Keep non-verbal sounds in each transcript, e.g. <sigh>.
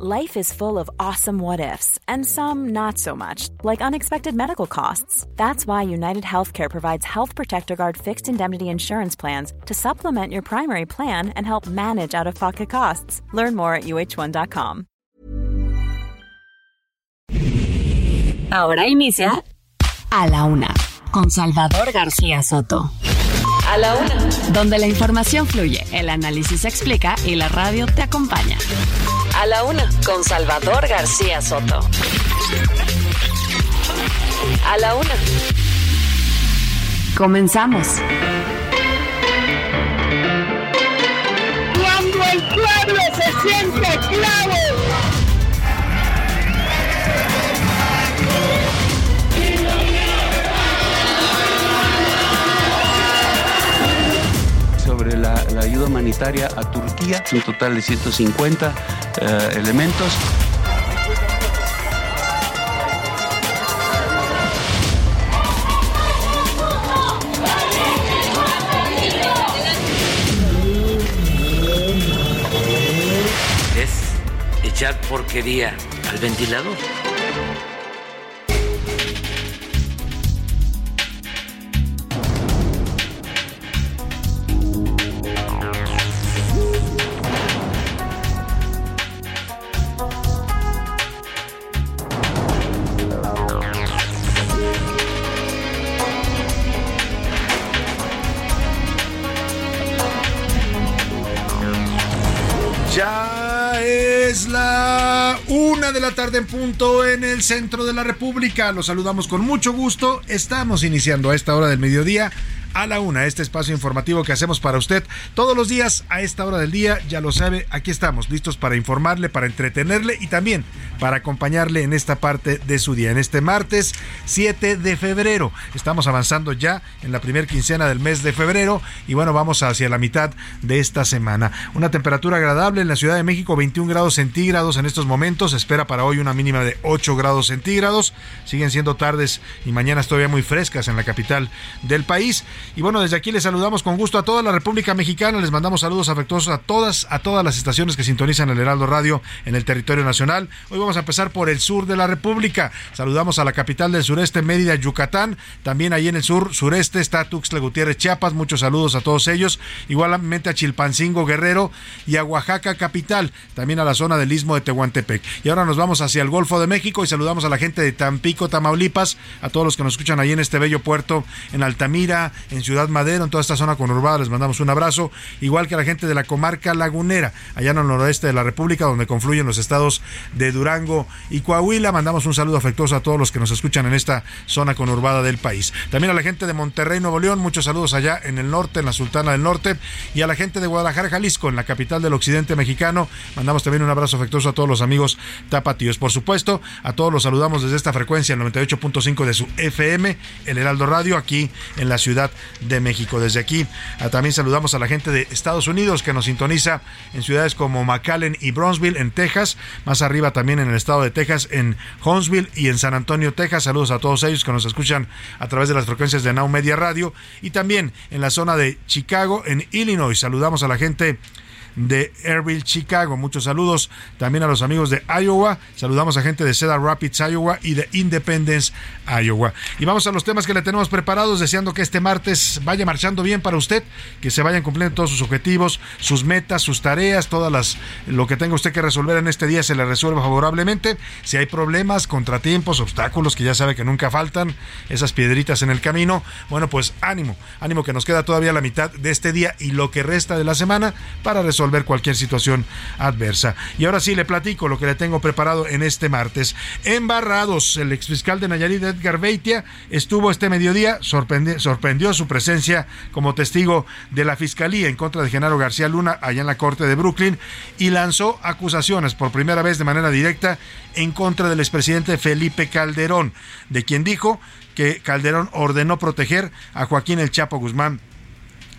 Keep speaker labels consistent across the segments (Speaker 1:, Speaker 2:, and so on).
Speaker 1: Life is full of awesome what ifs, and some not so much, like unexpected medical costs. That's why United Healthcare provides Health Protector Guard fixed indemnity insurance plans to supplement your primary plan and help manage out of pocket costs. Learn more at uh1.com.
Speaker 2: Ahora inicia A la Una con Salvador García Soto.
Speaker 3: A la Una.
Speaker 2: Donde la información fluye, el análisis se explica y la radio te acompaña.
Speaker 3: A la Una con Salvador García Soto. A la Una.
Speaker 2: Comenzamos.
Speaker 4: Cuando el pueblo se siente clavo.
Speaker 5: Ayuda humanitaria a Turquía, un total de 150 eh, elementos.
Speaker 6: es echar porquería al ventilador.
Speaker 7: La tarde en punto en el centro de la República. Los saludamos con mucho gusto. Estamos iniciando a esta hora del mediodía a la una, este espacio informativo que hacemos para usted todos los días a esta hora del día. Ya lo sabe, aquí estamos listos para informarle, para entretenerle y también para acompañarle en esta parte de su día. En este martes 7 de febrero, estamos avanzando ya en la primera quincena del mes de febrero y bueno, vamos hacia la mitad de esta semana. Una temperatura agradable en la Ciudad de México, 21 grados centígrados en estos momentos. Espera para hoy una mínima de 8 grados centígrados. Siguen siendo tardes y mañanas todavía muy frescas en la capital del país. Y bueno, desde aquí les saludamos con gusto a toda la República Mexicana, les mandamos saludos afectuosos a todas, a todas las estaciones que sintonizan el Heraldo Radio en el territorio nacional. Hoy vamos a empezar por el sur de la República. Saludamos a la capital del sureste, Mérida, Yucatán. También ahí en el sur sureste está Tuxtla Gutiérrez, Chiapas. Muchos saludos a todos ellos. Igualmente a Chilpancingo, Guerrero y a Oaxaca, capital. También a la zona del Istmo de Tehuantepec. Y ahora nos vamos hacia el Golfo de México y saludamos a la gente de Tampico, Tamaulipas, a todos los que nos escuchan ahí en este bello puerto, en Altamira, en Ciudad Madero, en toda esta zona conurbada, les mandamos un abrazo, igual que a la gente de la comarca lagunera, allá en el noroeste de la República, donde confluyen los estados de Durango y Coahuila, mandamos un saludo afectuoso a todos los que nos escuchan en esta zona conurbada del país. También a la gente de Monterrey, Nuevo León, muchos saludos allá en el norte, en la Sultana del Norte, y a la gente de Guadalajara, Jalisco, en la capital del occidente mexicano, mandamos también un abrazo afectuoso a todos los amigos tapatíos. Por supuesto, a todos los saludamos desde esta frecuencia, el 98.5 de su FM, el Heraldo Radio, aquí en la ciudad de México. Desde aquí ah, también saludamos a la gente de Estados Unidos que nos sintoniza en ciudades como McAllen y Brownsville en Texas, más arriba también en el estado de Texas, en Huntsville y en San Antonio, Texas. Saludos a todos ellos que nos escuchan a través de las frecuencias de Now Media Radio y también en la zona de Chicago, en Illinois. Saludamos a la gente de Airville, Chicago. Muchos saludos también a los amigos de Iowa. Saludamos a gente de Cedar Rapids, Iowa y de Independence, Iowa. Y vamos a los temas que le tenemos preparados, deseando que este martes vaya marchando bien para usted, que se vayan cumpliendo todos sus objetivos, sus metas, sus tareas, todas las lo que tenga usted que resolver en este día se le resuelva favorablemente. Si hay problemas, contratiempos, obstáculos que ya sabe que nunca faltan, esas piedritas en el camino, bueno, pues ánimo, ánimo que nos queda todavía la mitad de este día y lo que resta de la semana para resolver cualquier situación adversa. Y ahora sí le platico lo que le tengo preparado en este martes. Embarrados, el exfiscal de Nayarit, Edgar Beitia, estuvo este mediodía, sorprendió, sorprendió su presencia como testigo de la fiscalía en contra de Genaro García Luna allá en la corte de Brooklyn y lanzó acusaciones por primera vez de manera directa en contra del expresidente Felipe Calderón, de quien dijo que Calderón ordenó proteger a Joaquín El Chapo Guzmán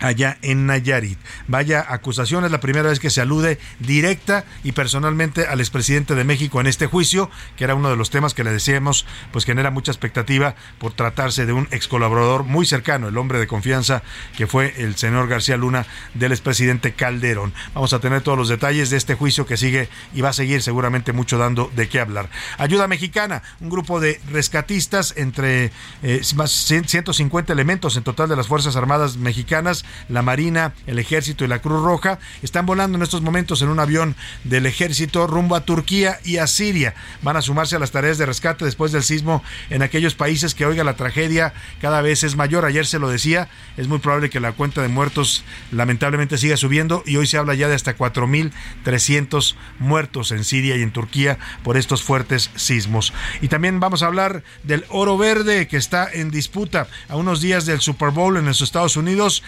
Speaker 7: allá en Nayarit. Vaya acusación, es la primera vez que se alude directa y personalmente al expresidente de México en este juicio, que era uno de los temas que le decíamos, pues genera mucha expectativa por tratarse de un ex colaborador muy cercano, el hombre de confianza que fue el señor García Luna del expresidente Calderón. Vamos a tener todos los detalles de este juicio que sigue y va a seguir seguramente mucho dando de qué hablar. Ayuda Mexicana, un grupo de rescatistas entre eh, más 150 elementos en total de las Fuerzas Armadas mexicanas la Marina, el Ejército y la Cruz Roja están volando en estos momentos en un avión del Ejército rumbo a Turquía y a Siria. Van a sumarse a las tareas de rescate después del sismo en aquellos países que, oiga, la tragedia cada vez es mayor. Ayer se lo decía, es muy probable que la cuenta de muertos lamentablemente siga subiendo y hoy se habla ya de hasta 4.300 muertos en Siria y en Turquía por estos fuertes sismos. Y también vamos a hablar del oro verde que está en disputa a unos días del Super Bowl en los Estados Unidos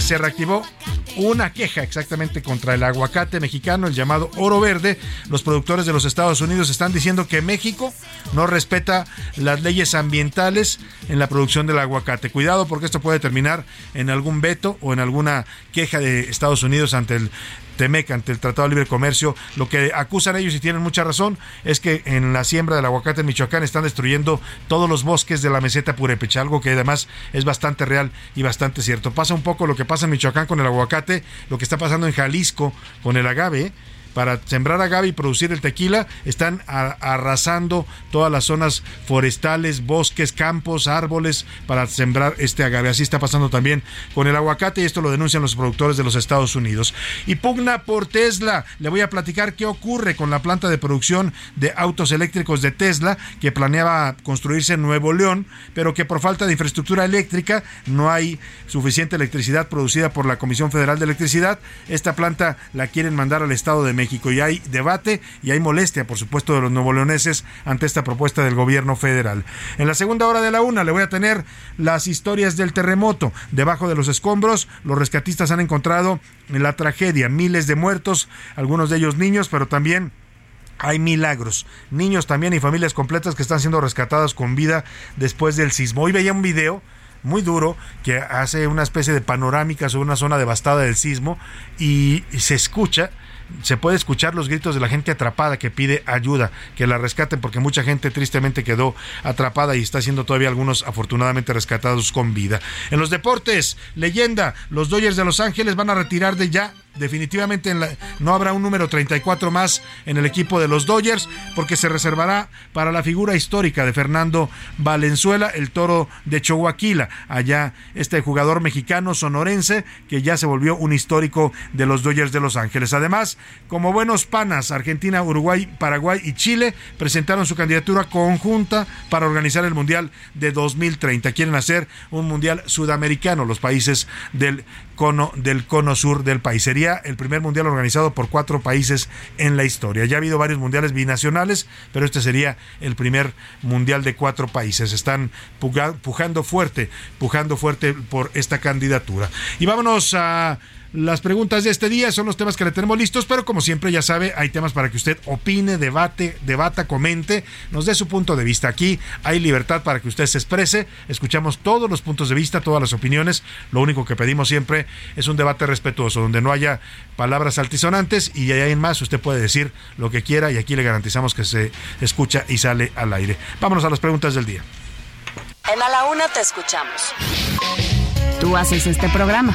Speaker 7: se reactivó una queja exactamente contra el aguacate mexicano, el llamado oro verde. Los productores de los Estados Unidos están diciendo que México no respeta las leyes ambientales en la producción del aguacate. Cuidado porque esto puede terminar en algún veto o en alguna queja de Estados Unidos ante el Temec ante el Tratado de Libre Comercio. Lo que acusan ellos y tienen mucha razón es que en la siembra del aguacate en Michoacán están destruyendo todos los bosques de la meseta Purepecha, algo que además es bastante real y bastante cierto. Pasa un poco lo que pasa en Michoacán con el aguacate, lo que está pasando en Jalisco con el agave para sembrar agave y producir el tequila, están arrasando todas las zonas forestales, bosques, campos, árboles para sembrar este agave. Así está pasando también con el aguacate y esto lo denuncian los productores de los Estados Unidos. Y pugna por Tesla. Le voy a platicar qué ocurre con la planta de producción de autos eléctricos de Tesla que planeaba construirse en Nuevo León, pero que por falta de infraestructura eléctrica no hay suficiente electricidad producida por la Comisión Federal de Electricidad. Esta planta la quieren mandar al Estado de México México y hay debate y hay molestia, por supuesto, de los nuevo leoneses ante esta propuesta del gobierno federal. En la segunda hora de la una le voy a tener las historias del terremoto. Debajo de los escombros, los rescatistas han encontrado la tragedia, miles de muertos, algunos de ellos niños, pero también hay milagros. Niños también y familias completas que están siendo rescatadas con vida después del sismo. Hoy veía un video muy duro que hace una especie de panorámica sobre una zona devastada del sismo y se escucha se puede escuchar los gritos de la gente atrapada que pide ayuda, que la rescaten, porque mucha gente tristemente quedó atrapada y está siendo todavía algunos afortunadamente rescatados con vida. En los deportes, leyenda, los Dodgers de Los Ángeles van a retirar de ya definitivamente no habrá un número 34 más en el equipo de los Dodgers porque se reservará para la figura histórica de Fernando Valenzuela, el toro de Chihuahua. Allá este jugador mexicano sonorense que ya se volvió un histórico de los Dodgers de Los Ángeles. Además, como buenos panas, Argentina, Uruguay, Paraguay y Chile presentaron su candidatura conjunta para organizar el Mundial de 2030. Quieren hacer un Mundial sudamericano los países del cono del cono sur del país. Sería el primer mundial organizado por cuatro países en la historia. Ya ha habido varios mundiales binacionales, pero este sería el primer mundial de cuatro países. Están pujando fuerte, pujando fuerte por esta candidatura. Y vámonos a las preguntas de este día son los temas que le tenemos listos, pero como siempre ya sabe, hay temas para que usted opine, debate, debata, comente, nos dé su punto de vista. Aquí hay libertad para que usted se exprese, escuchamos todos los puntos de vista, todas las opiniones. Lo único que pedimos siempre es un debate respetuoso, donde no haya palabras altisonantes y ahí en más usted puede decir lo que quiera y aquí le garantizamos que se escucha y sale al aire. Vámonos a las preguntas del día.
Speaker 3: En A la Una te escuchamos.
Speaker 2: Tú haces este programa.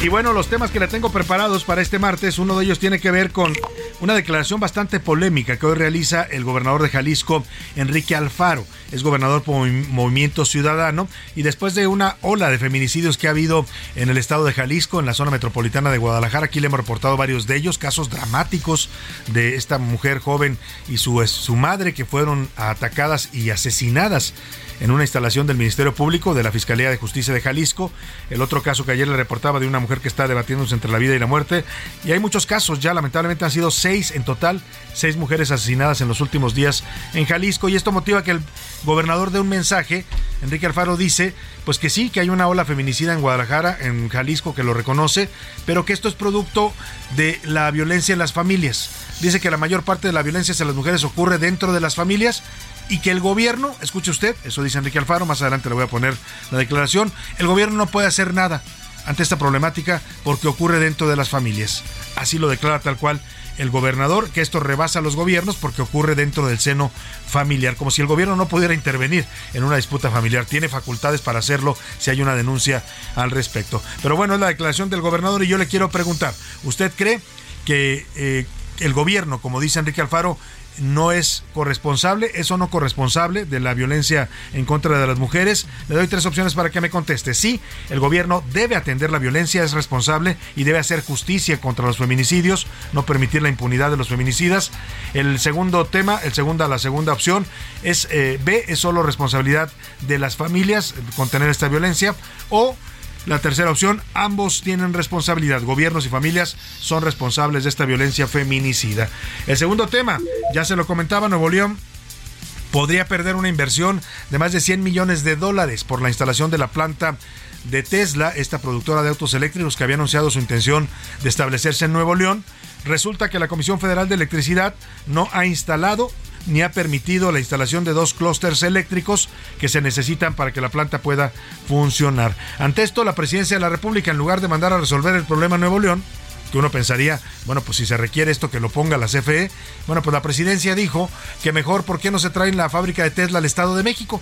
Speaker 7: Y bueno, los temas que le tengo preparados para este martes, uno de ellos tiene que ver con una declaración bastante polémica que hoy realiza el gobernador de Jalisco, Enrique Alfaro. Es gobernador por Movimiento Ciudadano y después de una ola de feminicidios que ha habido en el estado de Jalisco, en la zona metropolitana de Guadalajara, aquí le hemos reportado varios de ellos, casos dramáticos de esta mujer joven y su, su madre que fueron atacadas y asesinadas en una instalación del Ministerio Público de la Fiscalía de Justicia de Jalisco. El otro caso que ayer le reportaba de una mujer que está debatiéndose entre la vida y la muerte. Y hay muchos casos ya, lamentablemente han sido seis en total, seis mujeres asesinadas en los últimos días en Jalisco. Y esto motiva que el gobernador dé un mensaje. Enrique Alfaro dice, pues que sí, que hay una ola feminicida en Guadalajara, en Jalisco, que lo reconoce, pero que esto es producto de la violencia en las familias dice que la mayor parte de la violencia hacia las mujeres ocurre dentro de las familias y que el gobierno, escuche usted, eso dice Enrique Alfaro, más adelante le voy a poner la declaración, el gobierno no puede hacer nada ante esta problemática porque ocurre dentro de las familias. Así lo declara tal cual el gobernador, que esto rebasa a los gobiernos porque ocurre dentro del seno familiar, como si el gobierno no pudiera intervenir en una disputa familiar. Tiene facultades para hacerlo si hay una denuncia al respecto. Pero bueno, es la declaración del gobernador y yo le quiero preguntar, ¿usted cree que eh, el gobierno, como dice Enrique Alfaro, no es corresponsable, es o no corresponsable de la violencia en contra de las mujeres. Le doy tres opciones para que me conteste. Sí, el gobierno debe atender la violencia, es responsable y debe hacer justicia contra los feminicidios, no permitir la impunidad de los feminicidas. El segundo tema, el segunda, la segunda opción es eh, B, es solo responsabilidad de las familias contener esta violencia o la tercera opción, ambos tienen responsabilidad. Gobiernos y familias son responsables de esta violencia feminicida. El segundo tema, ya se lo comentaba, Nuevo León podría perder una inversión de más de 100 millones de dólares por la instalación de la planta de Tesla, esta productora de autos eléctricos que había anunciado su intención de establecerse en Nuevo León. Resulta que la Comisión Federal de Electricidad no ha instalado ni ha permitido la instalación de dos clústeres eléctricos que se necesitan para que la planta pueda funcionar. Ante esto, la presidencia de la República, en lugar de mandar a resolver el problema en Nuevo León, que uno pensaría, bueno, pues si se requiere esto que lo ponga la CFE, bueno, pues la presidencia dijo que mejor, ¿por qué no se traen la fábrica de Tesla al Estado de México?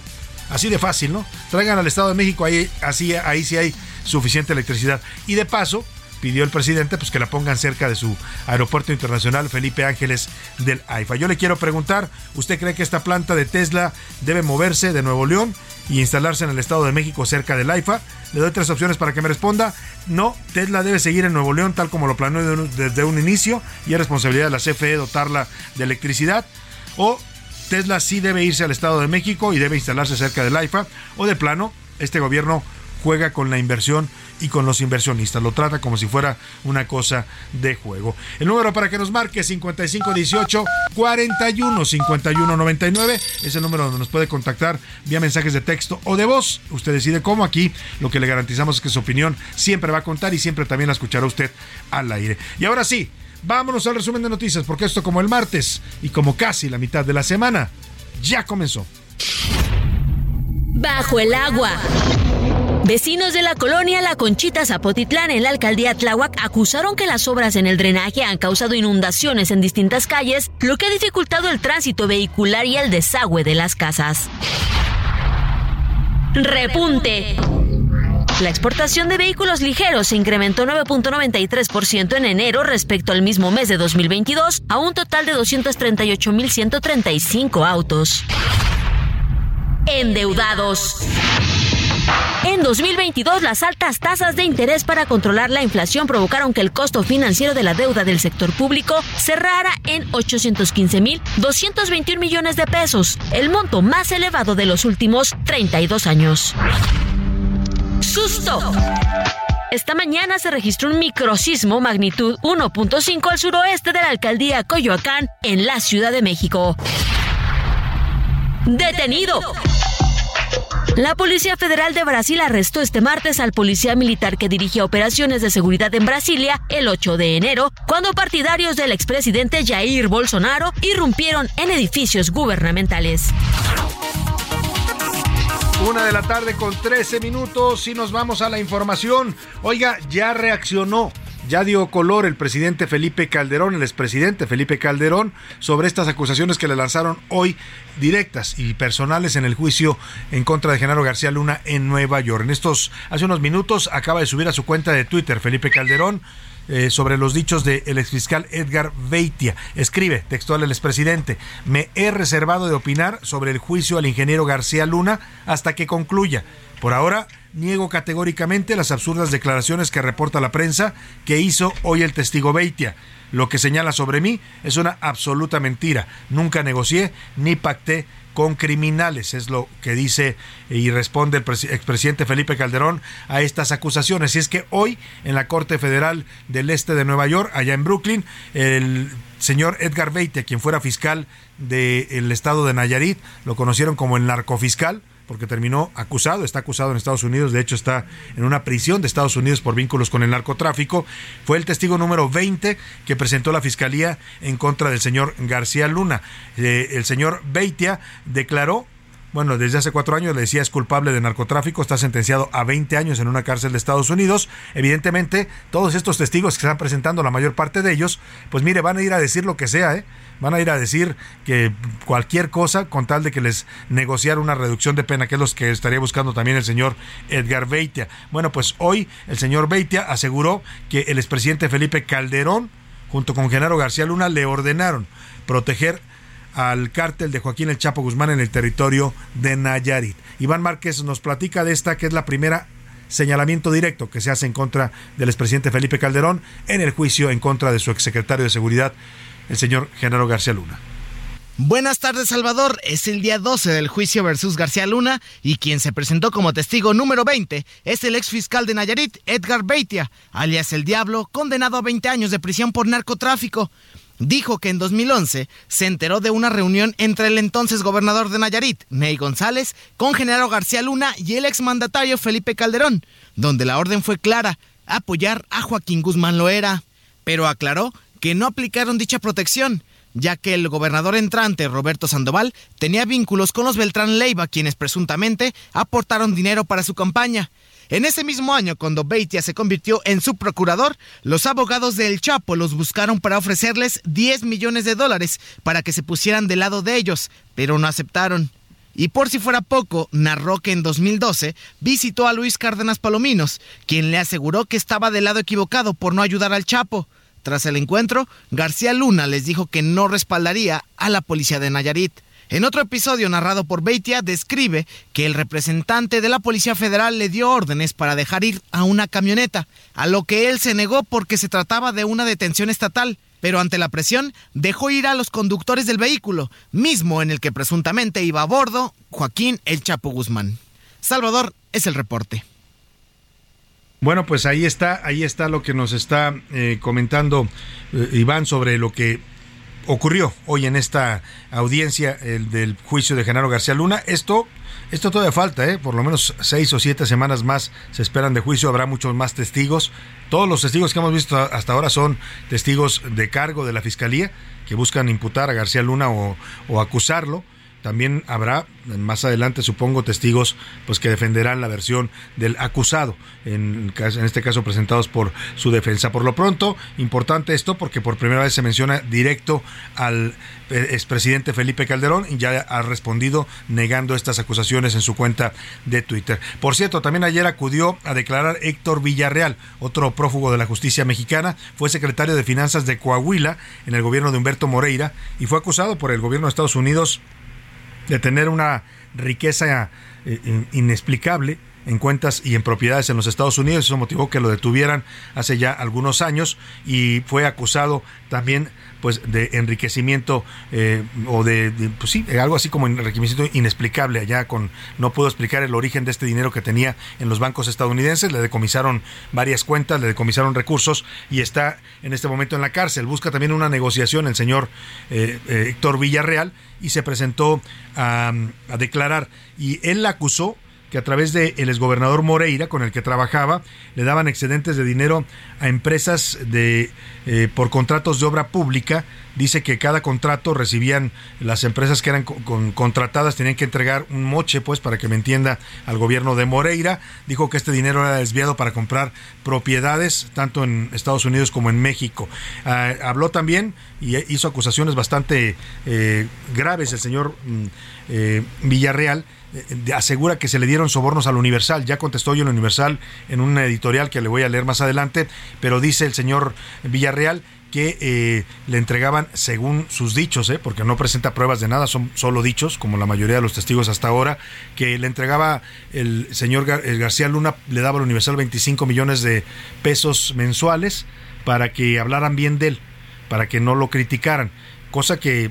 Speaker 7: Así de fácil, ¿no? Traigan al Estado de México, ahí, así, ahí sí hay suficiente electricidad. Y de paso, pidió el presidente pues que la pongan cerca de su aeropuerto internacional Felipe Ángeles del AIFA. Yo le quiero preguntar, ¿usted cree que esta planta de Tesla debe moverse de Nuevo León y instalarse en el Estado de México cerca del AIFA? Le doy tres opciones para que me responda. No, Tesla debe seguir en Nuevo León tal como lo planeó desde un inicio y es responsabilidad de la CFE dotarla de electricidad. O Tesla sí debe irse al Estado de México y debe instalarse cerca del AIFA. O de plano, este gobierno juega con la inversión y con los inversionistas. Lo trata como si fuera una cosa de juego. El número para que nos marque 5518 41 51 99 es el número donde nos puede contactar vía mensajes de texto o de voz. Usted decide cómo. Aquí lo que le garantizamos es que su opinión siempre va a contar y siempre también la escuchará usted al aire. Y ahora sí, vámonos al resumen de noticias porque esto como el martes y como casi la mitad de la semana ya comenzó.
Speaker 8: Bajo el agua. Vecinos de la colonia La Conchita Zapotitlán en la alcaldía Tláhuac acusaron que las obras en el drenaje han causado inundaciones en distintas calles, lo que ha dificultado el tránsito vehicular y el desagüe de las casas. Repunte. La exportación de vehículos ligeros se incrementó 9.93% en enero respecto al mismo mes de 2022 a un total de 238.135 autos. Endeudados. En 2022, las altas tasas de interés para controlar la inflación provocaron que el costo financiero de la deuda del sector público cerrara en 815.221 millones de pesos, el monto más elevado de los últimos 32 años. Susto. Esta mañana se registró un microsismo magnitud 1.5 al suroeste de la alcaldía Coyoacán, en la Ciudad de México. Detenido. La Policía Federal de Brasil arrestó este martes al policía militar que dirigía operaciones de seguridad en Brasilia el 8 de enero, cuando partidarios del expresidente Jair Bolsonaro irrumpieron en edificios gubernamentales.
Speaker 7: Una de la tarde con 13 minutos y nos vamos a la información. Oiga, ya reaccionó ya dio color el presidente Felipe Calderón, el expresidente Felipe Calderón, sobre estas acusaciones que le lanzaron hoy directas y personales en el juicio en contra de Genaro García Luna en Nueva York. En estos, hace unos minutos, acaba de subir a su cuenta de Twitter Felipe Calderón. Eh, sobre los dichos del exfiscal Edgar Beitia. Escribe textual el expresidente, me he reservado de opinar sobre el juicio al ingeniero García Luna hasta que concluya. Por ahora, niego categóricamente las absurdas declaraciones que reporta la prensa que hizo hoy el testigo Beitia. Lo que señala sobre mí es una absoluta mentira. Nunca negocié ni pacté con criminales, es lo que dice y responde el expresidente Felipe Calderón a estas acusaciones. Y es que hoy en la Corte Federal del Este de Nueva York, allá en Brooklyn, el señor Edgar Beitia, quien fuera fiscal del estado de Nayarit, lo conocieron como el narcofiscal, porque terminó acusado, está acusado en Estados Unidos, de hecho está en una prisión de Estados Unidos por vínculos con el narcotráfico. Fue el testigo número 20 que presentó la fiscalía en contra del señor García Luna. Eh, el señor Beitia declaró bueno, desde hace cuatro años le decía es culpable de narcotráfico, está sentenciado a 20 años en una cárcel de Estados Unidos. Evidentemente, todos estos testigos que están presentando, la mayor parte de ellos, pues mire, van a ir a decir lo que sea, ¿eh? Van a ir a decir que cualquier cosa con tal de que les negociar una reducción de pena, que es lo que estaría buscando también el señor Edgar Beitia. Bueno, pues hoy el señor Beitia aseguró que el expresidente Felipe Calderón, junto con Genaro García Luna, le ordenaron proteger al cártel de Joaquín El Chapo Guzmán en el territorio de Nayarit. Iván Márquez nos platica de esta, que es la primera señalamiento directo que se hace en contra del expresidente Felipe Calderón en el juicio en contra de su exsecretario de Seguridad, el señor Genaro García Luna.
Speaker 9: Buenas tardes, Salvador. Es el día 12 del juicio versus García Luna y quien se presentó como testigo número 20 es el ex fiscal de Nayarit, Edgar Beitia, alias El Diablo, condenado a 20 años de prisión por narcotráfico dijo que en 2011 se enteró de una reunión entre el entonces gobernador de Nayarit, Ney González, con Genaro García Luna y el exmandatario Felipe Calderón, donde la orden fue clara, apoyar a Joaquín Guzmán Loera. Pero aclaró que no aplicaron dicha protección, ya que el gobernador entrante, Roberto Sandoval, tenía vínculos con los Beltrán Leiva, quienes presuntamente aportaron dinero para su campaña. En ese mismo año, cuando Beitia se convirtió en su procurador, los abogados del Chapo los buscaron para ofrecerles 10 millones de dólares para que se pusieran del lado de ellos, pero no aceptaron. Y por si fuera poco, narró que en 2012 visitó a Luis Cárdenas Palominos, quien le aseguró que estaba del lado equivocado por no ayudar al Chapo. Tras el encuentro, García Luna les dijo que no respaldaría a la policía de Nayarit. En otro episodio narrado por Beitia, describe que el representante de la Policía Federal le dio órdenes para dejar ir a una camioneta, a lo que él se negó porque se trataba de una detención estatal, pero ante la presión dejó ir a los conductores del vehículo, mismo en el que presuntamente iba a bordo Joaquín El Chapo Guzmán. Salvador es el reporte.
Speaker 7: Bueno, pues ahí está, ahí está lo que nos está eh, comentando eh, Iván sobre lo que ocurrió hoy en esta audiencia el del juicio de Genaro García Luna. Esto, esto todavía falta, ¿eh? por lo menos seis o siete semanas más se esperan de juicio, habrá muchos más testigos. Todos los testigos que hemos visto hasta ahora son testigos de cargo de la Fiscalía que buscan imputar a García Luna o, o acusarlo también habrá más adelante supongo testigos pues que defenderán la versión del acusado en, en, este caso presentados por su defensa. Por lo pronto importante esto porque por primera vez se menciona directo al eh, expresidente Felipe Calderón y ya ha respondido negando estas acusaciones en su cuenta de Twitter. Por cierto también ayer acudió a declarar Héctor Villarreal otro prófugo de la justicia mexicana. Fue secretario de finanzas de Coahuila en el gobierno de Humberto Moreira y fue acusado por el gobierno de Estados Unidos de tener una riqueza eh, inexplicable en cuentas y en propiedades en los Estados Unidos. Eso motivó que lo detuvieran hace ya algunos años y fue acusado también pues de enriquecimiento eh, o de, pues sí, algo así como enriquecimiento inexplicable. Allá con no pudo explicar el origen de este dinero que tenía en los bancos estadounidenses, le decomisaron varias cuentas, le decomisaron recursos y está en este momento en la cárcel. Busca también una negociación el señor eh, eh, Héctor Villarreal y se presentó a, a declarar. Y él la acusó que a través del el exgobernador Moreira, con el que trabajaba, le daban excedentes de dinero a empresas de eh, por contratos de obra pública. Dice que cada contrato recibían las empresas que eran contratadas tenían que entregar un moche, pues, para que me entienda, al gobierno de Moreira. Dijo que este dinero era desviado para comprar propiedades tanto en Estados Unidos como en México. Ah, habló también y hizo acusaciones bastante eh, graves el señor mm, eh, Villarreal asegura que se le dieron sobornos al Universal. Ya contestó yo el Universal en un editorial que le voy a leer más adelante, pero dice el señor Villarreal que eh, le entregaban según sus dichos, eh, porque no presenta pruebas de nada, son solo dichos, como la mayoría de los testigos hasta ahora, que le entregaba el señor García Luna, le daba al Universal 25 millones de pesos mensuales para que hablaran bien de él, para que no lo criticaran, cosa que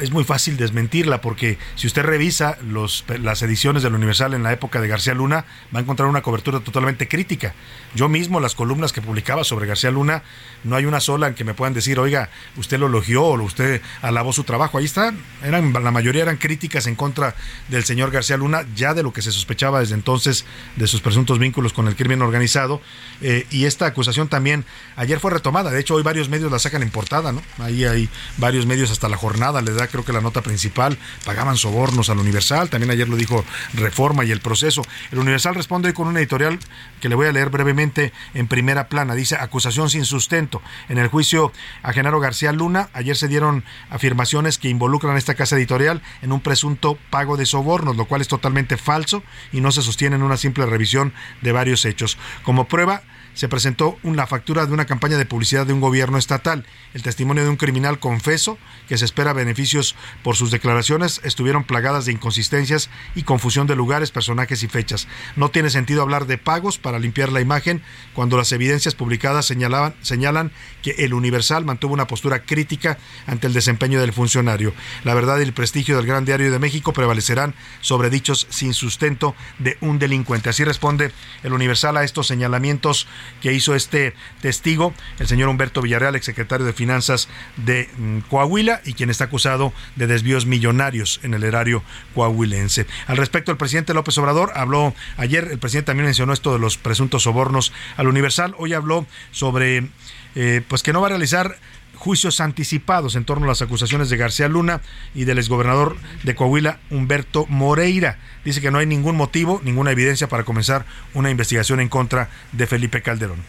Speaker 7: es muy fácil desmentirla porque si usted revisa los, las ediciones del Universal en la época de García Luna, va a encontrar una cobertura totalmente crítica. Yo mismo, las columnas que publicaba sobre García Luna, no hay una sola en que me puedan decir, oiga, usted lo elogió o usted alabó su trabajo. Ahí están, eran, la mayoría eran críticas en contra del señor García Luna, ya de lo que se sospechaba desde entonces de sus presuntos vínculos con el crimen organizado. Eh, y esta acusación también ayer fue retomada. De hecho, hoy varios medios la sacan en portada, ¿no? Ahí hay varios medios hasta la jornada, le da creo que la nota principal, pagaban sobornos al Universal, también ayer lo dijo Reforma y el proceso. El Universal responde hoy con una editorial que le voy a leer brevemente en primera plana. Dice, acusación sin sustento. En el juicio a Genaro García Luna, ayer se dieron afirmaciones que involucran a esta casa editorial en un presunto pago de sobornos, lo cual es totalmente falso y no se sostiene en una simple revisión de varios hechos. Como prueba, se presentó una factura de una campaña de publicidad de un gobierno estatal. El testimonio de un criminal confeso que se espera beneficios por sus declaraciones estuvieron plagadas de inconsistencias y confusión de lugares, personajes y fechas. No tiene sentido hablar de pagos para limpiar la imagen cuando las evidencias publicadas señalaban, señalan que el Universal mantuvo una postura crítica ante el desempeño del funcionario. La verdad y el prestigio del Gran Diario de México prevalecerán sobre dichos sin sustento de un delincuente. Así responde el Universal a estos señalamientos que hizo este testigo, el señor Humberto Villarreal, exsecretario de Finanzas de mm, Coahuila y quien está acusado de desvíos millonarios en el erario coahuilense. Al respecto, el presidente López Obrador habló ayer, el presidente también mencionó esto de los presuntos sobornos al Universal, hoy habló sobre eh, pues que no va a realizar juicios anticipados en torno a las acusaciones de García Luna y del exgobernador de Coahuila, Humberto Moreira. Dice que no hay ningún motivo, ninguna evidencia para comenzar una investigación en contra de Felipe Calderón.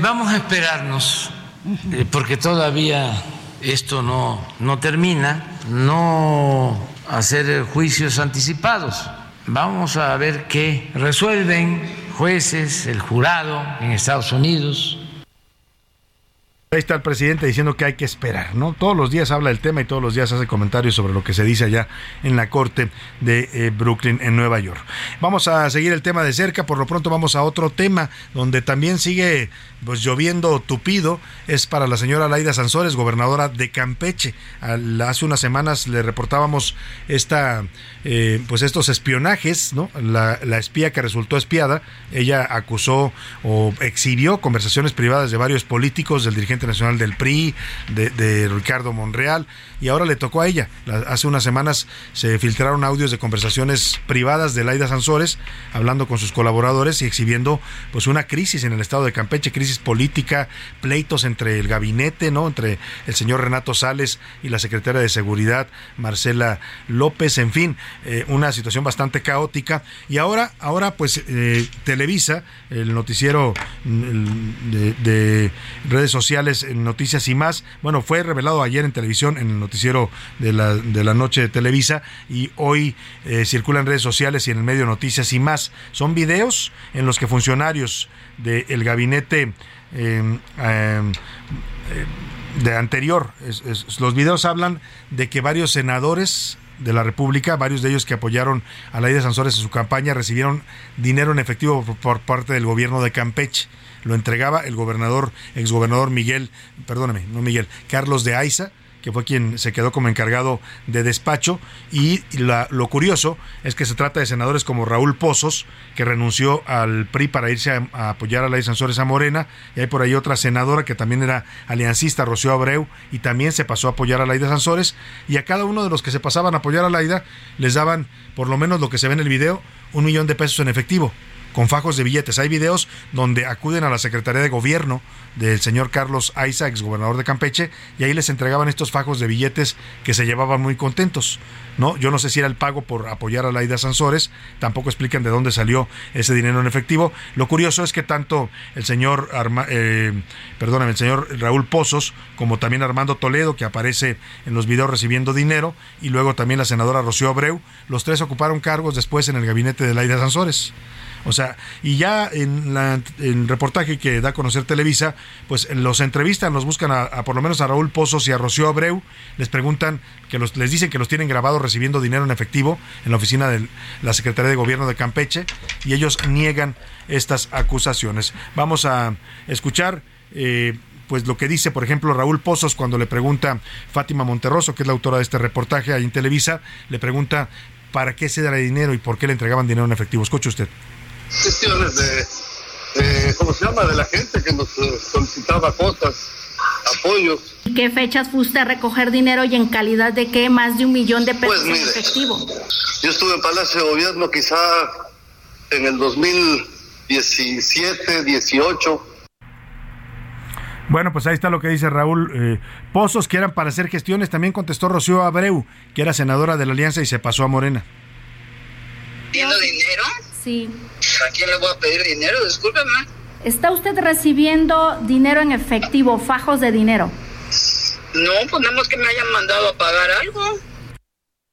Speaker 6: Vamos a esperarnos, eh, porque todavía esto no, no termina, no hacer juicios anticipados. Vamos a ver qué resuelven jueces, el jurado en Estados Unidos,
Speaker 7: Ahí está el presidente diciendo que hay que esperar, ¿no? Todos los días habla del tema y todos los días hace comentarios sobre lo que se dice allá en la corte de eh, Brooklyn, en Nueva York. Vamos a seguir el tema de cerca, por lo pronto vamos a otro tema donde también sigue pues lloviendo tupido, es para la señora Laida Sansores, gobernadora de Campeche. hace unas semanas le reportábamos esta, eh, pues estos espionajes, ¿no? La, la espía que resultó espiada, ella acusó o exhibió conversaciones privadas de varios políticos, del dirigente nacional del PRI, de, Ricardo Monreal, y ahora le tocó a ella. hace unas semanas se filtraron audios de conversaciones privadas de Laida Sansores, hablando con sus colaboradores y exhibiendo pues una crisis en el estado de Campeche, crisis política, pleitos entre el gabinete, ¿no? Entre el señor Renato Sales y la secretaria de Seguridad, Marcela López, en fin, eh, una situación bastante caótica. Y ahora, ahora pues eh, Televisa, el noticiero mm, de, de redes sociales, en Noticias y más. Bueno, fue revelado ayer en televisión, en el noticiero de la, de la noche de Televisa, y hoy eh, circula en redes sociales y en el medio Noticias y más. Son videos en los que funcionarios del gabinete eh, de anterior, los videos hablan de que varios senadores de la República, varios de ellos que apoyaron a la de Sansores en su campaña, recibieron dinero en efectivo por parte del gobierno de Campeche. Lo entregaba el gobernador, exgobernador Miguel, perdóname, no Miguel, Carlos de Aiza, que fue quien se quedó como encargado de despacho. Y lo curioso es que se trata de senadores como Raúl Pozos, que renunció al PRI para irse a, apoyar a la Sansores a Morena, y hay por ahí otra senadora que también era aliancista, Rocío Abreu, y también se pasó a apoyar a Laida Sansores, y a cada uno de los que se pasaban a apoyar a Laida les daban, por lo menos lo que se ve en el video, un millón de pesos en efectivo con fajos de billetes. Hay videos donde acuden a la Secretaría de Gobierno del señor Carlos Aiza, ex gobernador de Campeche, y ahí les entregaban estos fajos de billetes que se llevaban muy contentos. ¿no? Yo no sé si era el pago por apoyar a Laida Sansores, tampoco explican de dónde salió ese dinero en efectivo. Lo curioso es que tanto el señor eh, perdóname, el señor Raúl Pozos, como también Armando Toledo, que aparece en los videos recibiendo dinero, y luego también la senadora Rocío Abreu, los tres ocuparon cargos después en el gabinete de Laida Sansores. O sea, y ya en la, el reportaje que da a conocer Televisa, pues los entrevistan, los buscan a, por lo menos a Raúl Pozos y a Rocío Abreu, les preguntan, que los, les dicen que los tienen grabados recibiendo dinero en efectivo en la oficina de la Secretaría de Gobierno de Campeche, y ellos niegan estas acusaciones. Vamos a escuchar. Eh, pues lo que dice, por ejemplo, Raúl Pozos cuando le pregunta Fátima Monterroso, que es la autora de este reportaje ahí en Televisa, le pregunta para qué se da dinero y por qué le entregaban dinero en efectivo. Escuche usted.
Speaker 10: Cuestiones de, ¿cómo se llama? De la gente que nos eh, solicitaba cosas, apoyos.
Speaker 11: ¿Qué fechas fuiste a recoger dinero y en calidad de qué? Más de un millón de pesos
Speaker 10: Pues
Speaker 11: en
Speaker 10: mire,
Speaker 11: efectivo.
Speaker 10: Yo estuve en Palacio de Gobierno quizá en el 2017, 18.
Speaker 7: Bueno, pues ahí está lo que dice Raúl eh, Pozos, que eran para hacer gestiones. También contestó Rocío Abreu, que era senadora de la Alianza y se pasó a Morena.
Speaker 12: ¿Pidiendo dinero?
Speaker 11: Sí.
Speaker 12: ¿A quién le voy a pedir dinero? Discúlpeme.
Speaker 11: ¿Está usted recibiendo dinero en efectivo, fajos de dinero?
Speaker 12: No, pues nada más que me hayan mandado a pagar algo.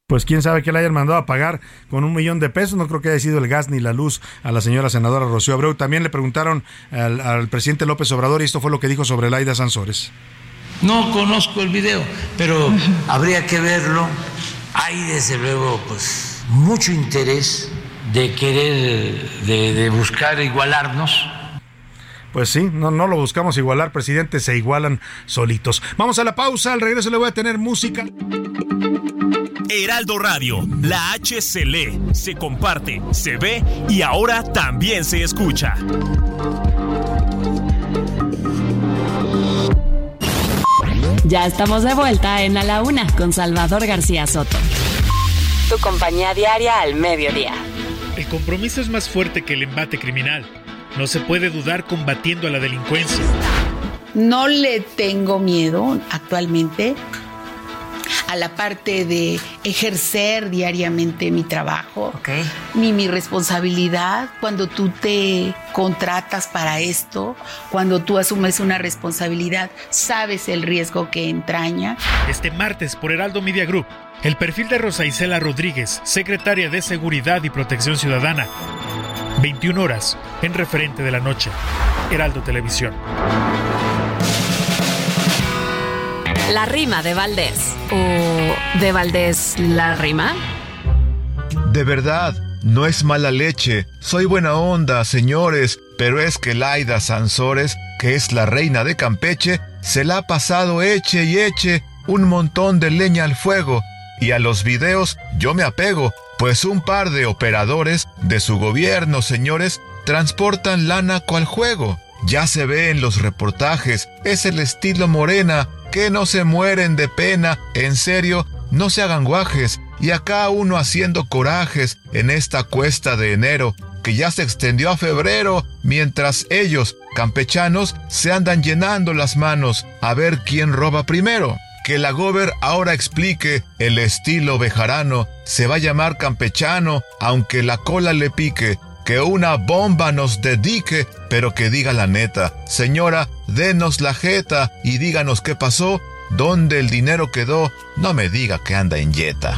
Speaker 7: Pues quién sabe que le hayan mandado a pagar con un millón de pesos. No creo que haya sido el gas ni la luz a la señora senadora Rocío Abreu. También le preguntaron al, al presidente López Obrador y esto fue lo que dijo sobre Laida Sansores.
Speaker 6: No conozco el video, pero habría que verlo. Hay desde luego pues mucho interés de querer, de, de buscar igualarnos.
Speaker 7: Pues sí, no, no lo buscamos igualar, presidente, se igualan solitos. Vamos a la pausa, al regreso le voy a tener música.
Speaker 13: Heraldo Radio, la H se lee, se comparte, se ve y ahora también se escucha.
Speaker 2: Ya estamos de vuelta en A la Una con Salvador García Soto.
Speaker 3: Tu compañía diaria al mediodía.
Speaker 14: El compromiso es más fuerte que el embate criminal. No se puede dudar combatiendo a la delincuencia.
Speaker 15: No le tengo miedo actualmente a la parte de ejercer diariamente mi trabajo, ni mi responsabilidad. Cuando tú te contratas para esto, cuando tú asumes una responsabilidad, sabes el riesgo que entraña.
Speaker 14: Este martes por Heraldo Media Group, el perfil de Rosa Isela Rodríguez, secretaria de Seguridad y Protección Ciudadana. 21 horas en referente de la noche. Heraldo Televisión.
Speaker 2: La rima de Valdés. ¿O de Valdés la rima?
Speaker 16: De verdad, no es mala leche. Soy buena onda, señores, pero es que Laida Sansores, que es la reina de Campeche, se la ha pasado eche y eche un montón de leña al fuego. Y a los videos yo me apego, pues un par de operadores de su gobierno, señores, transportan lana cual juego. Ya se ve en los reportajes, es el estilo morena, que no se mueren de pena, en serio, no se hagan guajes, y acá uno haciendo corajes en esta cuesta de enero, que ya se extendió a febrero, mientras ellos, campechanos, se andan llenando las manos a ver quién roba primero. Que la gober ahora explique el estilo bejarano, se va a llamar campechano, aunque la cola le pique, que una bomba nos dedique, pero que diga la neta. Señora, denos la jeta y díganos qué pasó, dónde el dinero quedó, no me diga que anda en yeta.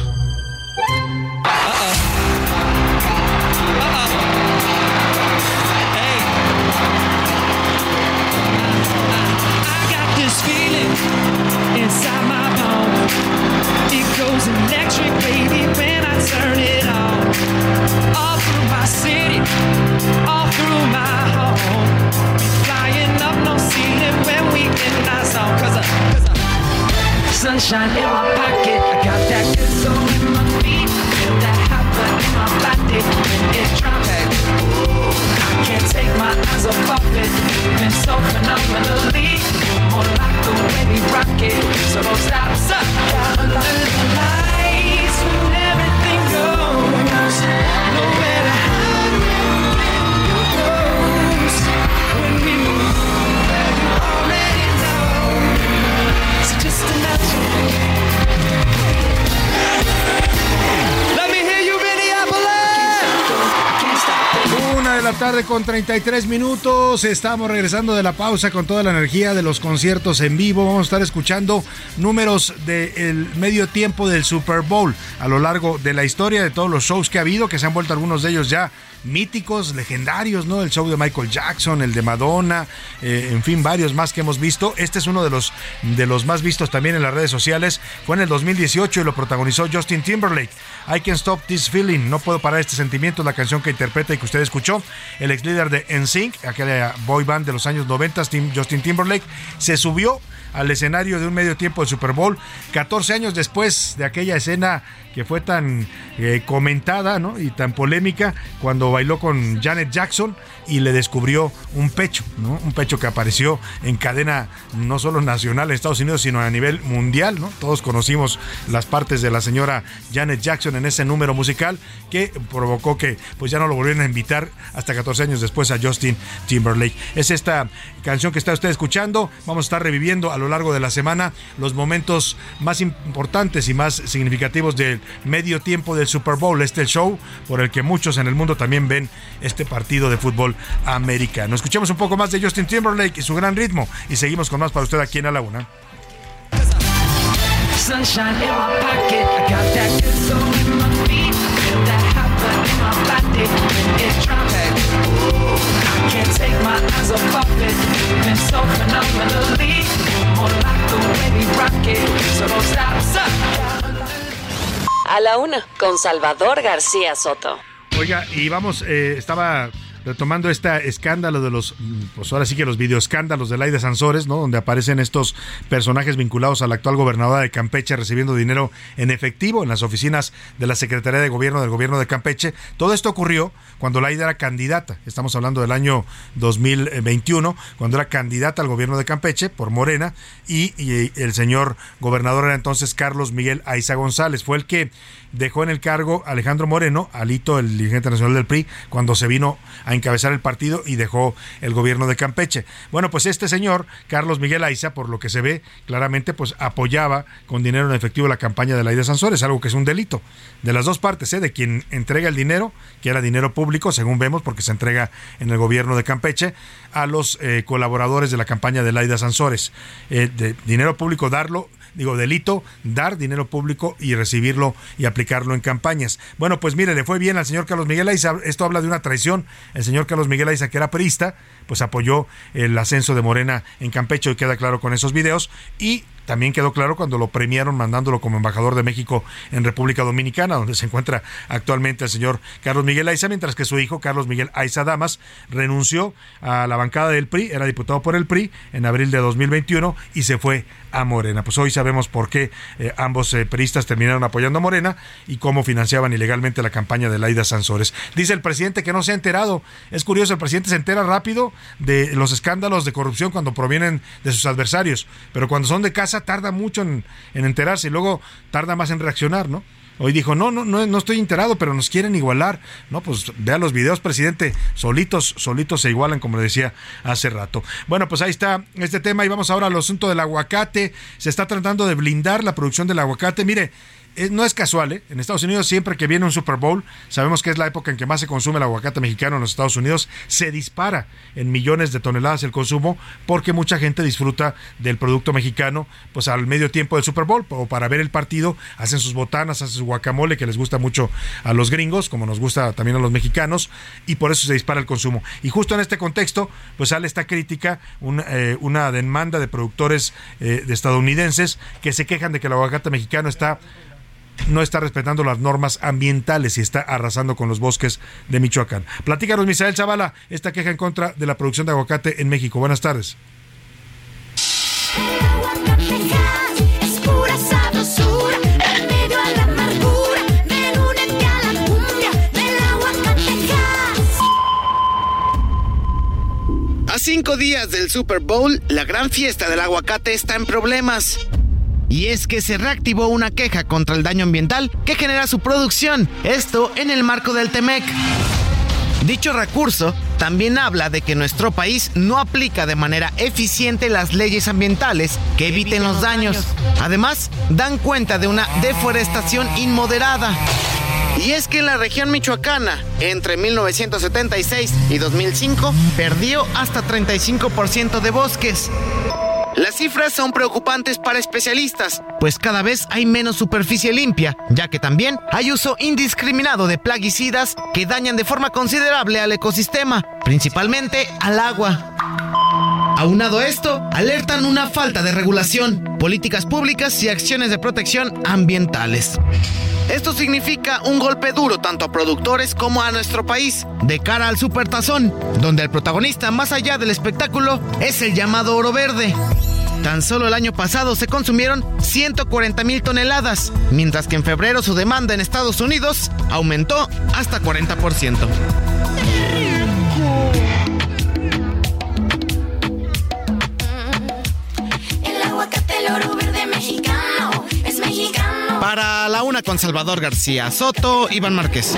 Speaker 17: this sunshine in my pocket, I got that good soul in my feet. Feel that hot blood in my body when it drops. Ooh, I can't take my eyes off of it. Moving so phenomenally. More like the way we rock it. So don't stop, stop. Under the lights when everything goes. No
Speaker 7: destination. De la tarde con 33 minutos. Estamos regresando de la pausa con toda la energía de los conciertos en vivo. Vamos a estar escuchando números del medio tiempo del Super Bowl a lo largo de la historia de todos los shows que ha habido, que se han vuelto algunos de ellos ya míticos, legendarios, ¿no? El show de Michael Jackson, el de Madonna, eh, en fin, varios más que hemos visto. Este es uno de los, de los más vistos también en las redes sociales. Fue en el 2018 y lo protagonizó Justin Timberlake. I Can't Stop This Feeling, no puedo parar este sentimiento, la canción que interpreta y que usted escuchó. El ex líder de NSYNC, aquella boy band de los años 90, Justin Timberlake, se subió al escenario de un medio tiempo del Super Bowl, 14 años después de aquella escena que fue tan eh, comentada y tan polémica cuando bailó con Janet Jackson y le descubrió un pecho, un pecho que apareció en cadena no solo nacional en Estados Unidos, sino a nivel mundial. Todos conocimos las partes de la señora Janet Jackson en ese número musical que provocó que pues ya no lo volvieran a invitar hasta 14 años después a Justin Timberlake. Es esta canción que está usted escuchando. Vamos a estar reviviendo a lo largo de la semana los momentos más importantes y más significativos del medio tiempo del Super Bowl, este show por el que muchos en el mundo también ven este partido de fútbol americano. Escuchemos un poco más de Justin Timberlake y su gran ritmo y seguimos con más para usted aquí en la Una.
Speaker 3: A la una, con Salvador García Soto.
Speaker 7: Oiga, y vamos, eh, estaba retomando este escándalo de los, pues ahora sí que los videoescándalos de Laida Sansores, ¿no? Donde aparecen estos personajes vinculados a la actual gobernadora de Campeche recibiendo dinero en efectivo en las oficinas de la Secretaría de Gobierno del Gobierno de Campeche. Todo esto ocurrió cuando Laida era candidata, estamos hablando del año 2021, cuando era candidata al gobierno de Campeche por Morena y, y el señor gobernador era entonces Carlos Miguel Aiza González. Fue el que dejó en el cargo Alejandro Moreno, Alito, el dirigente nacional del PRI, cuando se vino a encabezar el partido y dejó el gobierno de Campeche. Bueno, pues este señor, Carlos Miguel Aiza, por lo que se ve claramente, pues apoyaba con dinero en efectivo la campaña de la Ida Sansores, algo que es un delito. De las dos partes, ¿eh? de quien entrega el dinero, que era dinero público, según vemos, porque se entrega en el gobierno de Campeche, a los eh, colaboradores de la campaña de Laida Sansores. Eh, de dinero público darlo digo, delito, dar dinero público y recibirlo y aplicarlo en campañas. Bueno, pues mire, le fue bien al señor Carlos Miguel Aiza, esto habla de una traición. El señor Carlos Miguel Aiza, que era perista, pues apoyó el ascenso de Morena en Campeche, y queda claro con esos videos, y también quedó claro cuando lo premiaron mandándolo como embajador de México en República Dominicana, donde se encuentra actualmente el señor Carlos Miguel Aiza, mientras que su hijo, Carlos Miguel Aiza Damas, renunció a la bancada del PRI, era diputado por el PRI en abril de 2021 y se fue a Morena. Pues hoy sabemos por qué eh, ambos eh, peristas terminaron apoyando a Morena y cómo financiaban ilegalmente la campaña de Laida Sansores. Dice el presidente que no se ha enterado. Es curioso, el presidente se entera rápido de los escándalos de corrupción cuando provienen de sus adversarios, pero cuando son de casa tarda mucho en, en enterarse y luego tarda más en reaccionar, ¿no? Hoy dijo, no, no, no, no estoy enterado, pero nos quieren igualar. No, pues vea los videos, presidente, solitos, solitos se igualan, como le decía hace rato. Bueno, pues ahí está este tema y vamos ahora al asunto del aguacate. Se está tratando de blindar la producción del aguacate. Mire, no es casual, ¿eh? En Estados Unidos, siempre que viene un Super Bowl, sabemos que es la época en que más se consume el aguacate mexicano en los Estados Unidos, se dispara en millones de toneladas el consumo porque mucha gente disfruta del producto mexicano, pues al medio tiempo del Super Bowl o para ver el partido, hacen sus botanas, hacen su guacamole que les gusta mucho a los gringos, como nos gusta también a los mexicanos, y por eso se dispara el consumo. Y justo en este contexto, pues sale esta crítica, una, eh, una demanda de productores eh, de estadounidenses que se quejan de que el aguacate mexicano está no está respetando las normas ambientales y está arrasando con los bosques de Michoacán. Platícanos, Misael Zavala, esta queja en contra de la producción de aguacate en México. Buenas tardes.
Speaker 9: A cinco días del Super Bowl, la gran fiesta del aguacate está en problemas. Y es que se reactivó una queja contra el daño ambiental que genera su producción, esto en el marco del TEMEC. Dicho recurso también habla de que nuestro país no aplica de manera eficiente las leyes ambientales que eviten los daños. Además, dan cuenta de una deforestación inmoderada. Y es que en la región michoacana, entre 1976 y 2005, perdió hasta 35% de bosques. Las cifras son preocupantes para especialistas, pues cada vez hay menos superficie limpia, ya que también hay uso indiscriminado de plaguicidas que dañan de forma considerable al ecosistema, principalmente al agua. Aunado a esto, alertan una falta de regulación, políticas públicas y acciones de protección ambientales. Esto significa un golpe duro tanto a productores como a nuestro país, de cara al Supertazón, donde el protagonista más allá del espectáculo es el llamado oro verde. Tan solo el año pasado se consumieron 140 mil toneladas, mientras que en febrero su demanda en Estados Unidos aumentó hasta 40%.
Speaker 18: El aguacate, oro verde mexicano, es mexicano.
Speaker 9: Para la una con Salvador García Soto, Iván Márquez.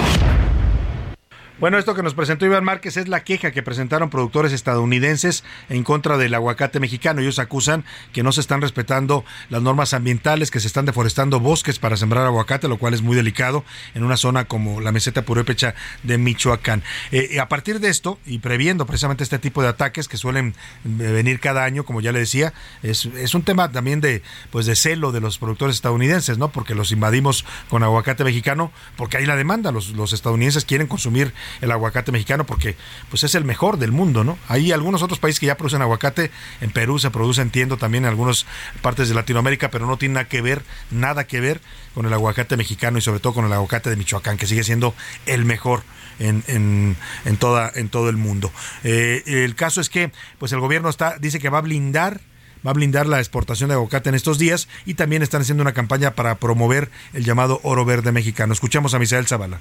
Speaker 7: Bueno, esto que nos presentó Iván Márquez es la queja que presentaron productores estadounidenses en contra del aguacate mexicano. Ellos acusan que no se están respetando las normas ambientales, que se están deforestando bosques para sembrar aguacate, lo cual es muy delicado en una zona como la meseta purépecha de Michoacán. Eh, a partir de esto, y previendo precisamente este tipo de ataques que suelen eh, venir cada año, como ya le decía, es, es un tema también de, pues de celo de los productores estadounidenses, ¿no? Porque los invadimos con aguacate mexicano, porque hay la demanda. Los, los estadounidenses quieren consumir el aguacate mexicano porque pues es el mejor del mundo, ¿no? Hay algunos otros países que ya producen aguacate, en Perú se produce, entiendo, también en algunas partes de Latinoamérica, pero no tiene nada que ver, nada que ver con el aguacate mexicano y sobre todo con el aguacate de Michoacán, que sigue siendo el mejor. En, en, en toda en todo el mundo eh, el caso es que pues el gobierno está dice que va a blindar va a blindar la exportación de aguacate en estos días y también están haciendo una campaña para promover el llamado oro verde mexicano. Escuchamos a Misael Zavala.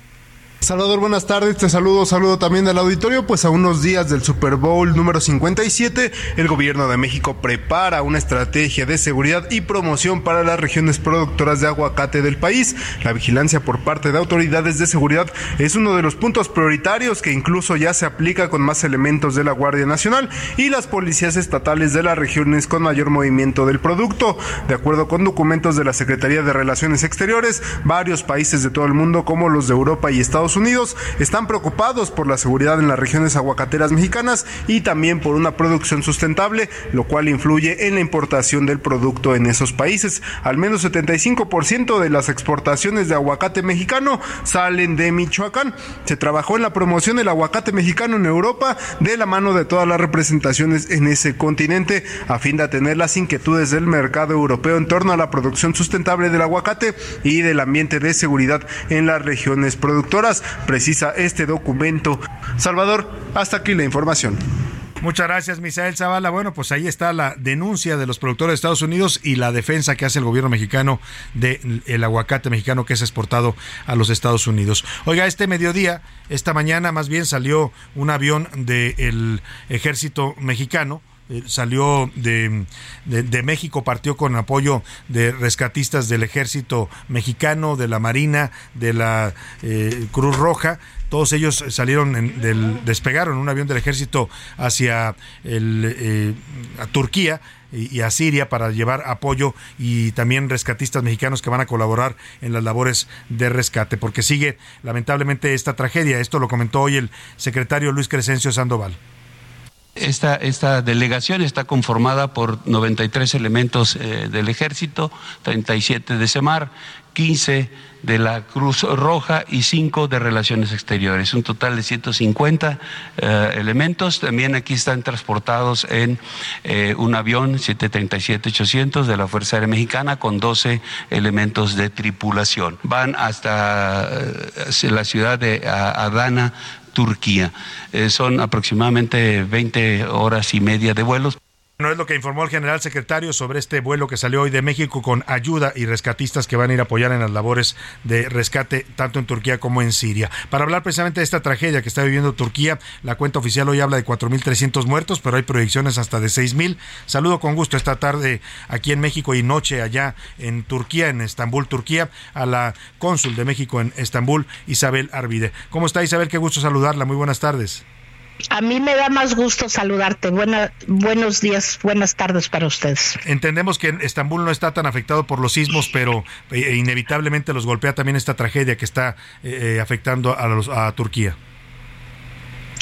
Speaker 19: Salvador, buenas tardes. Te saludo, saludo también del auditorio. Pues a unos días del Super Bowl número 57, el gobierno de México prepara una estrategia de seguridad y promoción para las regiones productoras de aguacate del país. La vigilancia por parte de autoridades de seguridad es uno de los puntos prioritarios que incluso ya se aplica con más elementos de la Guardia Nacional y las policías estatales de las regiones con mayor movimiento del producto. De acuerdo con documentos de la Secretaría de Relaciones Exteriores, varios países de todo el mundo, como los de Europa y Estados Unidos están preocupados por la seguridad en las regiones aguacateras mexicanas y también por una producción sustentable, lo cual influye en la importación del producto en esos países. Al menos 75% de las exportaciones de aguacate mexicano salen de Michoacán. Se trabajó en la promoción del aguacate mexicano en Europa de la mano de todas las representaciones en ese continente a fin de atender las inquietudes del mercado europeo en torno a la producción sustentable del aguacate y del ambiente de seguridad en las regiones productoras precisa este documento. Salvador, hasta aquí la información.
Speaker 7: Muchas gracias, Misael Zavala. Bueno, pues ahí está la denuncia de los productores de Estados Unidos y la defensa que hace el gobierno mexicano del aguacate mexicano que es exportado a los Estados Unidos. Oiga, este mediodía, esta mañana más bien salió un avión del ejército mexicano salió de, de, de, México, partió con apoyo de rescatistas del ejército mexicano, de la Marina, de la eh, Cruz Roja. Todos ellos salieron en, del, despegaron un avión del ejército hacia el, eh, a Turquía y a Siria para llevar apoyo y también rescatistas mexicanos que van a colaborar en las labores de rescate, porque sigue lamentablemente esta tragedia. Esto lo comentó hoy el secretario Luis Crescencio Sandoval.
Speaker 5: Esta, esta, delegación está conformada por 93 elementos eh, del ejército, 37 de SEMAR, 15 de la Cruz Roja y 5 de Relaciones Exteriores, un total de 150 eh, elementos. También aquí están transportados en eh, un avión 737-800 de la Fuerza Aérea Mexicana con 12 elementos de tripulación. Van hasta la ciudad de Adana, Turquía. Eh, son aproximadamente 20 horas y media de vuelos.
Speaker 7: No es lo que informó el general secretario sobre este vuelo que salió hoy de México con ayuda y rescatistas que van a ir a apoyar en las labores de rescate tanto en Turquía como en Siria. Para hablar precisamente de esta tragedia que está viviendo Turquía, la cuenta oficial hoy habla de 4.300 muertos, pero hay proyecciones hasta de 6.000. Saludo con gusto esta tarde aquí en México y noche allá en Turquía, en Estambul, Turquía, a la cónsul de México en Estambul, Isabel Arvide. ¿Cómo está Isabel? Qué gusto saludarla. Muy buenas tardes.
Speaker 20: A mí me da más gusto saludarte. Buena, buenos días, buenas tardes para ustedes.
Speaker 7: Entendemos que Estambul no está tan afectado por los sismos, pero eh, inevitablemente los golpea también esta tragedia que está eh, afectando a, los, a Turquía.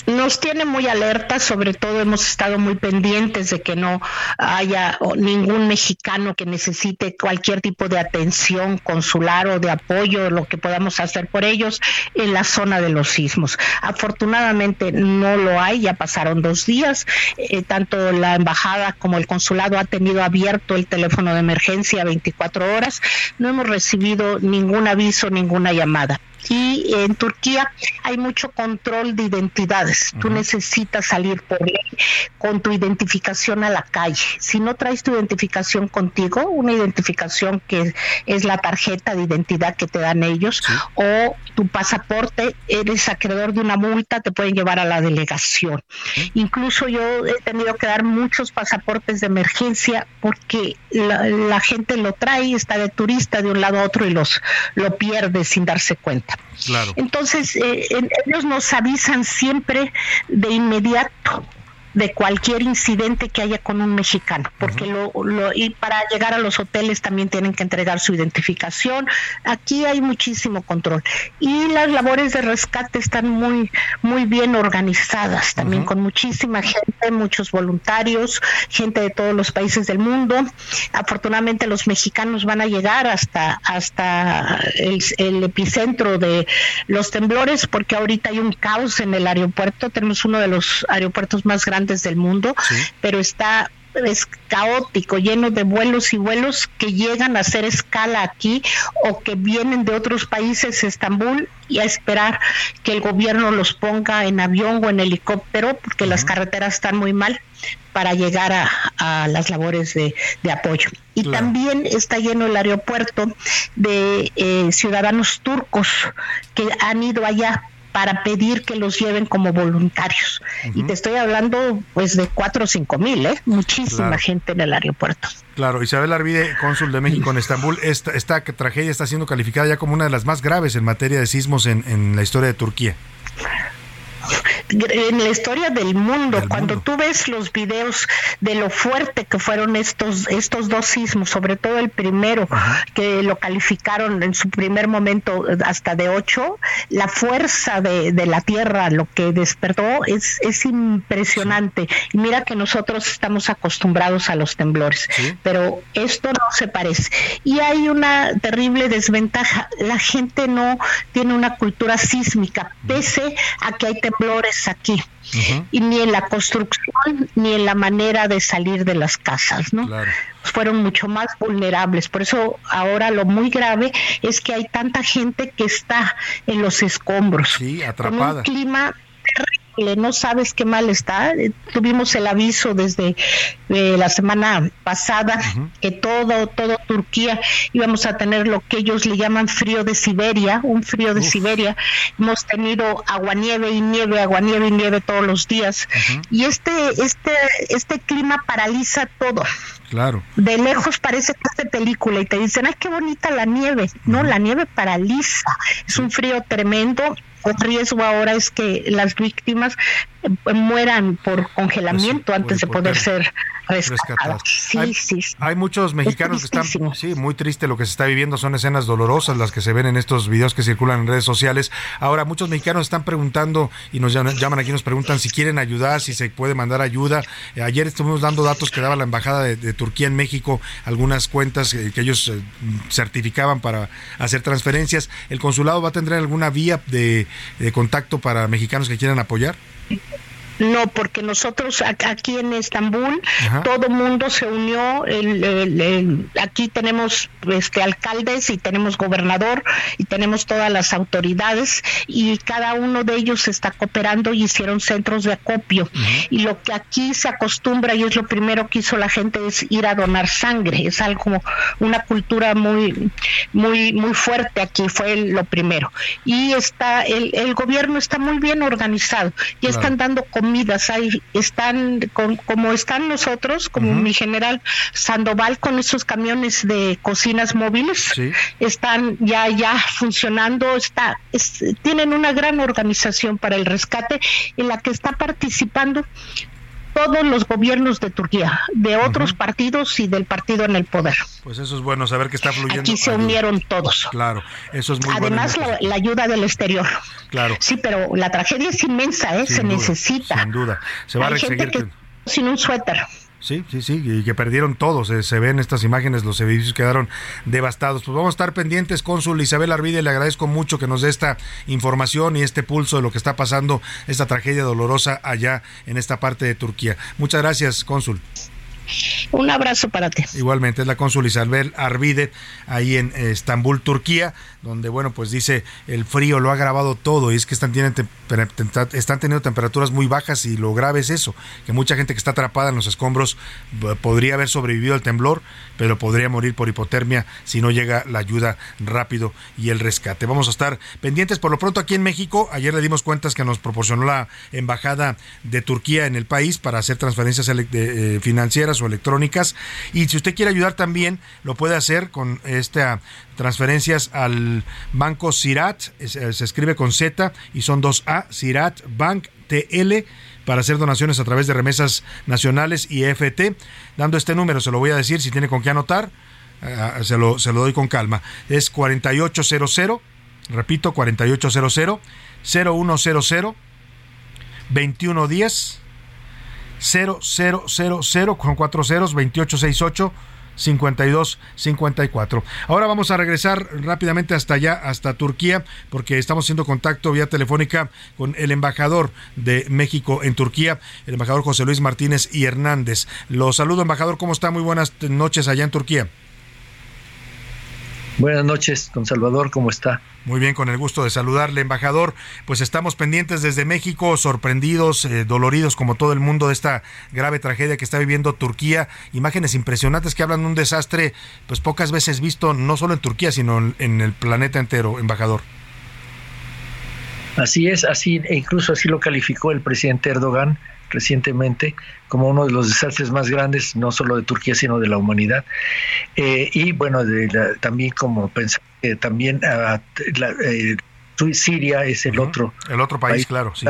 Speaker 20: Nos tiene muy alerta, sobre todo hemos estado muy pendientes de que no haya ningún mexicano que necesite cualquier tipo de atención consular o de apoyo, lo que podamos hacer por ellos en la zona de los sismos. Afortunadamente no lo hay, ya pasaron dos días, eh, tanto la embajada como el consulado ha tenido abierto el teléfono de emergencia 24 horas, no hemos recibido ningún aviso, ninguna llamada y en Turquía hay mucho control de identidades. Tú necesitas salir por ley con tu identificación a la calle. Si no traes tu identificación contigo, una identificación que es la tarjeta de identidad que te dan ellos o tu pasaporte, eres acreedor de una multa, te pueden llevar a la delegación. Incluso yo he tenido que dar muchos pasaportes de emergencia porque la, gente lo trae, está de turista de un lado a otro y los lo pierde sin darse cuenta.
Speaker 7: Claro.
Speaker 20: Entonces, eh, ellos nos avisan siempre de inmediato de cualquier incidente que haya con un mexicano, porque lo, y para llegar a los hoteles también tienen que entregar su identificación. Aquí hay muchísimo control y las labores de rescate están muy muy bien organizadas, también con muchísima gente, muchos voluntarios, gente de todos los países del mundo. Afortunadamente los mexicanos van a llegar hasta hasta el, el epicentro de los temblores, porque ahorita hay un caos en el aeropuerto. Tenemos uno de los aeropuertos más grandes del mundo, pero está es caótico, lleno de vuelos y vuelos que llegan a hacer escala aquí o que vienen de otros países, Estambul, y a esperar que el gobierno los ponga en avión o en helicóptero, porque las carreteras están muy mal para llegar a, las labores de, apoyo. Y también está lleno el aeropuerto de eh, ciudadanos turcos que han ido allá para pedir que los lleven como voluntarios. Y te estoy hablando pues de cuatro o cinco mil, ¿eh? muchísima gente en el aeropuerto.
Speaker 7: Claro, Isabel Arvide, cónsul de México en Estambul, esta, esta tragedia está siendo calificada ya como una de las más graves en materia de sismos en, en la historia de Turquía
Speaker 20: en la historia del mundo, cuando tú ves los videos de lo fuerte que fueron estos, estos dos sismos, sobre todo el primero, que lo calificaron en su primer momento hasta de ocho, la fuerza de, la tierra, lo que despertó, es, es impresionante. Y mira que nosotros estamos acostumbrados a los temblores, pero esto no se parece. Y hay una terrible desventaja, la gente no tiene una cultura sísmica, pese a que hay temblores aquí. Y ni en la construcción ni en la manera de salir de las casas, ¿no? Fueron mucho más vulnerables. Por eso ahora lo muy grave es que hay tanta gente que está en los escombros.
Speaker 7: atrapada.
Speaker 20: Con un clima no sabes qué mal está. Eh, tuvimos el aviso desde eh, la semana pasada que todo, todo Turquía íbamos a tener lo que ellos le llaman frío de Siberia, un frío de Siberia. Hemos tenido aguanieve y nieve, aguanieve y nieve todos los días. Y este, este, este clima paraliza todo.
Speaker 7: Claro.
Speaker 20: De lejos parece que es de película y te dicen, ay, qué bonita la nieve. No, la nieve paraliza. Es un frío tremendo riesgo ahora es que las víctimas mueran por congelamiento pues antes de poder ser rescatadas. Sí,
Speaker 7: hay,
Speaker 20: sí,
Speaker 7: hay muchos mexicanos que están, sí, muy triste lo que se está viviendo, son escenas dolorosas las que se ven en estos videos que circulan en redes sociales. Ahora, muchos mexicanos están preguntando y nos llaman, aquí, nos preguntan si quieren ayudar, si se puede mandar ayuda. Eh, ayer estuvimos dando datos que daba la Embajada de, Turquía en México, algunas cuentas eh, que ellos certificaban para hacer transferencias. ¿El consulado va a tener alguna vía de contacto para mexicanos que quieran apoyar? Thank you.
Speaker 20: No, porque nosotros aquí en Estambul todo mundo se unió. El, aquí tenemos este alcaldes y tenemos gobernador y tenemos todas las autoridades y cada uno de ellos está cooperando y hicieron centros de acopio. Y lo que aquí se acostumbra y es lo primero que hizo la gente es ir a donar sangre. Es algo una cultura muy muy muy fuerte aquí fue lo primero. Y está el, el gobierno está muy bien organizado y están dando comidas, hay, están como están nosotros, como mi general Sandoval con esos camiones de cocinas móviles, están ya ya funcionando, está tienen una gran organización para el rescate en la que está participando todos los gobiernos de Turquía, de otros partidos y del partido en el poder.
Speaker 7: Pues eso es bueno saber que está fluyendo.
Speaker 20: Aquí se unieron todos.
Speaker 7: Claro, eso es muy
Speaker 20: Además,
Speaker 7: bueno.
Speaker 20: la, la ayuda del exterior.
Speaker 7: Claro.
Speaker 20: Sí, pero la tragedia es inmensa, ¿eh?
Speaker 7: Sin
Speaker 20: se
Speaker 7: duda,
Speaker 20: necesita.
Speaker 7: Sin duda. Se va
Speaker 20: Hay
Speaker 7: a
Speaker 20: gente que sin un suéter.
Speaker 7: Sí, sí, sí, y que perdieron todos. eh, se ven estas imágenes, los edificios quedaron devastados. Pues vamos a estar pendientes, cónsul Isabel Arvide, le agradezco mucho que nos dé esta información y este pulso de lo que está pasando, esta tragedia dolorosa allá en esta parte de Turquía. Muchas gracias, cónsul.
Speaker 20: Un abrazo para ti.
Speaker 7: Igualmente es la cónsul Isabel Arvide ahí en eh, Estambul, Turquía, donde bueno, pues dice el frío lo ha agravado todo y es que están, teniendo temperaturas muy bajas y lo grave es eso, que mucha gente que está atrapada en los escombros b- podría haber sobrevivido al temblor, pero podría morir por hipotermia si no llega la ayuda rápido y el rescate. Vamos a estar pendientes por lo pronto aquí en México. Ayer le dimos cuentas que nos proporcionó la embajada de Turquía en el país para hacer transferencias ele- eh, o electrónicas. Y si usted quiere ayudar también, lo puede hacer con esta transferencias al banco Sirat, es- eh, se escribe con Z y son dos A, Sirat Bank TL para hacer donaciones a través de remesas nacionales y EFT. Dando este número, se lo voy a decir si tiene con qué anotar, ah, se, lo, se lo doy con calma. Es 4800, repito, 4800 0100 2110 0000 con cuatro ceros 2868 5254. Ahora vamos a regresar rápidamente hasta allá, hasta Turquía, porque estamos haciendo contacto vía telefónica con el embajador de México en Turquía, el embajador José Luis Martínez y Hernández. Lo saludo, embajador, ¿cómo está? Muy buenas noches allá en Turquía.
Speaker 21: Buenas noches, don Salvador, ¿cómo está?
Speaker 7: Muy bien, con el gusto de saludarle, embajador. Pues estamos pendientes desde México, sorprendidos, eh, doloridos como todo el mundo de esta grave tragedia que está viviendo Turquía. Imágenes impresionantes que hablan de un desastre, pues pocas veces visto, no solo en Turquía, sino en, en el planeta entero, embajador.
Speaker 21: Así es, así e incluso así lo calificó el presidente Erdogan recientemente como uno de los desastres más grandes, no solo de Turquía, sino de la humanidad. Eh, y bueno, de la- también como pensar que también ah, la, eh, Siria es el otro
Speaker 7: El otro país, claro, sí.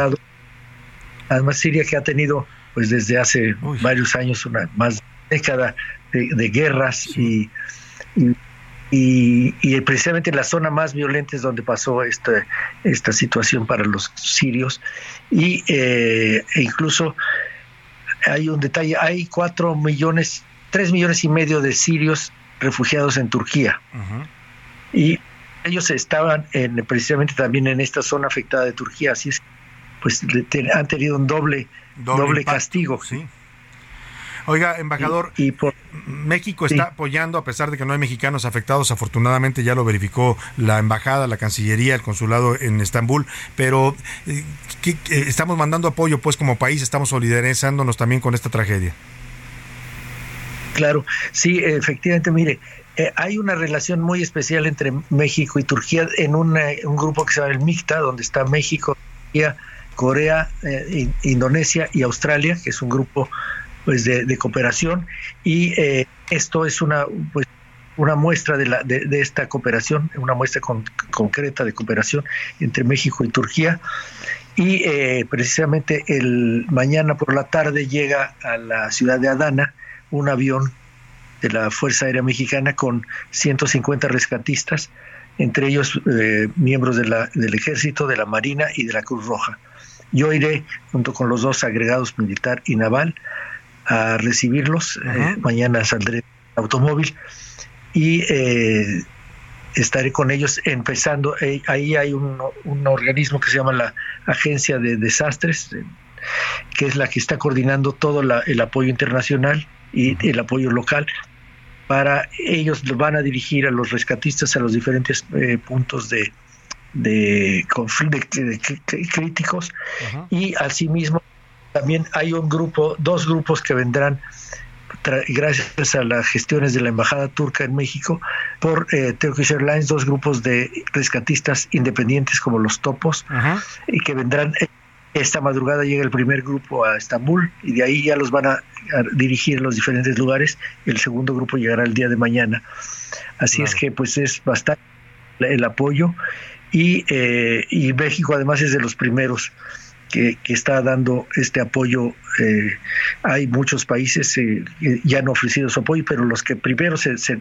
Speaker 21: Además, Siria que ha tenido, pues desde hace varios años, una más década de, de guerras y, y, y- y precisamente la zona más violenta es donde pasó esta, esta situación para los sirios. Y eh, e incluso hay un detalle, hay cuatro millones, tres millones y medio de sirios refugiados en Turquía. Y ellos estaban en, precisamente también en esta zona afectada de Turquía, así es, pues han tenido un doble,
Speaker 7: Doble
Speaker 21: doble, castigo.
Speaker 7: sí. Oiga, embajador,
Speaker 21: y, por,
Speaker 7: México
Speaker 21: Sí.
Speaker 7: está apoyando, a pesar de que no hay mexicanos afectados, afortunadamente ya lo verificó la embajada, la Cancillería, el consulado en Estambul, pero eh, ¿qué- qué- estamos mandando apoyo, pues como país, estamos solidarizándonos también con esta tragedia.
Speaker 21: Claro, sí, efectivamente, mire, eh, hay una relación muy especial entre México y Turquía en una- un grupo que se llama el MICTA, donde está México, Turquía, Corea, eh, In- Indonesia y Australia, que es un grupo pues de, cooperación y eh, esto es una pues una muestra de, la, de, de esta cooperación, una muestra con- concreta de cooperación entre México y Turquía. Y eh, precisamente el mañana por la tarde llega a la ciudad de Adana un avión de la Fuerza Aérea Mexicana con 150 rescatistas, entre ellos eh, miembros de la- del Ejército, de la Marina y de la Cruz Roja. Yo iré junto con los dos agregados militar y naval a recibirlos. Eh, mañana saldré en automóvil y eh, estaré con ellos empezando. eh, ahí hay un, un organismo que se llama la Agencia de Desastres, eh, que es la que está coordinando todo la- el apoyo internacional y el apoyo local. Para ellos lo van a dirigir a los rescatistas a los diferentes puntos de, de, confl- de- de- de- críticos y asimismo también hay un grupo, dos grupos que vendrán gracias a las gestiones de la embajada turca en México por eh, Turkish Airlines, dos grupos de rescatistas independientes como los topos y que vendrán eh, esta madrugada llega el primer grupo a Estambul y de ahí ya los van a, a dirigir a los diferentes lugares. El segundo grupo llegará el día de mañana. Así es que pues es bastante el apoyo y, eh, y México además es de los primeros que, está dando este apoyo. Eh, hay muchos países eh, que ya han ofrecido su apoyo, pero los que primero se, se,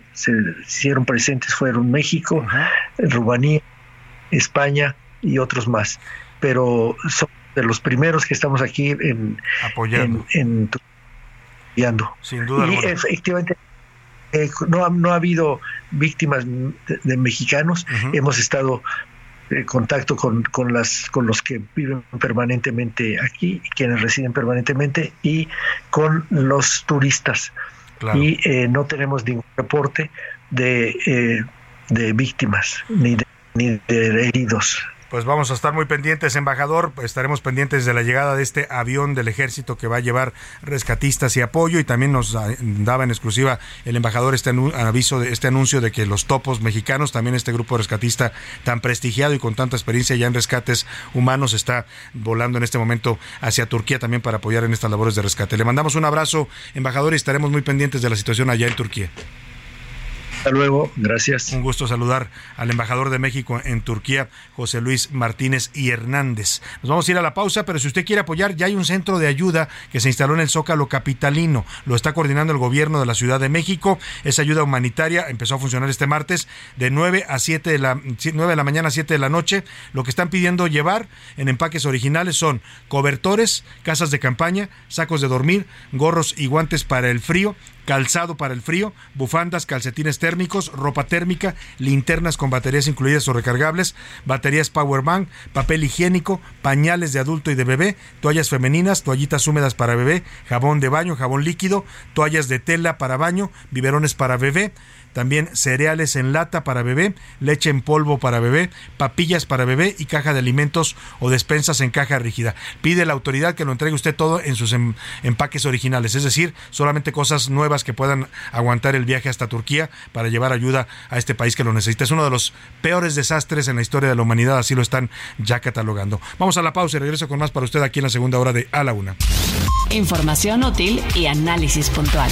Speaker 21: hicieron presentes fueron México, Rumanía, España y otros más. Pero son de los primeros que estamos aquí en,
Speaker 7: apoyando.
Speaker 21: En,
Speaker 7: Sin duda.
Speaker 21: Y efectivamente eh, no, no ha habido víctimas de, mexicanos. Hemos estado en contacto con, con, las, con los que viven permanentemente aquí, quienes residen permanentemente, y con los turistas. Y eh, no tenemos ningún reporte de, eh, de víctimas ni ni de heridos.
Speaker 7: Pues vamos a estar muy pendientes, embajador. Estaremos pendientes de la llegada de este avión del ejército que va a llevar rescatistas y apoyo. Y también nos daba en exclusiva el embajador este aviso de este anuncio de que los topos mexicanos, también este grupo rescatista tan prestigiado y con tanta experiencia ya en rescates humanos, está volando en este momento hacia Turquía también para apoyar en estas labores de rescate. Le mandamos un abrazo, embajador, y estaremos muy pendientes de la situación allá en Turquía.
Speaker 21: Hasta luego, gracias.
Speaker 7: Un gusto saludar al embajador de México en Turquía, José Luis Martínez y Hernández. Nos vamos a ir a la pausa, pero si usted quiere apoyar, ya hay un centro de ayuda que se instaló en el Zócalo Capitalino. Lo está coordinando el gobierno de la Ciudad de México. Esa ayuda humanitaria empezó a funcionar este martes de 9 a 7 de la, 9 de la mañana a 7 de la noche. Lo que están pidiendo llevar en empaques originales son cobertores, casas de campaña, sacos de dormir, gorros y guantes para el frío, calzado para el frío, bufandas, calcetines térmicos, ropa térmica, linternas con baterías incluidas o recargables, baterías Powerbank, papel higiénico, pañales de adulto y de bebé, toallas femeninas, toallitas húmedas para bebé, jabón de baño, jabón líquido, toallas de tela para baño, biberones para bebé, también cereales en lata para bebé, leche en polvo para bebé, papillas para bebé y caja de alimentos o despensas en caja rígida. Pide la autoridad que lo entregue usted todo en sus em, empaques originales, es decir, solamente cosas nuevas que puedan aguantar el viaje hasta Turquía para llevar ayuda a este país que lo necesita. Es uno de los peores desastres en la historia de la humanidad, así lo están ya catalogando. Vamos a la pausa y regreso con más para usted aquí en la segunda hora de A la Una.
Speaker 2: Información útil y análisis puntual.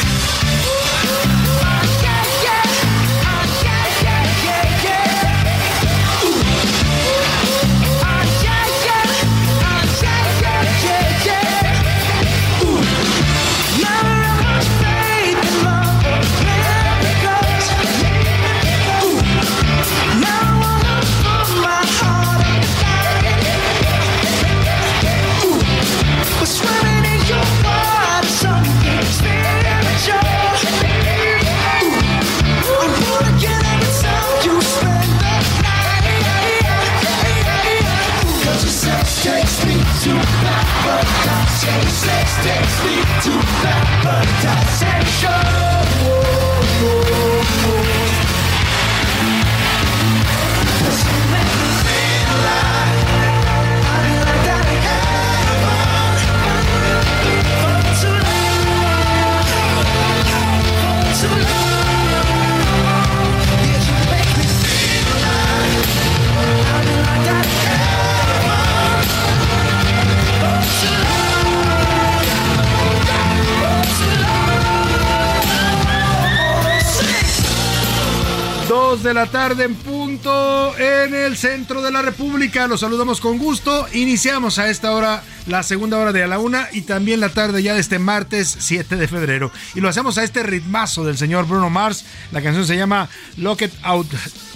Speaker 7: En punto en el centro de la República. Los saludamos con gusto. Iniciamos a esta hora la segunda hora de a la una y también la tarde ya de este martes 7 de febrero. Y lo hacemos a este ritmazo del señor Bruno Mars. La canción se llama Locket Out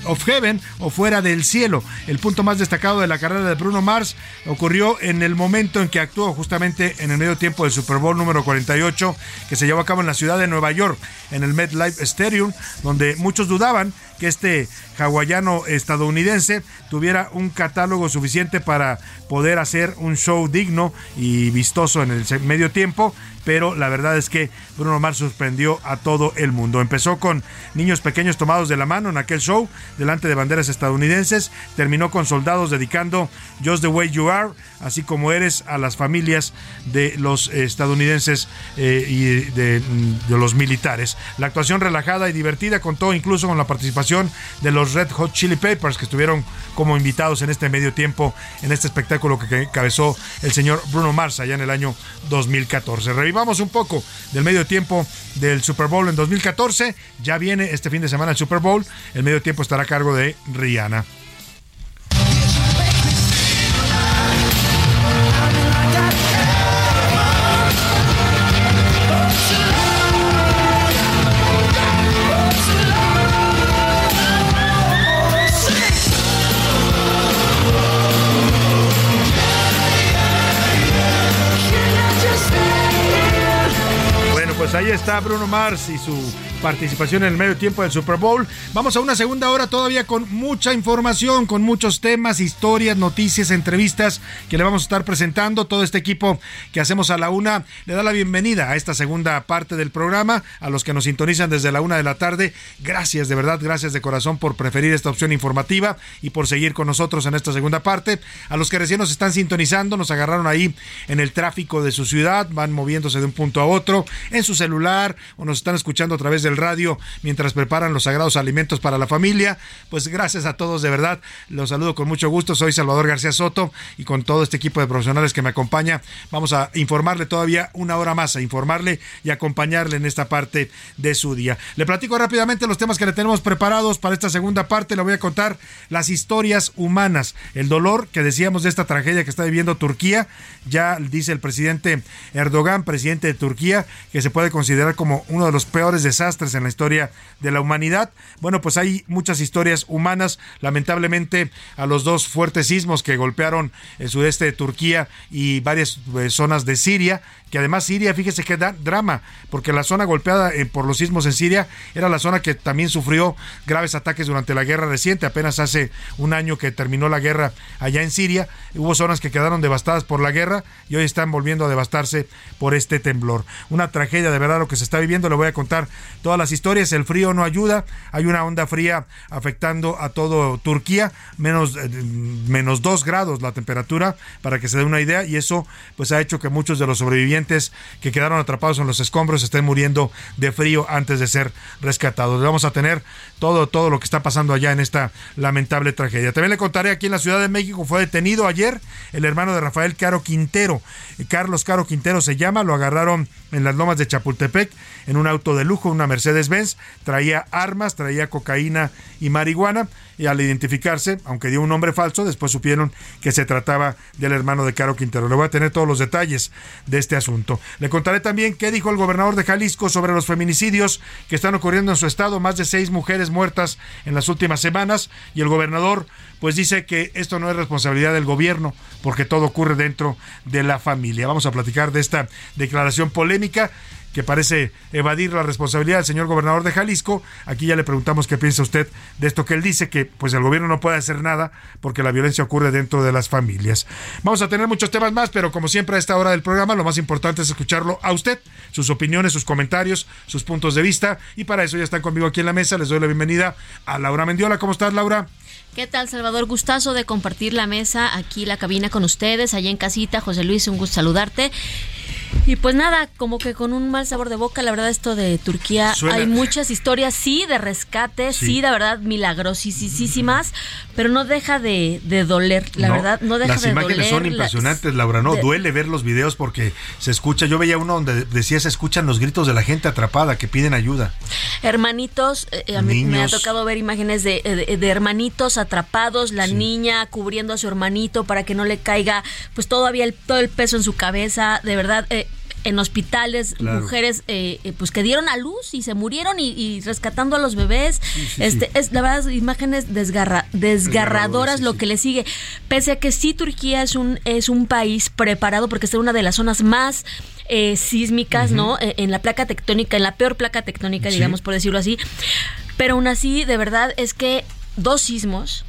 Speaker 7: of Heaven o Fuera del Cielo. El punto más destacado de la carrera de Bruno Mars ocurrió en el momento en que actuó justamente en el medio tiempo del Super Bowl número 48 que se llevó a cabo en la ciudad de Nueva York, en el MetLife Stadium, donde muchos dudaban que este hawaiano estadounidense tuviera un catálogo suficiente para poder hacer un show digno y vistoso en el medio tiempo pero la verdad es que Bruno Mars sorprendió a todo el mundo. Empezó con niños pequeños tomados de la mano en aquel show delante de banderas estadounidenses, terminó con soldados dedicando Just the Way You Are, así como eres a las familias de los estadounidenses eh, y de, de los militares. La actuación relajada y divertida contó incluso con la participación de los Red Hot Chili Peppers que estuvieron como invitados en este medio tiempo, en este espectáculo que encabezó el señor Bruno Mars allá en el año 2014. Revivamos un poco del medio tiempo del Super Bowl en 2014. Ya viene este fin de semana el Super Bowl. El medio tiempo estará a cargo de Rihanna. Ahí está Bruno Mars y su participación en el medio tiempo del Super Bowl. Vamos a una segunda hora todavía con mucha información, con muchos temas, historias, noticias, entrevistas que le vamos a estar presentando. Todo este equipo que hacemos a la una le da la bienvenida a esta segunda parte del programa. A los que nos sintonizan desde la una de la tarde, gracias de verdad, gracias de corazón por preferir esta opción informativa y por seguir con nosotros en esta segunda parte. A los que recién nos están sintonizando, nos agarraron ahí en el tráfico de su ciudad, van moviéndose de un punto a otro, en su celular o nos están escuchando a través del radio mientras preparan los sagrados alimentos para la familia. Pues gracias a todos, de verdad. Los saludo con mucho gusto. Soy Salvador García Soto y con todo este equipo de profesionales que me acompaña, vamos a informarle todavía una hora más, a informarle y acompañarle en esta parte de su día. Le platico rápidamente los temas que le tenemos preparados para esta segunda parte. Le voy a contar las historias humanas, el dolor que decíamos de esta tragedia que está viviendo Turquía. Ya dice el presidente Erdogan, presidente de Turquía, que se puede considerar como uno de los peores desastres en la historia de la humanidad. Bueno, pues hay muchas historias humanas. Lamentablemente, a los dos fuertes sismos que golpearon el sudeste de Turquía y varias eh, zonas de Siria, que además Siria, fíjese da drama, porque la zona golpeada eh, por los sismos en Siria era la zona que también sufrió graves ataques durante la guerra reciente, apenas hace un año que terminó la guerra allá en Siria. Hubo zonas que quedaron devastadas por la guerra y hoy están volviendo a devastarse por este temblor. Una tragedia de verdad lo que se está viviendo, le voy a contar todas las historias. El frío no ayuda, hay una onda fría afectando a todo Turquía, menos, eh, menos dos grados la temperatura, para que se dé una idea, y eso pues ha hecho que muchos de los sobrevivientes que quedaron atrapados en los escombros estén muriendo de frío antes de ser rescatados. Vamos a tener todo, todo lo que está pasando allá en esta lamentable tragedia. También le contaré aquí en la Ciudad de México fue detenido ayer el hermano de Rafael Caro Quintero. Carlos Caro Quintero se llama, lo agarraron en las lomas de Chapultepec en un auto de lujo, una Mercedes-Benz, traía armas, traía cocaína y marihuana y al identificarse, aunque dio un nombre falso, después supieron que se trataba del hermano de Caro Quintero. Le voy a tener todos los detalles de este asunto. Le contaré también qué dijo el gobernador de Jalisco sobre los feminicidios que están ocurriendo en su estado, más de seis mujeres muertas en las últimas semanas y el gobernador pues dice que esto no es responsabilidad del gobierno porque todo ocurre dentro de la familia. Vamos a platicar de esta declaración polémica que parece evadir la responsabilidad del señor gobernador de Jalisco. Aquí ya le preguntamos qué piensa usted de esto que él dice, que pues el gobierno no puede hacer nada porque la violencia ocurre dentro de las familias. Vamos a tener muchos temas más, pero como siempre a esta hora del programa lo más importante es escucharlo a usted, sus opiniones, sus comentarios, sus puntos de vista y para eso ya están conmigo aquí en la mesa. Les doy la bienvenida a Laura Mendiola. ¿Cómo estás, Laura?
Speaker 8: ¿Qué tal, Salvador? Gustazo de compartir la mesa aquí, la cabina con ustedes, allá en casita. José Luis, un gusto saludarte. Y pues nada, como que con un mal sabor de boca, la verdad esto de Turquía,
Speaker 7: Suena-
Speaker 8: hay muchas historias, sí, de rescate, sí,
Speaker 7: Sí.
Speaker 8: de verdad, milagrosísimas, pero no deja de, de doler, la verdad, no deja
Speaker 7: Las
Speaker 8: de
Speaker 7: imágenes
Speaker 8: doler.
Speaker 7: son
Speaker 8: la-
Speaker 7: impresionantes, Laura. No,
Speaker 8: de-
Speaker 7: duele ver los videos porque se escucha. Yo veía uno donde decía se escuchan los gritos de la gente atrapada que piden ayuda.
Speaker 8: Hermanitos, eh, a mí me ha tocado ver imágenes de, de- de hermanitos atrapados, la niña cubriendo a su hermanito para que no le caiga pues todavía el, todo el peso en su cabeza, de verdad. eh, en hospitales,
Speaker 22: Claro.
Speaker 8: mujeres eh, eh, pues que dieron a luz y se murieron y, y rescatando a los bebés.
Speaker 22: sí,
Speaker 8: este es la verdad imágenes desgarra, desgarradoras lo que le sigue. Pese a que sí Turquía es un es un país preparado porque es una de las zonas más eh, sísmicas, ¿no? Eh, En la placa tectónica, en la peor placa tectónica, digamos por decirlo así. Pero aún así, de verdad, es que dos sismos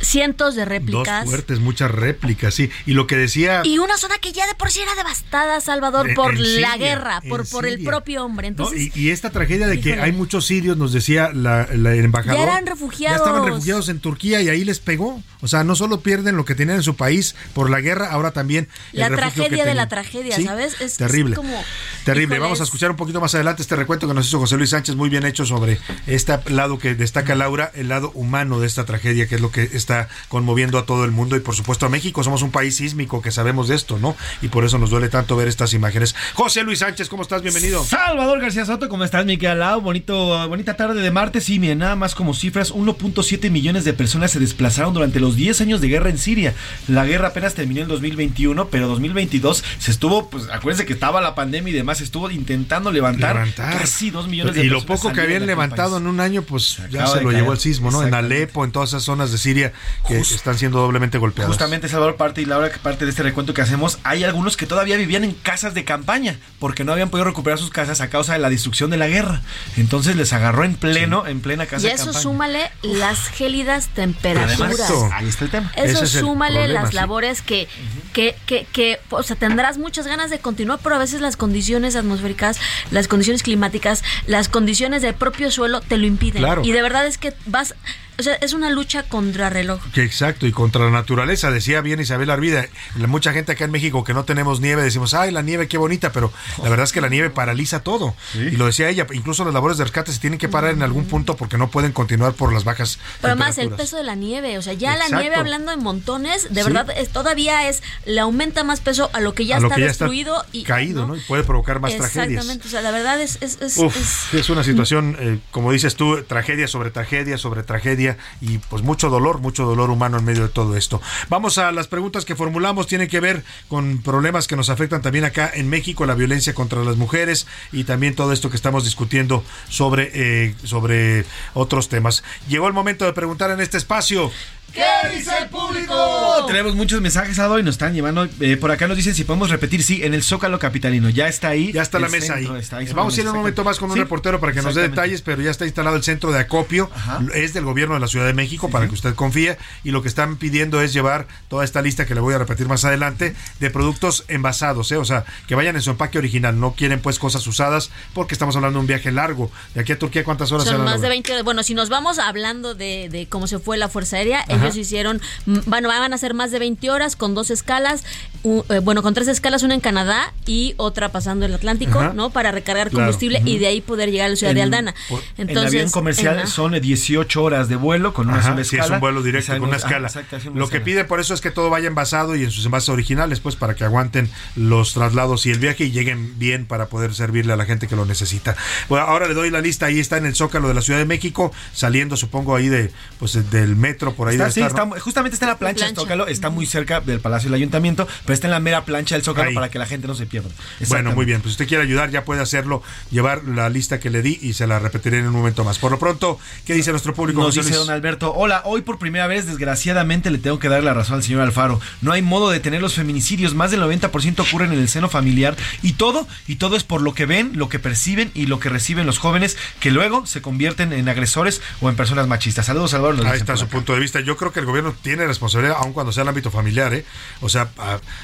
Speaker 8: cientos de réplicas.
Speaker 7: Dos fuertes, muchas réplicas, sí. Y lo que decía...
Speaker 8: Y una zona que ya de por sí era devastada, Salvador,
Speaker 7: En-
Speaker 8: por
Speaker 7: en
Speaker 8: la guerra, por, por el propio hombre.
Speaker 7: ¿no?
Speaker 8: Entonces,
Speaker 7: y, y esta tragedia de que hay muchos sirios, nos decía la, la- el embajador.
Speaker 8: Ya eran refugiados.
Speaker 7: Ya estaban refugiados en Turquía y ahí les pegó. O sea, no solo pierden lo que tenían en su país por la guerra, ahora también el
Speaker 8: la
Speaker 7: que
Speaker 8: tragedia de la tragedia,
Speaker 7: Sí,
Speaker 8: ¿sabes? Es- es
Speaker 7: terrible.
Speaker 8: como-
Speaker 7: Terrible.
Speaker 8: híjole,
Speaker 7: Vamos a
Speaker 8: es-
Speaker 7: escuchar un poquito más adelante este recuento que nos hizo José Luis Sánchez, muy bien hecho sobre este lado que destaca Laura, el lado humano de esta tragedia, que es lo que está conmoviendo a todo el mundo y por supuesto a México. Somos un país sísmico que sabemos de esto, ¿no? Y por eso nos duele tanto ver estas imágenes. José Luis Sánchez, ¿cómo estás? Bienvenido.
Speaker 23: Salvador García Soto, ¿cómo estás, Miguel Lau? Bonito, bonita tarde de martes. Sí, miren, nada más como cifras, 1.7 millones de personas se desplazaron durante los 10 años de guerra en Siria. La guerra apenas terminó en 2021, pero 2022 se estuvo, pues acuérdense que estaba la pandemia y demás, estuvo intentando levantar,
Speaker 7: Levantar.
Speaker 23: casi 2 millones de
Speaker 7: y lo
Speaker 23: personas.
Speaker 7: poco que habían levantado en un año, pues ya se lo llevó el sismo, ¿no? En. Alepo, en todas esas zonas de Siria que están siendo doblemente golpeadas.
Speaker 23: Justamente, Salvador, parte y Laura, que parte de este recuento que hacemos, hay algunos que todavía vivían en casas de campaña, porque no habían podido recuperar sus casas a causa de la destrucción de la guerra. Entonces les agarró en pleno, en plena casa
Speaker 8: Y
Speaker 23: de
Speaker 8: eso
Speaker 23: campaña.
Speaker 8: súmale las gélidas temperaturas.
Speaker 23: Además, ahí está el tema.
Speaker 8: Eso
Speaker 23: es
Speaker 8: súmale
Speaker 23: problema,
Speaker 8: las
Speaker 23: sí.
Speaker 8: labores que, que, que, que, o sea, tendrás muchas ganas de continuar, pero a veces las condiciones atmosféricas, las condiciones climáticas, las condiciones del propio suelo te lo impiden.
Speaker 7: Claro.
Speaker 8: Y de verdad es que vas, o sea, es una lucha contra reloj.
Speaker 7: Que exacto, y contra la naturaleza, decía bien Isabel Arvida, mucha gente acá en México que no tenemos nieve, decimos, ay, la nieve, qué bonita, pero la verdad es que la nieve paraliza todo. Y lo decía ella, incluso las labores de rescate se tienen que parar en algún punto porque no pueden continuar por las bajas
Speaker 8: Pero además el peso de la nieve, o sea, ya
Speaker 7: Exacto.
Speaker 8: la nieve hablando en montones, de
Speaker 7: Sí.
Speaker 8: verdad es, todavía es, le aumenta más peso a lo que ya
Speaker 7: A lo
Speaker 8: está
Speaker 7: que ya está
Speaker 8: destruido y
Speaker 7: caído, ¿no? Y puede provocar más tragedias.
Speaker 8: Exactamente, o sea, la verdad es, es, es-
Speaker 7: Uf,
Speaker 8: es-
Speaker 7: es una situación, eh, como dices tú, tragedia sobre tragedia sobre tragedia y pues mucho dolor, mucho dolor humano en medio de todo esto. Vamos a las preguntas que formulamos, tienen que ver con problemas que nos afectan también acá en México, la violencia contra las mujeres y también todo esto que estamos discutiendo sobre, eh, sobre otros temas. Llegó el momento de preguntar en este espacio.
Speaker 23: ¿Qué dice el público? Tenemos muchos mensajes a hoy, nos están llevando. eh, por acá nos dicen si podemos repetir, sí, en el Zócalo Capitalino. Ya está ahí.
Speaker 7: Ya está la mesa ahí.
Speaker 23: centro está ahí
Speaker 7: Eh, Vamos a ir un momento más con un
Speaker 23: Sí,
Speaker 7: reportero para que nos dé detalles, pero ya está instalado el centro de acopio. Es del gobierno de la Ciudad de México, para que usted confíe. Y lo que están pidiendo es llevar toda esta lista que le voy a repetir más adelante de productos envasados, ¿eh? o sea, que vayan en su empaque original. No quieren pues cosas usadas porque estamos hablando de un viaje largo. De aquí a Turquía, ¿cuántas horas
Speaker 8: son más de
Speaker 7: Laura?
Speaker 8: 20 bueno si nos vamos hablando de, de cómo se fue la fuerza aérea
Speaker 7: Ajá.
Speaker 8: Ellos hicieron bueno van a ser más de 20 horas con dos escalas u- eh, bueno con tres escalas una en Canadá y otra pasando el Atlántico
Speaker 23: Ajá.
Speaker 8: no para recargar
Speaker 23: Claro.
Speaker 8: combustible y de ahí poder llegar a la ciudad de
Speaker 23: En-
Speaker 8: Aldana
Speaker 23: por-
Speaker 8: entonces
Speaker 23: en avión comercial
Speaker 8: ajá.
Speaker 23: son eh, 18 horas de vuelo con una
Speaker 7: Ajá,
Speaker 23: sola
Speaker 7: sí,
Speaker 23: escala.
Speaker 7: es un vuelo directo con una escala.
Speaker 23: ah, exacto, hacemos una
Speaker 7: Lo que
Speaker 23: escala.
Speaker 7: pide por eso es que todo vaya envasado y en sus envases originales, pues para que aguanten los traslados y el viaje y lleguen bien para poder servirle a la gente que lo necesita. Bueno, ahora le doy la lista, ahí está en el Zócalo de la Ciudad de México, saliendo supongo ahí de pues del metro por ahí
Speaker 23: Está,
Speaker 7: debe
Speaker 23: sí,
Speaker 7: estar, ¿no?
Speaker 23: está- justamente está en la plancha, del
Speaker 8: plancha.
Speaker 23: Zócalo, está muy cerca del Palacio del Ayuntamiento, pero está en la mera plancha del Zócalo
Speaker 7: Ahí.
Speaker 23: para que la gente no se pierda.
Speaker 7: Bueno, muy bien, pues si usted quiere ayudar ya puede hacerlo, llevar la lista que le di y se la repetiré en un momento más. Por lo pronto, ¿qué dice nuestro público?
Speaker 23: Nos
Speaker 7: José
Speaker 23: dice
Speaker 7: Luis?
Speaker 23: don Alberto, hola, hoy por primera vez, desgraciadamente, le tengo que dar la razón al señor Alfaro. No hay modo de tener los feminicidios, más del 90% ocurren en el seno familiar y todo, y todo es por lo que ven, lo que perciben y lo que reciben los jóvenes que luego se convierten en agresores o en personas machistas. Saludos, Salvador.
Speaker 7: Ahí está su
Speaker 23: acá.
Speaker 7: punto de vista. Yo creo que el gobierno tiene responsabilidad, aun cuando sea el ámbito familiar, ¿eh? O sea,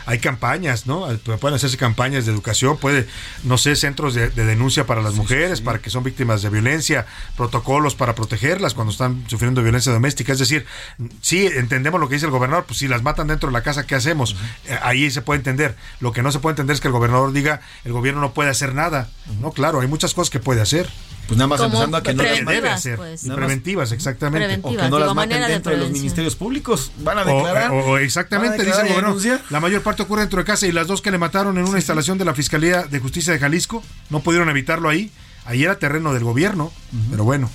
Speaker 7: hay campañas, ¿no? Pueden hacerse campañas de educación, puede, no sé, centros de, de denuncia para las mujeres, para que son víctimas de violencia, protocolos para protegerlas cuando están sufriendo violencia doméstica. Es decir, sí, entendemos lo que dice el gobernador, pues si las matan dentro de la casa, ¿qué hacemos? Eh, Ahí se puede entender. Lo que no se puede entender es que el gobernador diga, el gobierno no puede hacer nada. No, claro, hay muchas cosas que puede hacer.
Speaker 23: Pues nada más
Speaker 8: Como
Speaker 23: empezando a que no las
Speaker 7: debe hacer.
Speaker 8: pues.
Speaker 7: Y
Speaker 23: Nada más-
Speaker 7: preventivas, exactamente.
Speaker 8: Preventivas.
Speaker 23: O que no las maten
Speaker 8: de
Speaker 23: dentro de, los ministerios públicos. Van a declarar.
Speaker 7: O, o exactamente,
Speaker 23: declarar
Speaker 7: gobernador.
Speaker 23: denunciar.
Speaker 7: La mayor parte ocurre dentro de casa y las dos que le mataron en una instalación de la Fiscalía de Justicia de Jalisco no pudieron evitarlo ahí. Ahí era terreno del gobierno, pero bueno.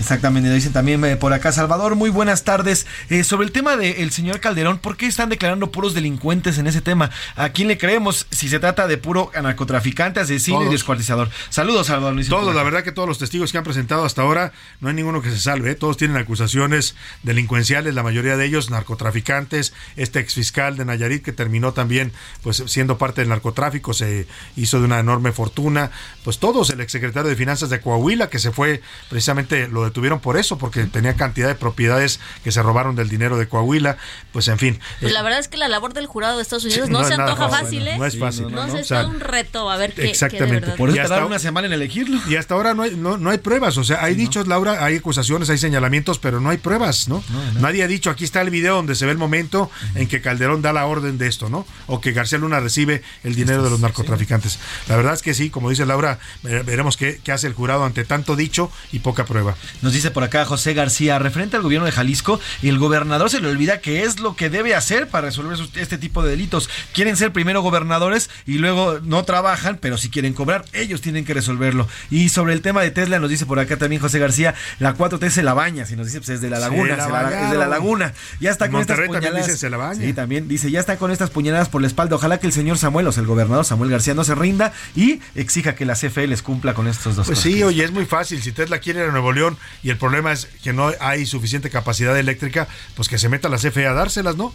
Speaker 23: Exactamente, dicen también eh, por acá Salvador, muy buenas tardes. Eh, sobre el tema del señor Calderón, ¿por qué están declarando puros delincuentes en ese tema? ¿A quién le creemos si se trata de puro narcotraficante, asesino y descuartizador? Saludos, Salvador.
Speaker 7: Todos, la verdad que todos los testigos que han presentado hasta ahora, no hay ninguno que se salve. ¿eh? Todos tienen acusaciones delincuenciales, la mayoría de ellos narcotraficantes. Este exfiscal de Nayarit que terminó también pues siendo parte del narcotráfico, se hizo de una enorme fortuna. Pues todos, el exsecretario de Finanzas de Coahuila, que se fue precisamente, lo lo detuvieron por eso, porque tenía cantidad de propiedades que se robaron del dinero de Coahuila. Pues en fin.
Speaker 8: Pues
Speaker 7: eh,
Speaker 8: la verdad es que la labor del jurado de Estados Unidos
Speaker 7: Sí,
Speaker 8: no,
Speaker 7: no
Speaker 8: se
Speaker 7: es nada
Speaker 8: antoja
Speaker 7: fácil,
Speaker 8: ¿eh?
Speaker 7: no es fácil,
Speaker 8: No,
Speaker 7: ¿no?
Speaker 8: se
Speaker 7: O sea,
Speaker 8: está un reto a ver qué, qué de
Speaker 7: Exactamente.
Speaker 8: verdad.
Speaker 23: Por eso tardaron una semana en elegirlo.
Speaker 7: Y hasta ahora no hay, no, no hay pruebas. O sea, hay dichos, Laura, hay acusaciones, hay señalamientos, pero no hay pruebas, ¿no? Nadie ha dicho, aquí está el video donde se ve el momento en que Calderón da la orden de esto, ¿no? O que García Luna recibe el dinero de los narcotraficantes. La verdad es que sí, como dice Laura, eh, veremos qué, qué hace el jurado ante tanto dicho y poca prueba.
Speaker 23: Nos dice por acá José García, referente al gobierno de Jalisco, el gobernador se le olvida que es lo que debe hacer para resolver este tipo de delitos. Quieren ser primero gobernadores y luego no trabajan, pero si quieren cobrar, ellos tienen que resolverlo. Y sobre el tema de Tesla, nos dice por acá también José García, la 4T se la baña, si nos dice, pues es de la laguna,
Speaker 7: la
Speaker 23: la- es de la laguna. Ya está con estas
Speaker 7: Monterrey
Speaker 23: puñaladas.
Speaker 7: dicen, se la baña.
Speaker 23: Sí, también dice, ya está con estas puñaladas por la espalda. Ojalá que el señor Samuel, o sea, el gobernador Samuel García, no se rinda y exija que la CFE les cumpla con estos dos
Speaker 7: Pues sí, oye, es muy fácil. Si Tesla quiere ir a Nuevo León y el problema es que no hay suficiente capacidad eléctrica, pues que se meta la CFE a dárselas, ¿no?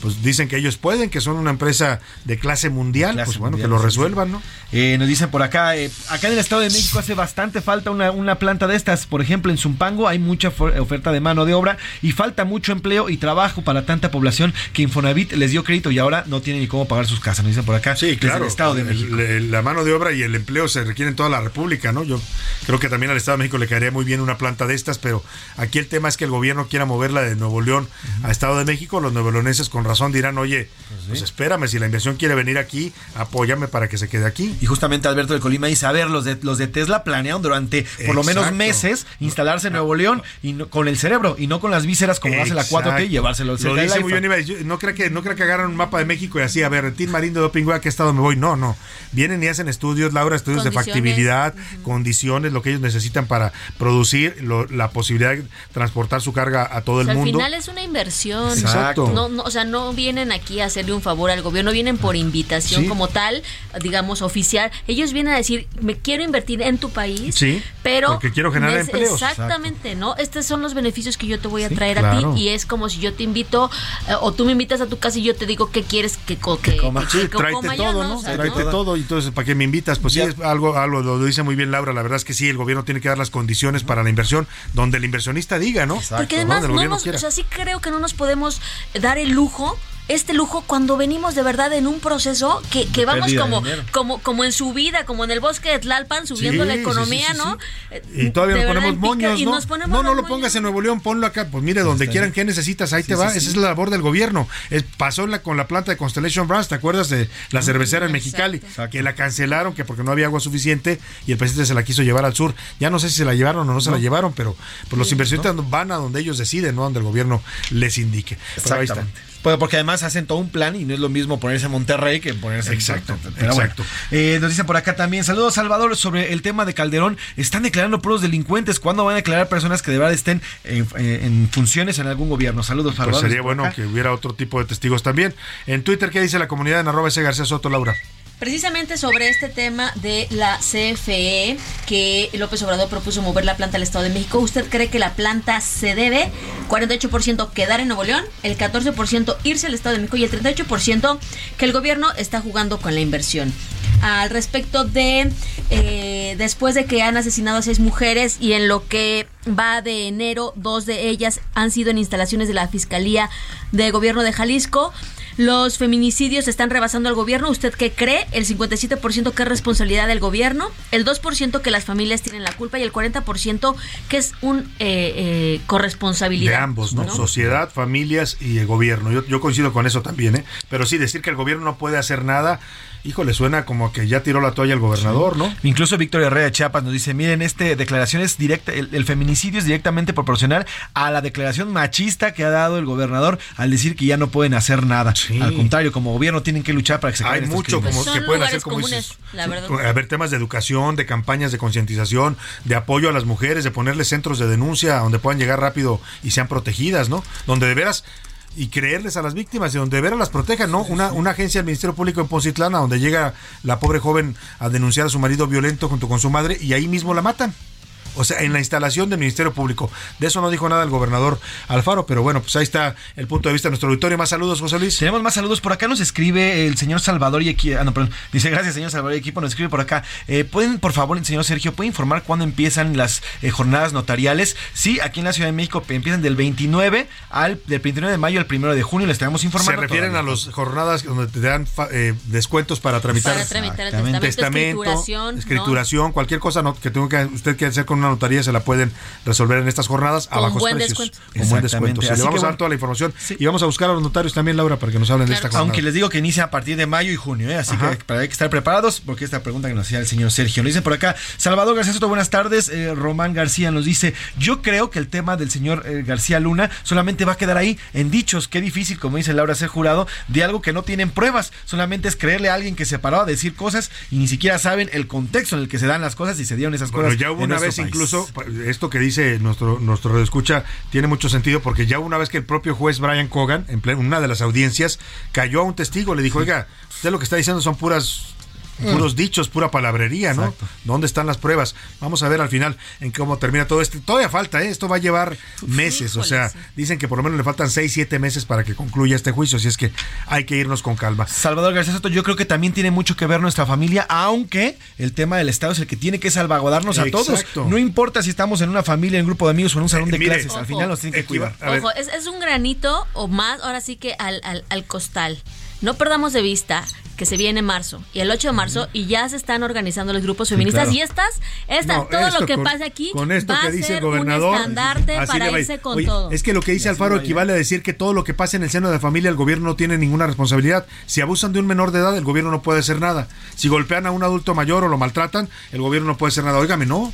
Speaker 7: Pues dicen que ellos pueden, que son una empresa de clase mundial,
Speaker 23: Clase
Speaker 7: pues bueno,
Speaker 23: mundial,
Speaker 7: que lo resuelvan, ¿no?
Speaker 23: Eh, nos dicen por acá, eh, acá en el Estado de México hace bastante falta una, una planta de estas. Por ejemplo, en Zumpango hay mucha oferta de mano de obra y falta mucho empleo y trabajo para tanta población que Infonavit les dio crédito y ahora no tienen ni cómo pagar sus casas. Nos dicen por acá.
Speaker 7: Sí, claro.
Speaker 23: el Estado de México.
Speaker 7: el- la mano de obra y el empleo se requieren en toda la República, ¿no? Yo creo que también al Estado de México le caería muy bien una planta de estas, pero aquí el tema es que el gobierno quiera moverla de Nuevo León a Estado de México. Los nuevoleoneses con razón dirán, oye, pues espérame, si la inversión quiere venir aquí, apóyame para que se quede aquí.
Speaker 23: Y justamente Alberto de Colima dice, a ver, los de, los de Tesla planearon durante por lo menos
Speaker 7: Exacto.
Speaker 23: meses instalarse en Nuevo León y no- con el cerebro y no con las vísceras como lo hace la 4T y
Speaker 7: Exacto.
Speaker 23: llevárselo al
Speaker 7: Lo dice muy bien, Iba, yo no creo que no creo que agarran un mapa de México y así, a ver, Tim Marín de Doping, ¿a qué estado me voy? No, no. Vienen y hacen estudios, Laura, estudios de factibilidad, condiciones, lo que ellos necesitan para producir, lo- la posibilidad de transportar su carga a todo
Speaker 8: O
Speaker 7: el
Speaker 8: sea, al
Speaker 7: mundo.
Speaker 8: final es una inversión.
Speaker 7: Exacto.
Speaker 8: No, no, o sea, no vienen aquí a hacerle un favor al gobierno, vienen por invitación
Speaker 7: Sí.
Speaker 8: como tal, digamos, oficial. Ellos vienen a decir, me quiero invertir en tu país,
Speaker 7: Sí,
Speaker 8: pero...
Speaker 7: porque quiero generar
Speaker 8: neces-
Speaker 7: empleos.
Speaker 8: Exactamente, ¿no? Estos son los beneficios que yo te voy a
Speaker 7: Sí,
Speaker 8: traer
Speaker 7: claro.
Speaker 8: a ti y es como si yo te invito eh, o tú me invitas a tu casa y yo te digo qué quieres que, co- que,
Speaker 7: Coma.
Speaker 8: que-
Speaker 7: Sí,
Speaker 8: que
Speaker 7: tráete
Speaker 8: coma yo,
Speaker 7: todo,
Speaker 8: ¿no?
Speaker 7: ¿no?
Speaker 8: O sea,
Speaker 7: tráete
Speaker 8: ¿no?
Speaker 7: todo. Y entonces, ¿para qué me invitas? Pues sí, es algo, algo lo, lo dice muy bien Laura. La verdad es que sí, el gobierno tiene que dar las condiciones para la inversión donde el inversionista diga, ¿no?
Speaker 8: Porque
Speaker 7: ¿no?
Speaker 8: además no nos, o sea, sí creo que no nos podemos dar el lujo este lujo cuando venimos de verdad en un proceso que, que vamos como, como, como en su vida, como en el bosque de Tlalpan, subiendo
Speaker 7: Sí,
Speaker 8: la economía,
Speaker 7: sí, sí,
Speaker 8: ¿no?
Speaker 7: Y todavía nos ponemos moños,
Speaker 8: y
Speaker 7: ¿no?
Speaker 8: nos ponemos
Speaker 7: no, no lo
Speaker 8: moños.
Speaker 7: pongas en Nuevo León, ponlo acá. Pues mire, donde quieran, ¿qué necesitas? Ahí te va.
Speaker 23: sí,
Speaker 7: Esa
Speaker 23: sí.
Speaker 7: es la labor del gobierno. Es- pasó en la- con la planta de Constellation Brands, ¿te acuerdas de la cervecera en Mexicali? Que la cancelaron, que porque no había agua suficiente y el presidente se la quiso llevar al sur. Ya no sé si se la llevaron o no se la llevaron, pero pues, los inversionistas van a donde ellos deciden, no donde el gobierno les indique. Pero ahí está.
Speaker 23: Pues porque además hacen todo un plan y no es lo mismo ponerse en Monterrey que ponerse
Speaker 7: Exacto,
Speaker 23: en Pero bueno.
Speaker 7: exacto.
Speaker 23: Eh, nos dicen por acá también, saludos Salvador, sobre el tema de Calderón, están declarando puros delincuentes, ¿cuándo van a declarar personas que de verdad estén en, eh, en funciones en algún gobierno? Saludos
Speaker 7: Pues
Speaker 23: Salvador.
Speaker 7: sería bueno que hubiera otro tipo de testigos también. En Twitter, ¿qué dice la comunidad en arroba ese García Soto, Laura?
Speaker 8: Precisamente sobre este tema de la CFE, que López Obrador propuso mover la planta al Estado de México, ¿usted cree que la planta se debe 48% quedar en Nuevo León, el 14% irse al Estado de México y el 38% que el gobierno está jugando con la inversión? Al respecto de, eh, después de que han asesinado a seis mujeres y en lo que va de enero, dos de ellas han sido en instalaciones de la Fiscalía de Gobierno de Jalisco, los feminicidios están rebasando al gobierno. ¿Usted qué cree? El 57% que es responsabilidad del gobierno, el 2% que las familias tienen la culpa y el 40% que es un eh, eh, corresponsabilidad.
Speaker 7: De ambos, ¿no? Sociedad, familias y el gobierno. Yo, yo coincido con eso también, ¿eh? Pero sí, decir que el gobierno no puede hacer nada, híjole, suena como que ya tiró la toalla el gobernador, ¿no?
Speaker 23: Incluso Víctor Herrera de Chiapas nos dice, miren, este declaración es directa, el, el feminicidio es directamente proporcional a la declaración machista que ha dado el gobernador al decir que ya no pueden hacer nada. Al contrario, como gobierno tienen que luchar para que se
Speaker 7: Hay
Speaker 23: estos
Speaker 7: mucho como que pueden hacer como dices,
Speaker 8: la verdad.
Speaker 7: a ver temas de educación, de campañas de concientización, de apoyo a las mujeres, de ponerles centros de denuncia donde puedan llegar rápido y sean protegidas, ¿no? Donde de veras y creerles a las víctimas y donde de veras las protejan, ¿no? Una, una agencia del Ministerio Público en Poncitlán a donde llega la pobre joven a denunciar a su marido violento junto con su madre y ahí mismo la matan. O sea, en la instalación del Ministerio Público. De eso no dijo nada el gobernador Alfaro, pero bueno, pues ahí está el punto de vista de nuestro auditorio. Más saludos, José Luis.
Speaker 23: Tenemos más saludos. Por acá nos escribe el señor Salvador y equipo. Ah, no, perdón. Dice, gracias, señor Salvador y equipo. Nos escribe por acá. Eh, ¿Pueden, por favor, señor Sergio, puede informar cuándo empiezan las eh, jornadas notariales? Sí, aquí en la Ciudad de México empiezan del 29 al del 29 de mayo al 1 de junio. Les estaremos informando.
Speaker 7: Se refieren a las jornadas donde te dan fa- eh, descuentos para tramitar,
Speaker 8: Para tramitar el testamento, escrituración,
Speaker 7: cualquier cosa no- que tenga que usted quiera hacer con una notaría se la pueden resolver en estas jornadas a
Speaker 8: Con
Speaker 7: bajos
Speaker 8: buen
Speaker 7: precios.
Speaker 8: descuento.
Speaker 7: Con buen descuento. Sí, le vamos a dar
Speaker 23: bueno.
Speaker 7: toda la información y vamos a buscar a los notarios también, Laura, para que nos hablen de esta jornada.
Speaker 23: Aunque les digo que inicia a partir de mayo y junio, ¿eh? así
Speaker 7: Ajá.
Speaker 23: que para hay que estar preparados, porque esta pregunta que nos hacía el señor Sergio. Nos dicen por acá, Salvador García Soto, buenas tardes. Eh, Román García nos dice, yo creo que el tema del señor eh, García Luna solamente va a quedar ahí en dichos. Qué difícil, como dice Laura, ser jurado de algo que no tienen pruebas. Solamente es creerle a alguien que se paró a decir cosas y ni siquiera saben el contexto en el que se dan las cosas y se dieron esas
Speaker 7: Bueno,
Speaker 23: cosas.
Speaker 7: ya hubo una vez
Speaker 23: país.
Speaker 7: Incluso, esto que dice nuestro, nuestro escucha tiene mucho sentido porque ya una vez que el propio juez Brian Cogan, en una de las audiencias, cayó a un testigo, le dijo, oiga, usted lo que está diciendo son puras puros dichos, pura palabrería, ¿no? ¿Dónde están las pruebas? Vamos a ver al final en cómo termina todo esto. Todavía falta, ¿eh? Esto va a llevar meses, o sea, dicen que por lo menos le faltan 6, 7 meses para que concluya este juicio, así es que hay que irnos con calma.
Speaker 23: Salvador García Soto, yo creo que también tiene mucho que ver nuestra familia, aunque el tema del Estado es el que tiene que salvaguardarnos a todos.
Speaker 7: Exacto.
Speaker 23: No importa si estamos en una familia, en un grupo de amigos o en un salón de
Speaker 7: Eh, mire,
Speaker 23: clases, al final nos tienen que cuidar.
Speaker 8: Ojo, es, es un granito o más, ahora sí que al, al, al costal. No perdamos de vista que se viene marzo y el 8 de marzo y ya se están organizando los grupos
Speaker 7: Sí,
Speaker 8: feministas
Speaker 7: claro.
Speaker 8: y estas, estas,
Speaker 7: No,
Speaker 8: todo
Speaker 7: esto
Speaker 8: lo que
Speaker 7: con-
Speaker 8: pase aquí
Speaker 7: con esto
Speaker 8: va
Speaker 7: que
Speaker 8: a
Speaker 7: dice
Speaker 8: ser
Speaker 7: el gobernador,
Speaker 8: un estandarte
Speaker 7: así
Speaker 8: para irse con
Speaker 7: Oye,
Speaker 8: todo.
Speaker 7: Es que lo que dice Alfaro equivale a decir que todo lo que pasa en el seno de la familia, el gobierno no tiene ninguna responsabilidad. Si abusan de un menor de edad, el gobierno no puede hacer nada. Si golpean a un adulto mayor o lo maltratan, el gobierno no puede hacer nada. Óigame, no.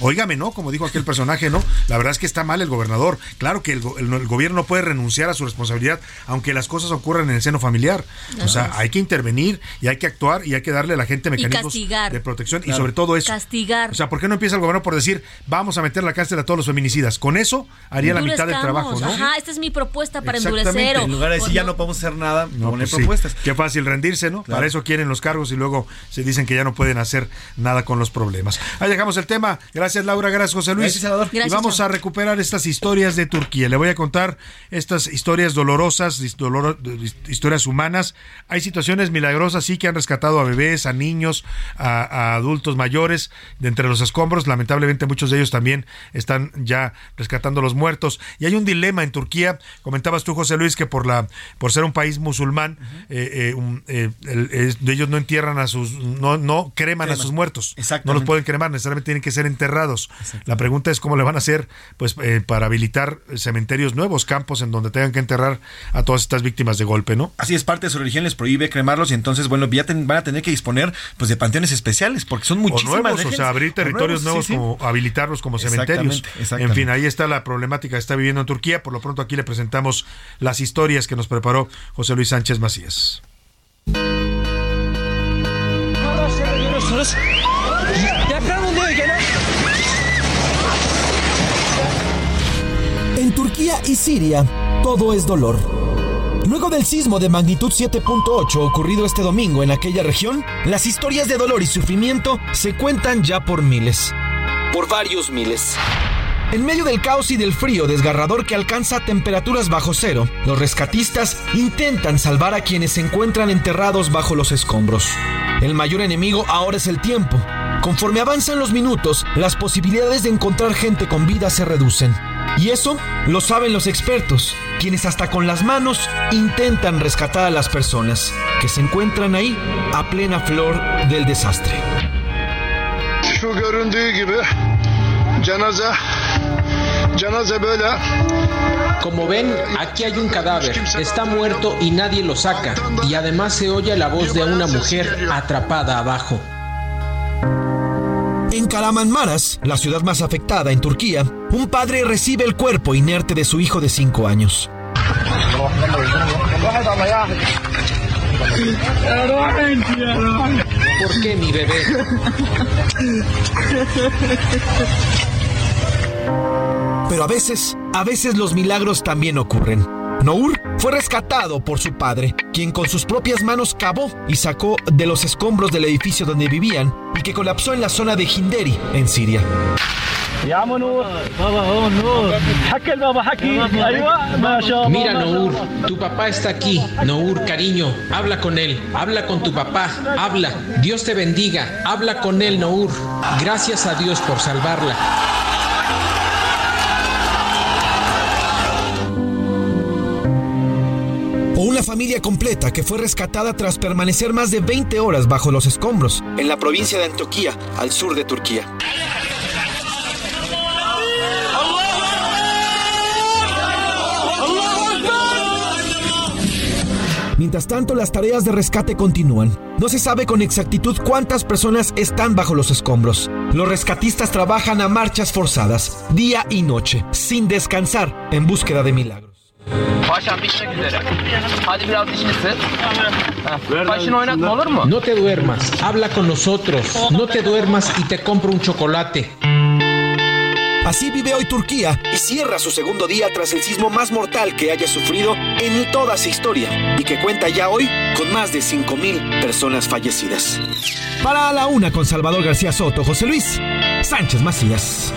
Speaker 7: Óigame, no, como dijo aquel personaje, no. La verdad es que está mal el gobernador. Claro que el, el- el gobierno no puede renunciar a su responsabilidad, aunque las cosas ocurran en el seno familiar. O sea, hay que intervenir y hay que actuar y hay que darle a la gente mecanismos
Speaker 8: castigar.
Speaker 7: de protección y sobre todo eso.
Speaker 8: Castigar.
Speaker 7: O sea, ¿por qué no empieza el gobierno por decir, vamos a meter la cárcel a todos los feminicidas? Con eso haría la mitad del trabajo, ¿no?
Speaker 8: Ajá, esta es mi propuesta para endurecer.
Speaker 7: En lugar de decir, ya
Speaker 8: no-
Speaker 23: podemos hacer nada,
Speaker 7: No,
Speaker 23: poner
Speaker 7: pues sí.
Speaker 23: propuestas.
Speaker 7: Qué fácil rendirse, ¿no? Para eso quieren los cargos y luego se dicen que ya no pueden hacer nada con los problemas. Ahí dejamos el tema. Gracias, Laura. Gracias, José Luis.
Speaker 23: Gracias, Salvador.
Speaker 7: y
Speaker 23: Gracias,
Speaker 7: vamos
Speaker 23: chao.
Speaker 7: a recuperar estas historias de Turquía. Le voy a contar estas historias dolorosas, his- doloro- historias humanas. Hay situaciones milagrosas, sí, que han rescatado a bebés, a niños, a, a adultos mayores de entre los escombros. Lamentablemente, muchos de ellos también están ya rescatando a los muertos. Y hay un dilema en Turquía. Comentabas tú, José Luis, que por la por ser un país musulmán, eh, eh, un- eh, el- ellos no entierran a sus, no, no creman a sus muertos. No
Speaker 23: Exactamente.
Speaker 7: los pueden cremar, necesariamente tienen que ser enterrados. La pregunta es cómo le van a hacer, pues, eh, para habilitar cementerios nuevos, campos en donde tengan que enterrar a todas estas víctimas de golpe, ¿no?
Speaker 23: Así es, parte de su religión les prohíbe cremarlos y entonces, bueno, ya ten- van a tener que disponer pues de panteones especiales porque son
Speaker 7: O
Speaker 23: muchísimas.
Speaker 7: nuevos, o sea, abrir
Speaker 23: o
Speaker 7: territorios nuevos,
Speaker 23: sí, sí.
Speaker 7: como habilitarlos como cementerios.
Speaker 23: Exactamente, exactamente.
Speaker 7: En fin, ahí está la problemática que está viviendo en Turquía. Por lo pronto aquí le presentamos las historias que nos preparó José Luis Sánchez Macías.
Speaker 24: Y Siria, todo es dolor. Luego del sismo de magnitud 7.8 ocurrido este domingo en aquella región, las historias de dolor y sufrimiento se cuentan ya por miles. Por varios miles. En medio del caos y del frío desgarrador que alcanza temperaturas bajo cero, los rescatistas intentan salvar a quienes se encuentran enterrados bajo los escombros. El mayor enemigo ahora es el tiempo. Conforme avanzan los minutos, las posibilidades de encontrar gente con vida se reducen. Y eso lo saben los expertos, quienes hasta con las manos intentan rescatar a las personas que se encuentran ahí a plena flor del desastre.
Speaker 25: Şu göründüğü gibi cenaze cenaze böyle
Speaker 22: Como ven, aquí hay un cadáver. Está muerto y nadie lo saca. Y además se oye la voz de una mujer atrapada abajo.
Speaker 24: En Karamanmaras, la ciudad más afectada en Turquía, un padre recibe el cuerpo inerte de su hijo de 5 años.
Speaker 22: ¿Por qué mi bebé?
Speaker 24: Pero a veces, a veces los milagros también ocurren. Nour fue rescatado por su padre, quien con sus propias manos cavó y sacó de los escombros del edificio donde vivían y que colapsó en la zona de Hinderi, en Siria.
Speaker 22: Mira, Nour, tu papá está aquí. Nour, cariño, habla con él, habla con tu papá, habla. Dios te bendiga, habla con él, Nour. Gracias a Dios por salvarla.
Speaker 26: O una familia completa que fue rescatada tras permanecer más de 20 horas bajo los escombros en la provincia de Antioquía, al sur de Turquía. Mientras tanto, las tareas de rescate continúan. No se sabe con exactitud cuántas personas están bajo los escombros. Los rescatistas trabajan a marchas forzadas, día y noche, sin descansar, en búsqueda de milagros.
Speaker 27: Paşam bitmek üzere. Hadi biraz dişini sık. Heh, Başını oynatma olur mu?
Speaker 22: No te duermas. Habla con nosotros. No te duermas y te compro un chocolate.
Speaker 26: Así vive hoy Turquía y cierra su segundo día tras el sismo más mortal que haya sufrido en toda su historia y que cuenta ya hoy con más de 5.000 personas fallecidas. Para la una con Salvador García Soto, José Luis Sánchez Macías.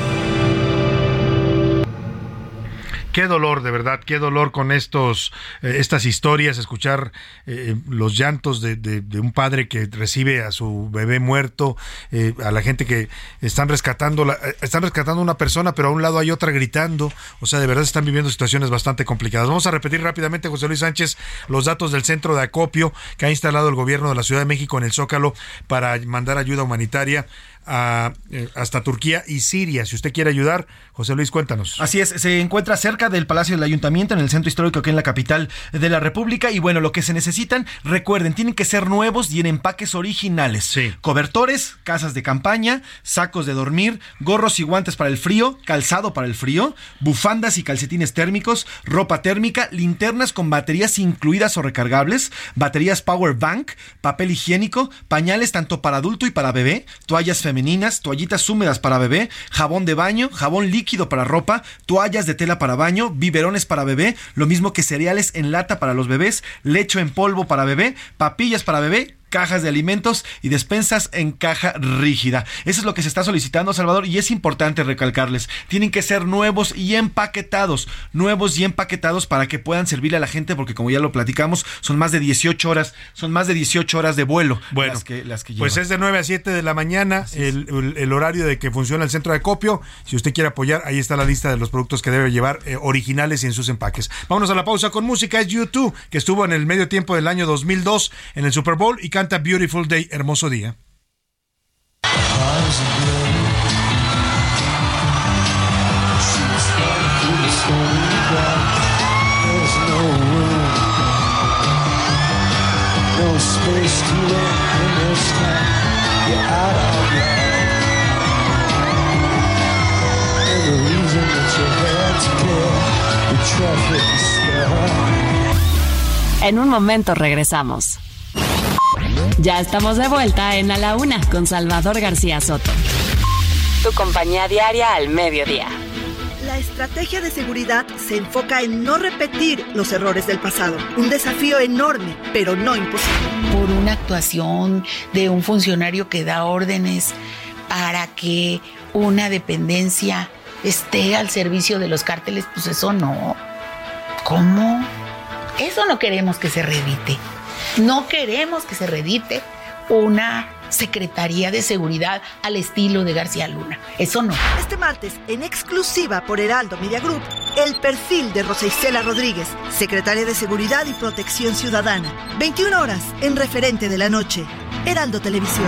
Speaker 7: Qué dolor, de verdad, qué dolor con estos, eh, estas historias, escuchar eh, los llantos de, de- de un padre que recibe a su bebé muerto, eh, a la gente que están rescatando, la- eh, están rescatando una persona, pero a un lado hay otra gritando. O sea, de verdad están viviendo situaciones bastante complicadas. Vamos a repetir rápidamente, José Luis Sánchez, los datos del centro de acopio que ha instalado el gobierno de la Ciudad de México en el Zócalo para mandar ayuda humanitaria a, eh, hasta Turquía y Siria. Si usted quiere ayudar, José Luis, cuéntanos.
Speaker 23: Así es, se encuentra cerca del Palacio del Ayuntamiento, en el centro histórico aquí en la capital de la República. Y bueno, lo que se necesitan, recuerden, tienen que ser nuevos y en empaques originales. Cobertores, casas de campaña, sacos de dormir, gorros y guantes para el frío, calzado para el frío, bufandas y calcetines térmicos, ropa térmica, linternas con baterías incluidas o recargables, baterías power bank, papel higiénico, pañales tanto para adulto y para bebé, toallas femeninas, toallitas húmedas para bebé, jabón de baño, jabón líquido para ropa, toallas de tela para baño, biberones para bebé, lo mismo que cereales en lata para los bebés, lecho en polvo para bebé, papillas para bebé, cajas de alimentos y despensas en caja rígida. Eso es lo que se está solicitando, Salvador, y es importante recalcarles. Tienen que ser nuevos y empaquetados, nuevos y empaquetados para que puedan servirle a la gente, porque como ya lo platicamos, son más de 18 horas, son más de 18 horas de vuelo
Speaker 7: Bueno,
Speaker 23: las que, las que
Speaker 7: Pues es de 9 a 7 de la mañana el, el- el horario de que funciona el centro de acopio. Si usted quiere apoyar, ahí está la lista de los productos que debe llevar eh, originales y en sus empaques. Vámonos a la pausa con música. Es YouTube, que estuvo en el medio tiempo del año 2002 en el Super Bowl y canta Beautiful Day, hermoso día.
Speaker 3: En un momento regresamos. Ya estamos de vuelta en A la Una con Salvador García Soto. Tu compañía diaria al mediodía.
Speaker 28: La estrategia de seguridad se enfoca en no repetir los errores del pasado. Un desafío enorme, pero no imposible.
Speaker 15: por una actuación de un funcionario que da órdenes para que una dependencia esté al servicio de los cárteles, pues eso no. ¿Cómo? Eso no queremos que se redite. No queremos que se redite una Secretaría de Seguridad al estilo de García Luna. Eso no.
Speaker 28: Este martes, en exclusiva por Heraldo Media Group, el perfil de Rosa Isela Rodríguez, secretaria de Seguridad y Protección Ciudadana. 21 horas en referente de la noche. Heraldo Televisión.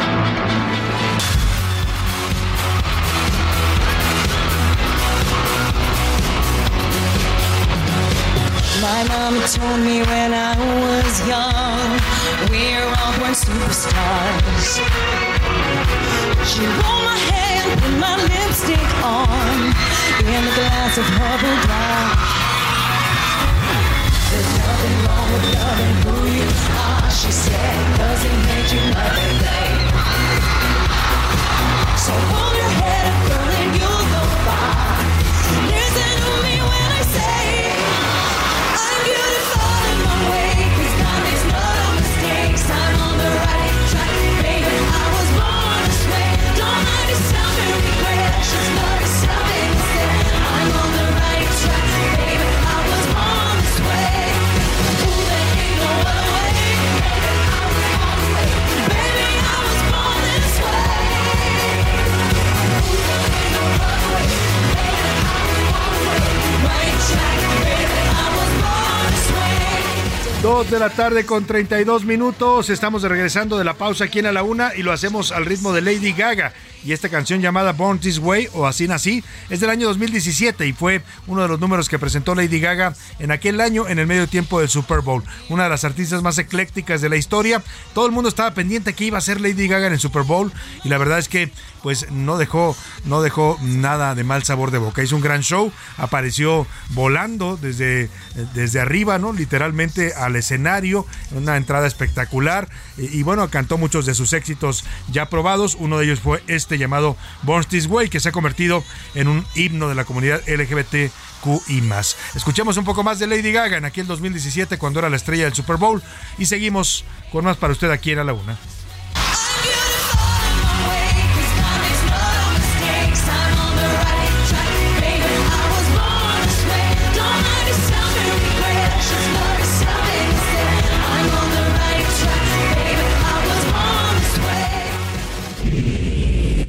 Speaker 18: My mama told me when I was young, we're all born superstars. She wore my hair, put my lipstick on, in a glass of bubble dye. There's nothing wrong with loving who you are, she said, cause it makes you day. So hold your head up, girl, and you'll go far.
Speaker 7: Dos de la tarde con 32 minutos. Estamos regresando de la pausa aquí en A la Una y lo hacemos al ritmo de Lady Gaga. Y esta canción llamada Born This Way o Así Nací es del año 2017 y fue uno de los números que presentó Lady Gaga en aquel año en el medio tiempo del Super Bowl. Una de las artistas más eclécticas de la historia. Todo el mundo estaba pendiente que iba a ser Lady Gaga en el Super Bowl y la verdad es que pues no dejó, no dejó nada de mal sabor de boca. Hizo un gran show, apareció volando desde, desde arriba, ¿no? Literalmente al escenario, una entrada espectacular. Y, bueno, cantó muchos de sus éxitos ya probados. Uno de ellos fue este llamado Born This Way, que se ha convertido en un himno de la comunidad LGBTQ y más. Escuchemos un poco más de Lady Gaga en aquel 2017 cuando era la estrella del Super Bowl y seguimos con más para usted aquí en A la Una.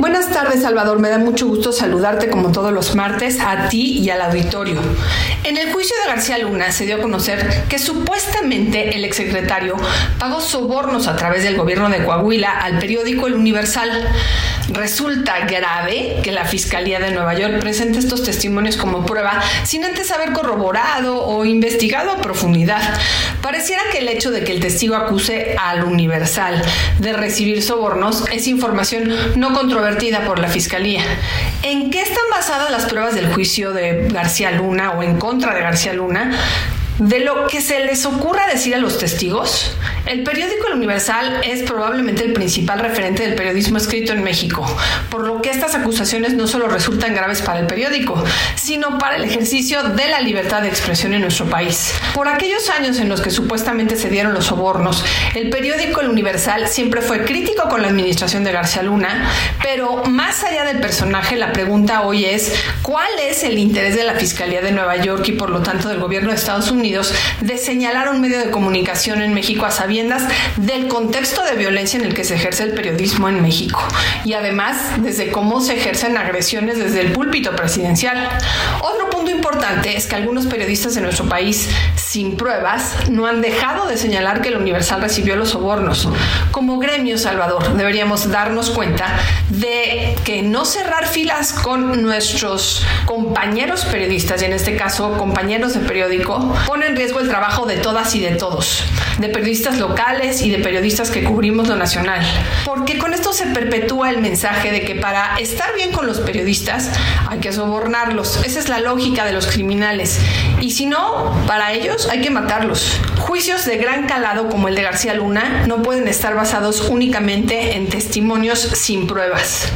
Speaker 29: Buenas tardes, Salvador. Me da mucho gusto saludarte como todos los martes a ti y al auditorio. En el juicio de García Luna se dio a conocer que supuestamente el exsecretario pagó sobornos a través del gobierno de Coahuila al periódico El Universal. Resulta grave que la Fiscalía de Nueva York presente estos testimonios como prueba sin antes haber corroborado o investigado a profundidad. Pareciera que el hecho de que el testigo acuse al Universal de recibir sobornos es información no controvertida por la Fiscalía. ¿En qué están basadas las pruebas del juicio de García Luna o en contra de García Luna? De lo que se les ocurra decir a los testigos, el periódico El Universal es probablemente el principal referente del periodismo escrito en México, por lo que estas acusaciones no solo resultan graves para el periódico, sino para el ejercicio de la libertad de expresión en nuestro país. Por aquellos años en los que supuestamente se dieron los sobornos, el periódico El Universal siempre fue crítico con la administración de García Luna, pero más allá del personaje, la pregunta hoy es, ¿cuál es el interés de la Fiscalía de Nueva York y por lo tanto del gobierno de Estados Unidos? De señalar a un medio de comunicación en México a sabiendas del contexto de violencia en el que se ejerce el periodismo en México y además desde cómo se ejercen agresiones desde el púlpito presidencial. Otro punto importante es que algunos periodistas de nuestro país, sin pruebas, no han dejado de señalar que el Universal recibió los sobornos. Como gremio Salvador, deberíamos darnos cuenta de que no cerrar filas con nuestros compañeros periodistas, y en este caso compañeros de periódico, pone en riesgo el trabajo de todas y de todos, de periodistas locales y de periodistas que cubrimos lo nacional. Porque con esto se perpetúa el mensaje de que para estar bien con los periodistas hay que sobornarlos. Esa es la lógica de los criminales. Y si no, para ellos hay que matarlos. Juicios de gran calado como el de García Luna no pueden estar basados únicamente en testimonios sin pruebas.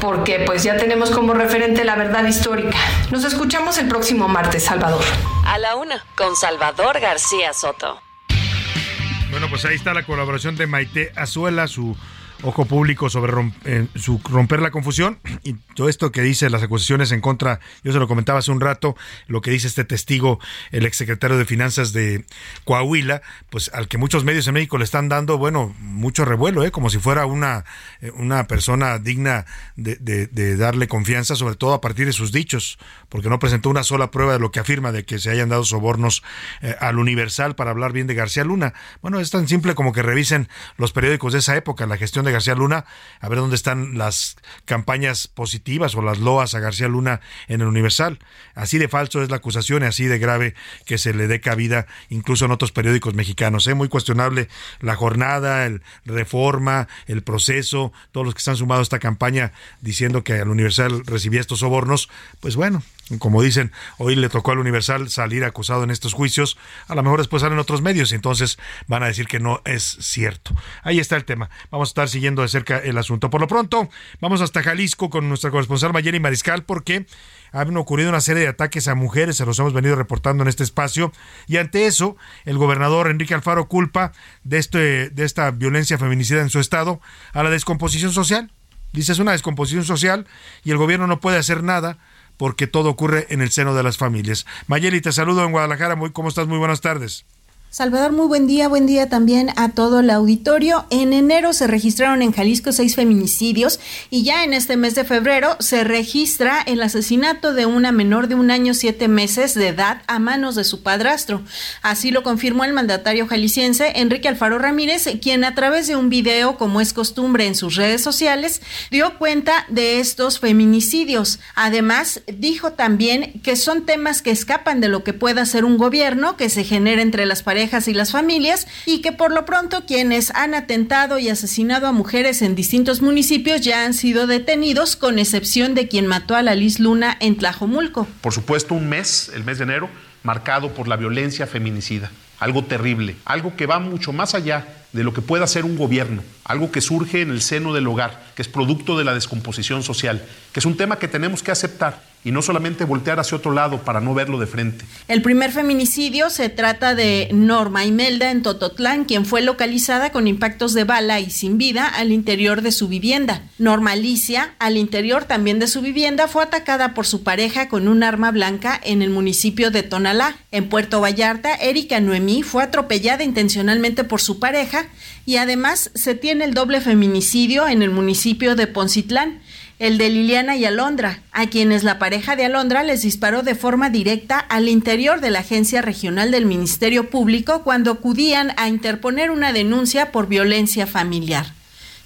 Speaker 29: Porque pues ya tenemos como referente la verdad histórica. Nos escuchamos el próximo martes, Salvador.
Speaker 2: A la una, con Salvador García Soto.
Speaker 7: Bueno, pues ahí está la colaboración de Maite Azuela, su ojo público sobre eh, su romper la confusión y todo esto que dice las acusaciones en contra, yo se lo comentaba hace un rato, lo que dice este testigo, el exsecretario de Finanzas de Coahuila, pues al que muchos medios en México le están dando, bueno, mucho revuelo, ¿eh? como si fuera una, eh, una persona digna de, de- de darle confianza, sobre todo a partir de sus dichos, porque no presentó una sola prueba de lo que afirma de que se hayan dado sobornos eh, al Universal para hablar bien de García Luna. Bueno, es tan simple como que revisen los periódicos de esa época, la gestión de García Luna, a ver dónde están las campañas positivas o las loas a García Luna en el Universal. Así de falso es la acusación y así de grave que se le dé cabida incluso en otros periódicos mexicanos. Es muy cuestionable la jornada, el reforma, el proceso, todos los que están sumados a esta campaña diciendo que al Universal recibía estos sobornos, pues bueno, como dicen, hoy le tocó al Universal salir acusado en estos juicios, a lo mejor después salen otros medios y entonces van a decir que no es cierto. Ahí está el tema. Vamos a estar siguiendo de cerca el asunto. Por lo pronto, vamos hasta Jalisco con nuestra corresponsal Mayeli Mariscal porque han ocurrido una serie de ataques a mujeres, se los hemos venido reportando en este espacio, y ante eso, el gobernador Enrique Alfaro culpa de, este, de esta violencia feminicida en su estado a la descomposición social. Dice, es una descomposición social y el gobierno no puede hacer nada porque todo ocurre en el seno de las familias. Mayeli, te saludo en Guadalajara. Muy, ¿Cómo estás? Muy buenas tardes.
Speaker 30: Salvador, muy buen día, buen día también a todo el auditorio. En enero se registraron en Jalisco seis feminicidios y ya en este mes de febrero se registra el asesinato de una menor de un año siete meses de edad a manos de su padrastro. Así lo confirmó el mandatario jalisciense Enrique Alfaro Ramírez, quien a través de un video, como es costumbre en sus redes sociales, dio cuenta de estos feminicidios. Además, dijo también que son temas que escapan de lo que pueda hacer un gobierno, que se genera entre las parejas y las familias y que por lo pronto quienes han atentado y asesinado a mujeres en distintos municipios ya han sido detenidos, con excepción de quien mató a la Liz Luna en Tlajomulco.
Speaker 31: Por supuesto, un mes, el mes de enero, marcado por la violencia feminicida. Algo terrible, algo que va mucho más allá de lo que pueda hacer un gobierno, algo que surge en el seno del hogar, que es producto de la descomposición social, que es un tema que tenemos que aceptar y no solamente voltear hacia otro lado para no verlo de frente.
Speaker 30: El primer feminicidio se trata de Norma Imelda en Tototlán, quien fue localizada con impactos de bala y sin vida al interior de su vivienda. Norma Alicia, al interior también de su vivienda, fue atacada por su pareja con un arma blanca en el municipio de Tonalá. En Puerto Vallarta, Erika Noemí fue atropellada intencionalmente por su pareja y además se tiene el doble feminicidio en el municipio de Poncitlán el de Liliana y Alondra, a quienes la pareja de Alondra les disparó de forma directa al interior de la Agencia Regional del Ministerio Público cuando acudían a interponer una denuncia por violencia familiar.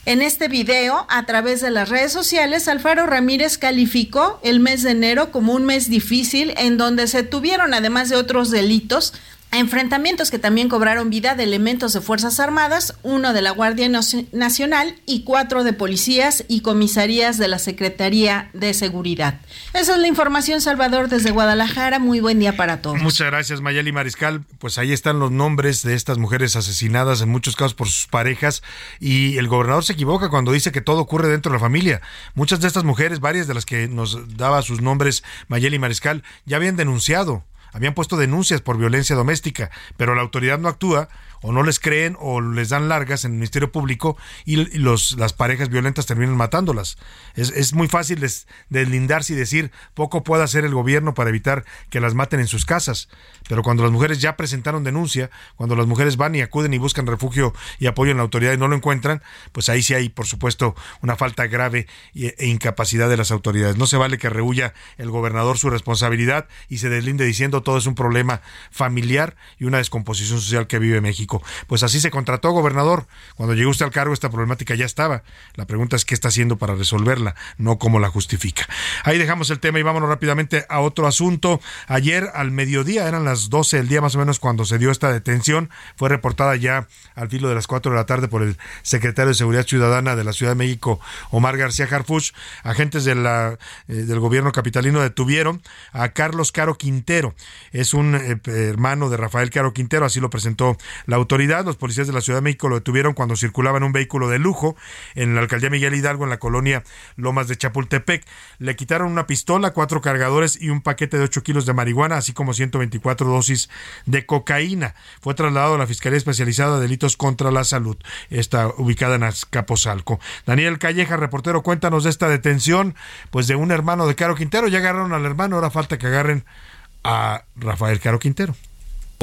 Speaker 30: En este video, a través de las redes sociales, Alfaro Ramírez calificó el mes de enero como un mes difícil en donde se tuvieron, además de otros delitos, enfrentamientos que también cobraron vida de elementos de Fuerzas Armadas, uno de la Guardia Nacional y cuatro de policías y comisarías de la Secretaría de Seguridad. Esa es la información, Salvador, desde Guadalajara. Muy buen día para todos.
Speaker 7: Muchas gracias, Mayeli Mariscal. Pues ahí están los nombres de estas mujeres asesinadas, en muchos casos por sus parejas, y el gobernador se equivoca cuando dice que todo ocurre dentro de la familia. Muchas de estas mujeres, varias de las que nos daba sus nombres Mayeli Mariscal, ya habían denunciado habían puesto denuncias por violencia doméstica, pero la autoridad no actúa o no les creen o les dan largas en el Ministerio Público y, los, las parejas violentas terminan matándolas. Es, es muy fácil deslindarse y decir poco puede hacer el gobierno para evitar que las maten en sus casas, pero cuando las mujeres ya presentaron denuncia, cuando las mujeres van y acuden y buscan refugio y apoyo en la autoridad y no lo encuentran, pues ahí sí hay, por supuesto, una falta grave e incapacidad de las autoridades. No se vale que rehuya el gobernador su responsabilidad y se deslinde diciendo todo es un problema familiar y una descomposición social que vive México. Pues así se contrató, gobernador. Cuando llegó usted al cargo, esta problemática ya estaba. La pregunta es qué está haciendo para resolverla, no cómo la justifica. Ahí dejamos el tema y vámonos rápidamente a otro asunto. Ayer al mediodía, eran las 12 del día más o menos cuando se dio esta detención, fue reportada ya al filo de las 4 de la tarde por el secretario de Seguridad Ciudadana de la Ciudad de México, Omar García Harfuch. Agentes eh, del gobierno capitalino detuvieron a Carlos Caro Quintero. Es un eh, hermano de Rafael Caro Quintero, así lo presentó la autoridad, los policías de la Ciudad de México lo detuvieron cuando circulaba en un vehículo de lujo en la alcaldía Miguel Hidalgo, en la colonia Lomas de Chapultepec. Le quitaron una pistola, cuatro cargadores y un paquete de 8 kilos de marihuana, así como 124 dosis de cocaína. Fue trasladado a la Fiscalía Especializada de Delitos contra la Salud, está ubicada en Azcapotzalco. Daniel Calleja, reportero, cuéntanos de esta detención, pues de un hermano de Caro Quintero. Ya agarraron al hermano, ahora falta que agarren a Rafael Caro Quintero.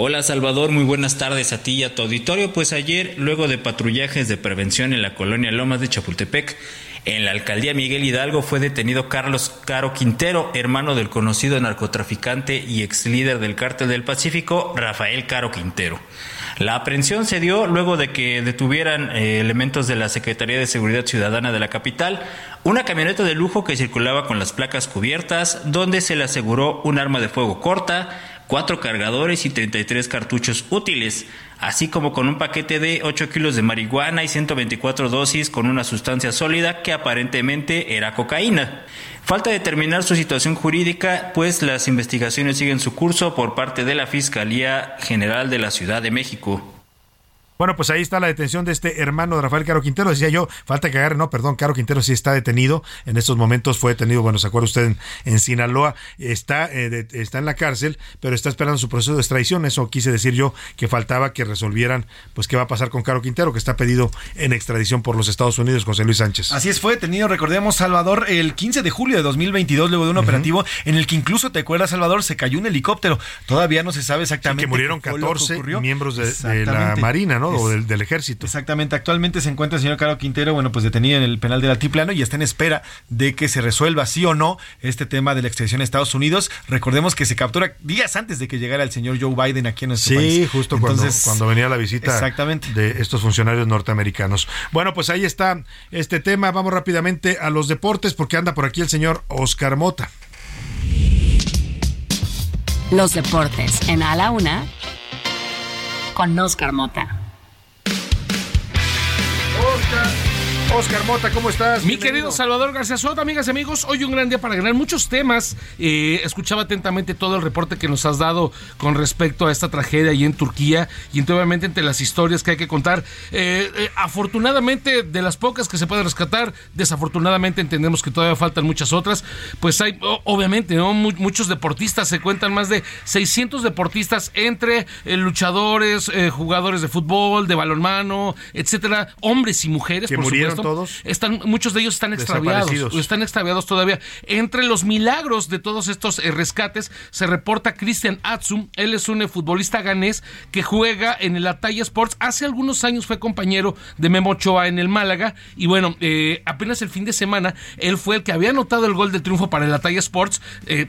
Speaker 32: Hola Salvador, muy buenas tardes a ti y a tu auditorio. Pues ayer, luego de patrullajes de prevención en la colonia Lomas de Chapultepec, en la alcaldía Miguel Hidalgo fue detenido Carlos Caro Quintero, hermano del conocido narcotraficante y ex líder del cártel del Pacífico, Rafael Caro Quintero. La aprehensión se dio luego de que detuvieran eh, elementos de la Secretaría de Seguridad Ciudadana de la capital una camioneta de lujo que circulaba con las placas cubiertas, donde se le aseguró un arma de fuego corta, cuatro cargadores y 33 cartuchos útiles, así como con un paquete de 8 kilos de marihuana y 124 dosis con una sustancia sólida que aparentemente era cocaína. Falta determinar su situación jurídica, pues las investigaciones siguen su curso por parte de la Fiscalía General de la Ciudad de México.
Speaker 7: Bueno, pues ahí está la detención de este hermano de Rafael Caro Quintero. Decía yo, falta que agarre, no, perdón, Caro Quintero sí está detenido. En estos momentos fue detenido, bueno, se acuerda usted en, en Sinaloa, está, eh, de- está en la cárcel, pero está esperando su proceso de extradición. Eso quise decir yo que faltaba que resolvieran, pues, qué va a pasar con Caro Quintero, que está pedido en extradición por los Estados Unidos, José Luis Sánchez.
Speaker 23: Así es, fue detenido, recordemos, Salvador, el 15 de julio de 2022, luego de un operativo en el que incluso, ¿te acuerdas, Salvador? Se cayó un helicóptero. Todavía no se sabe exactamente.
Speaker 7: que murieron
Speaker 23: qué fue lo que
Speaker 7: 14
Speaker 23: ocurrió.
Speaker 7: miembros de, de la. Marina, ¿no? O
Speaker 23: Es-
Speaker 7: del, del ejército.
Speaker 23: Exactamente. Actualmente se encuentra el señor Caro Quintero, bueno, pues detenido en el penal del Altiplano y está en espera de que se resuelva sí o no este tema de la extradición a Estados Unidos. Recordemos que se captura días antes de que llegara el señor Joe Biden aquí en nuestro país.
Speaker 7: Sí, justo cuando, cuando venía la visita
Speaker 23: Exactamente.
Speaker 7: de estos funcionarios norteamericanos. Bueno, pues ahí está este tema. Vamos rápidamente a los deportes porque anda por aquí el señor Oscar Mota.
Speaker 2: Los deportes en A la Una con Oscar Mota.
Speaker 7: Oscar Mota, ¿cómo estás?
Speaker 33: Mi querido Salvador García Soto, amigas y amigos, hoy un gran día para ganar muchos temas. Eh, escuchaba atentamente todo el reporte que nos has dado con respecto a esta tragedia ahí en Turquía y obviamente entre las historias que hay que contar. Eh, eh, afortunadamente, de las pocas que se pueden rescatar, desafortunadamente entendemos que todavía faltan muchas otras. Pues hay, obviamente, ¿no? Mu- muchos deportistas, se cuentan más de 600 deportistas entre luchadores, jugadores de fútbol, de balonmano, etcétera, hombres y mujeres,
Speaker 7: ¿Que
Speaker 33: por
Speaker 7: murieron
Speaker 33: supuesto.
Speaker 7: Todos?
Speaker 33: Están, muchos de ellos están extraviados. Están extraviados todavía. Entre los milagros de todos estos eh, rescates se reporta Christian Atsum. Él es un eh, futbolista ganés que juega en el Ataya Sports. Hace algunos años fue compañero de Memo Ochoa en el Málaga. Y bueno, eh, apenas el fin de semana, él fue el que había anotado el gol de triunfo para el Ataya Sports. Eh,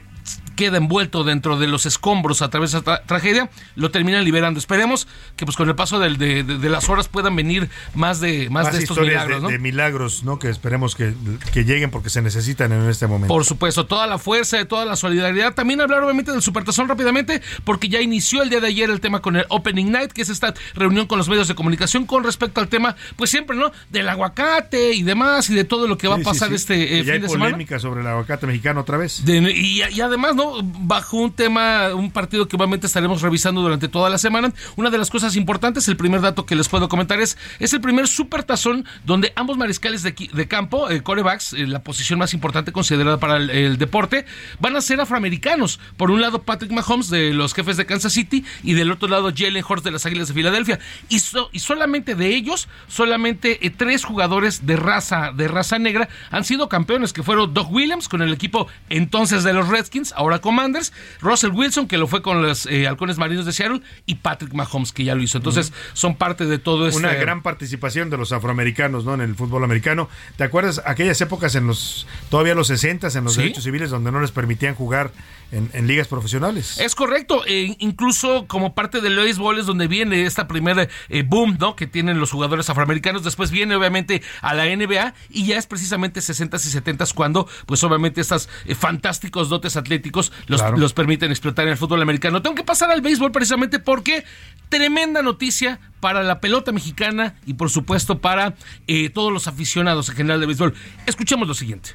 Speaker 33: queda envuelto dentro de los escombros a través de esta tragedia, lo terminan liberando. Esperemos que pues con el paso del- de, de- de las horas puedan venir más de, más
Speaker 7: Más
Speaker 33: de estos milagros, ¿no?
Speaker 7: de milagros, ¿no? Que esperemos que, que lleguen porque se necesitan en este momento.
Speaker 33: Por supuesto, toda la fuerza, de toda la solidaridad. También hablar obviamente del Supertazón rápidamente, porque ya inició el día de ayer el tema con el Opening Night, que es esta reunión con los medios de comunicación con respecto al tema, pues siempre, ¿no? Del aguacate y demás, y de todo lo que va
Speaker 7: Sí,
Speaker 33: a pasar
Speaker 7: sí.
Speaker 33: este eh,
Speaker 7: ya
Speaker 33: fin
Speaker 7: hay
Speaker 33: de semana.
Speaker 7: polémica sobre el aguacate mexicano otra vez.
Speaker 33: De- y, y además, ¿no? Bajo un tema, un partido que obviamente estaremos revisando durante toda la semana. Una de las cosas importantes, el primer dato que les puedo comentar es, es el primer supertazón donde ambos mariscales de, campo, eh, corebacks, eh, la posición más importante considerada para el, el deporte, van a ser afroamericanos. Por un lado, Patrick Mahomes de los jefes de Kansas City y del otro lado, Jalen Hurts de las Águilas de Filadelfia. Y, so- y solamente de ellos, solamente eh, tres jugadores de raza, de raza negra han sido campeones, que fueron Doug Williams con el equipo entonces de los Redskins, ahora Commanders, Russell Wilson, que lo fue con los eh, Halcones Marinos de Seattle, y Patrick Mahomes, que ya lo hizo. Entonces, son parte de todo este...
Speaker 7: Una gran participación de los afroamericanos ¿no? en el fútbol americano. ¿Te acuerdas aquellas épocas en los, todavía los 60 en los
Speaker 33: Sí.
Speaker 7: derechos civiles donde no les permitían jugar en, en ligas profesionales?
Speaker 33: Es correcto, e incluso como parte del béisbol es donde viene esta primera eh, boom, ¿no? Que tienen los jugadores afroamericanos. Después viene obviamente a la NBA y ya es precisamente 60s y 70s cuando, pues obviamente estos eh, fantásticos dotes atléticos los,
Speaker 7: Claro.
Speaker 33: los permiten explotar en el fútbol americano. Tengo que pasar al béisbol precisamente porque tremenda noticia para la pelota mexicana y por supuesto para eh, todos los aficionados en general de béisbol. Escuchemos lo siguiente.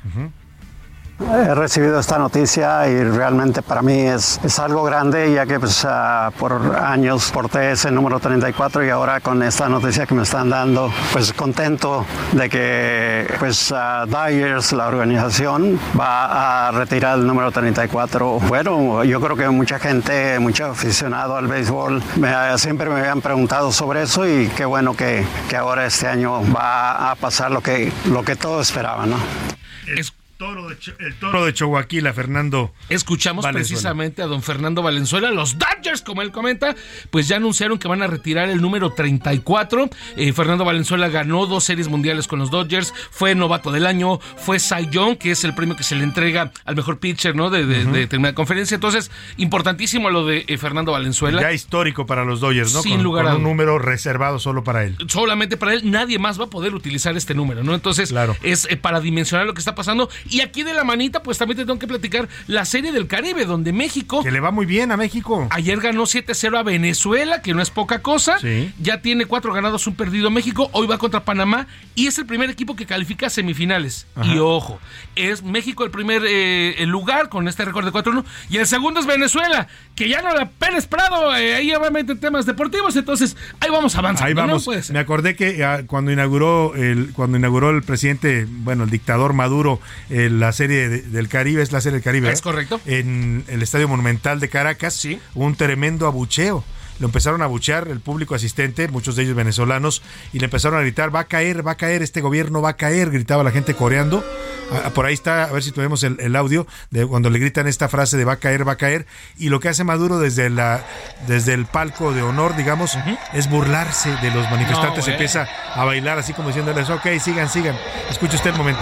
Speaker 34: He recibido esta noticia y realmente para mí es, es algo grande ya que pues, ah, por años porté ese número 34 y ahora con esta noticia que me están dando pues contento de que pues ah, Dyers, la organización, va a retirar el número 34. Bueno, yo creo que mucha gente, mucho aficionado al béisbol me- siempre me habían preguntado sobre eso y qué bueno que, que ahora este año va a pasar lo que, lo que todos esperaban, ¿no?
Speaker 7: Toro de, el toro de Chihuahua, Fernando.
Speaker 33: Escuchamos
Speaker 7: Valenzuela.
Speaker 33: precisamente a don Fernando Valenzuela. Los Dodgers, como él comenta, pues ya anunciaron que van a retirar el número 34. Eh, Fernando Valenzuela ganó dos series mundiales con los Dodgers. Fue novato del año. Fue Cy Young, que es el premio que se le entrega al mejor pitcher ¿no? de, de, de determinada conferencia. Entonces, importantísimo lo de eh, Fernando Valenzuela.
Speaker 7: Ya histórico para los Dodgers, ¿no?
Speaker 33: Sin
Speaker 7: con,
Speaker 33: lugar
Speaker 7: con
Speaker 33: a
Speaker 7: un número reservado solo para él.
Speaker 33: solamente para él, nadie más va a poder utilizar este número, ¿no? Entonces, es eh, para dimensionar lo que está pasando. Y aquí de la manita, pues también te tengo que platicar la serie del Caribe, donde México.
Speaker 7: Que le va muy bien a México.
Speaker 33: Ayer ganó 7-0 a Venezuela, que no es poca cosa. Ya tiene cuatro ganados, un perdido México. Hoy va contra Panamá y es el primer equipo que califica a semifinales.
Speaker 7: Ajá.
Speaker 33: Y ojo, es México el primer eh, el lugar con este récord de 4-1. Y el segundo es Venezuela, que ya no la Pérez Prado, eh, ahí obviamente en temas deportivos. Entonces, ahí vamos avanzando.
Speaker 7: Ahí vamos.
Speaker 33: Puede ser.
Speaker 7: Me acordé que ah, cuando inauguró el cuando inauguró el presidente, bueno, el dictador Maduro, eh, la serie de- del Caribe, es la serie del Caribe.
Speaker 33: Es
Speaker 7: ¿eh?
Speaker 33: correcto.
Speaker 7: En el Estadio Monumental de Caracas, hubo un tremendo abucheo. Lo empezaron a abuchear el público asistente, muchos de ellos venezolanos, y le empezaron a gritar, va a caer, va a caer, este gobierno va a caer, gritaba la gente coreando. Ah, Por ahí está, a ver si tenemos el, el audio de cuando le gritan esta frase de va a caer, va a caer. Y lo que hace Maduro desde, la, desde el palco de honor, digamos, es burlarse de los manifestantes. Empieza a bailar así como diciéndoles, ok, sigan, sigan. Escuche usted el momento.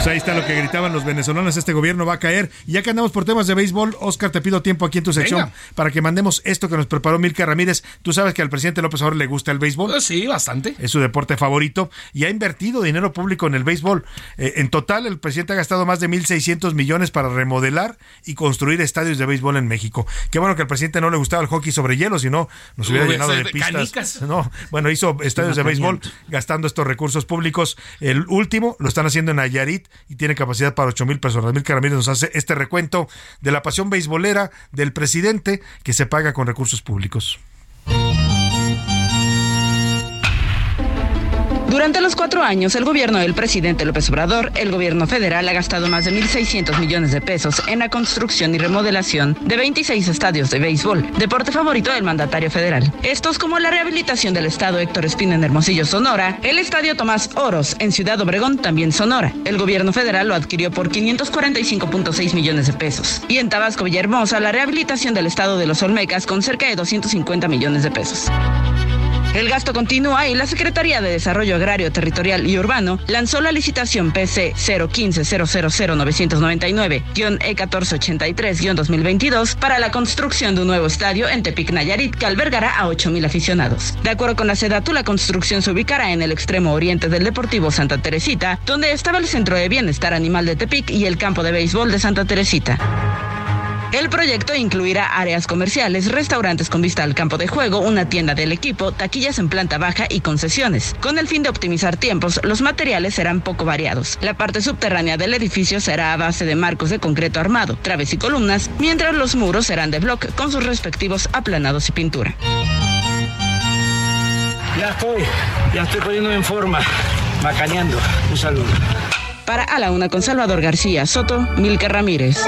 Speaker 7: Pues ahí está lo que gritaban los venezolanos, este gobierno va a caer. Y ya que andamos por temas de béisbol, Oscar, te pido tiempo aquí en tu sección
Speaker 33: Venga.
Speaker 7: para que mandemos esto que nos preparó Milka Ramírez. Tú sabes que al presidente López Obrador le gusta el béisbol.
Speaker 33: Pues sí, bastante.
Speaker 7: Es su deporte favorito y ha invertido dinero público en el béisbol. Eh, en total, el presidente ha gastado más de 1.600 millones para remodelar y construir estadios de béisbol en México. Qué bueno que al presidente no le gustaba el hockey sobre hielo, si no nos hubiera llenado de pistas.
Speaker 33: canicas. <laughs>
Speaker 7: No, bueno, hizo estadios de béisbol gastando estos recursos públicos. El último lo están haciendo en Nayarit y tiene capacidad para 8 mil personas. Mil Ramírez nos hace este recuento de la pasión beisbolera del presidente que se paga con recursos públicos.
Speaker 35: Durante los cuatro años, el gobierno del presidente López Obrador, el gobierno federal ha gastado más de 1.600 millones de pesos en la construcción y remodelación de 26 estadios de béisbol, deporte favorito del mandatario federal. Estos como la rehabilitación del estado Héctor Espina en Hermosillo, Sonora, el estadio Tomás Oros en Ciudad Obregón, también Sonora. El gobierno federal lo adquirió por 545.6 millones de pesos. Y en Tabasco, Villahermosa, la rehabilitación del estado de los Olmecas con cerca de 250 millones de pesos. El gasto continúa y la Secretaría de Desarrollo Agrario, Territorial y Urbano lanzó la licitación PC 015-000-999-E1483-2022 para la construcción de un nuevo estadio en Tepic Nayarit que albergará a 8.000 aficionados. De acuerdo con la SEDATU, la construcción se ubicará en el extremo oriente del Deportivo Santa Teresita, donde estaba el Centro de Bienestar Animal de Tepic y el campo de béisbol de Santa Teresita. El proyecto incluirá áreas comerciales, restaurantes con vista al campo de juego, una tienda del equipo, taquillas en planta baja y concesiones. Con el fin de optimizar tiempos, los materiales serán poco variados. La parte subterránea del edificio será a base de marcos de concreto armado, traves y columnas, mientras los muros serán de bloque con sus respectivos aplanados y pintura.
Speaker 36: Ya estoy, ya estoy poniéndome en forma, macaneando. Un saludo.
Speaker 35: Para A la Una con Salvador García Soto, Milka Ramírez.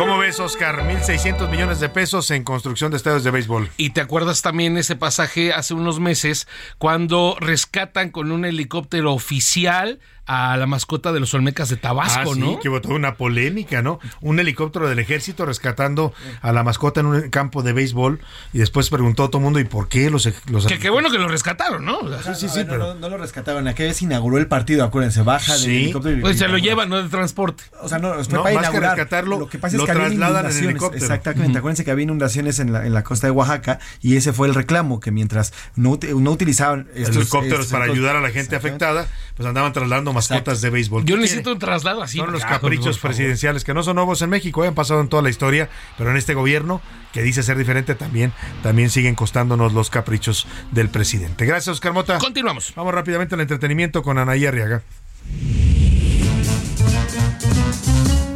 Speaker 7: ¿Cómo ves, Oscar? 1.600 millones de pesos en construcción de estadios de béisbol.
Speaker 33: Y te acuerdas también ese pasaje hace unos meses cuando rescatan con un helicóptero oficial a la mascota de los Olmecas de Tabasco,
Speaker 7: Ah, sí,
Speaker 33: ¿no?
Speaker 7: que hubo toda una polémica, ¿no? Un helicóptero del ejército rescatando a la mascota en un campo de béisbol y después preguntó a todo el mundo, ¿y por qué los... los
Speaker 33: Que qué bueno que lo rescataron, ¿no?
Speaker 23: Sí, sí, sí, pero no, lo rescataron. Aquella vez inauguró el partido, acuérdense, baja del
Speaker 7: Sí.
Speaker 23: helicóptero. y-
Speaker 33: Pues se lo llevan, ¿no? De transporte.
Speaker 23: O sea, no,
Speaker 7: No,
Speaker 23: para
Speaker 7: más que rescatarlo,
Speaker 23: lo que pasa
Speaker 7: lo
Speaker 23: es que había
Speaker 7: trasladan en
Speaker 23: inundaciones.
Speaker 7: helicóptero.
Speaker 23: Exactamente. Acuérdense que había inundaciones en la, en la costa de Oaxaca y ese fue el reclamo, que mientras no, no utilizaban estos
Speaker 7: helicópteros
Speaker 23: estos
Speaker 7: para ayudar a la gente afectada, pues andaban trasladando mascotas de béisbol.
Speaker 33: Yo
Speaker 7: ¿Qué
Speaker 33: necesito un traslado así.
Speaker 7: Son los caprichos presidenciales que no son nuevos en México, eh, han pasado en toda la historia, pero en este gobierno que dice ser diferente también, también siguen costándonos los caprichos del presidente. Gracias, Oscar Mota.
Speaker 33: Continuamos.
Speaker 7: Vamos rápidamente al entretenimiento con Anaí Arriaga.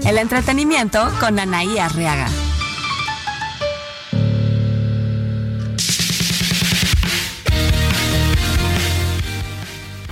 Speaker 2: El entretenimiento con Anaí Arriaga.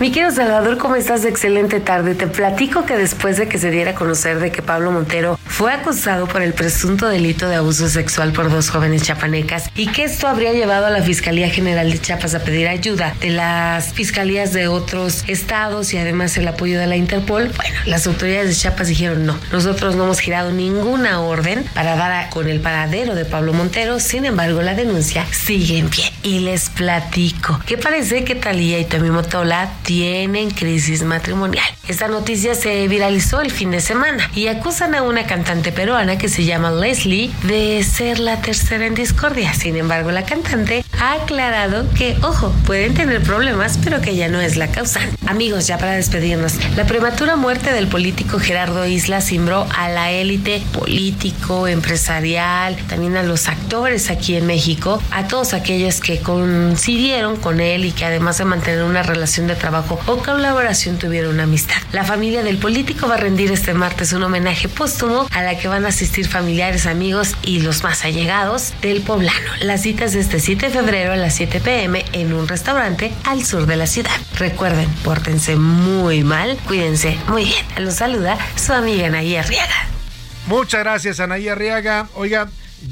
Speaker 37: Mi querido Salvador, ¿cómo estás? Excelente tarde. Te platico que después de que se diera a conocer de que Pablo Montero fue acusado por el presunto delito de abuso sexual por dos jóvenes chapanecas y que esto habría llevado a la Fiscalía General de Chiapas a pedir ayuda de las fiscalías de otros estados y además el apoyo de la Interpol, bueno, las autoridades de Chiapas dijeron no, nosotros no hemos girado ninguna orden para dar con el paradero de Pablo Montero, sin embargo la denuncia sigue en pie. Y les platico que parece que Talía y Tommy Motola tienen crisis matrimonial. Esta noticia se viralizó el fin de semana y acusan a una cantante peruana que se llama Leslie de ser la tercera en discordia. Sin embargo, la cantante ha aclarado que, ojo, pueden tener problemas, pero que ella no es la causa. Amigos, ya para despedirnos, la prematura muerte del político Gerardo Isla cimbró a la élite político, empresarial, también a los actores aquí en México, a todos aquellos que coincidieron con él y que además de mantener una relación de trabajo o colaboración tuvieron una amistad. La familia del político va a rendir este martes un homenaje póstumo a la que van a asistir familiares, amigos y los más allegados del poblano. Las citas de este 7 de febrero a las 7 pm en un restaurante al sur de la ciudad. Recuerden, pórtense muy mal, cuídense muy bien. Los saluda su amiga Anaí Arriaga.
Speaker 7: Muchas gracias, Anaí Arriaga. Oiga,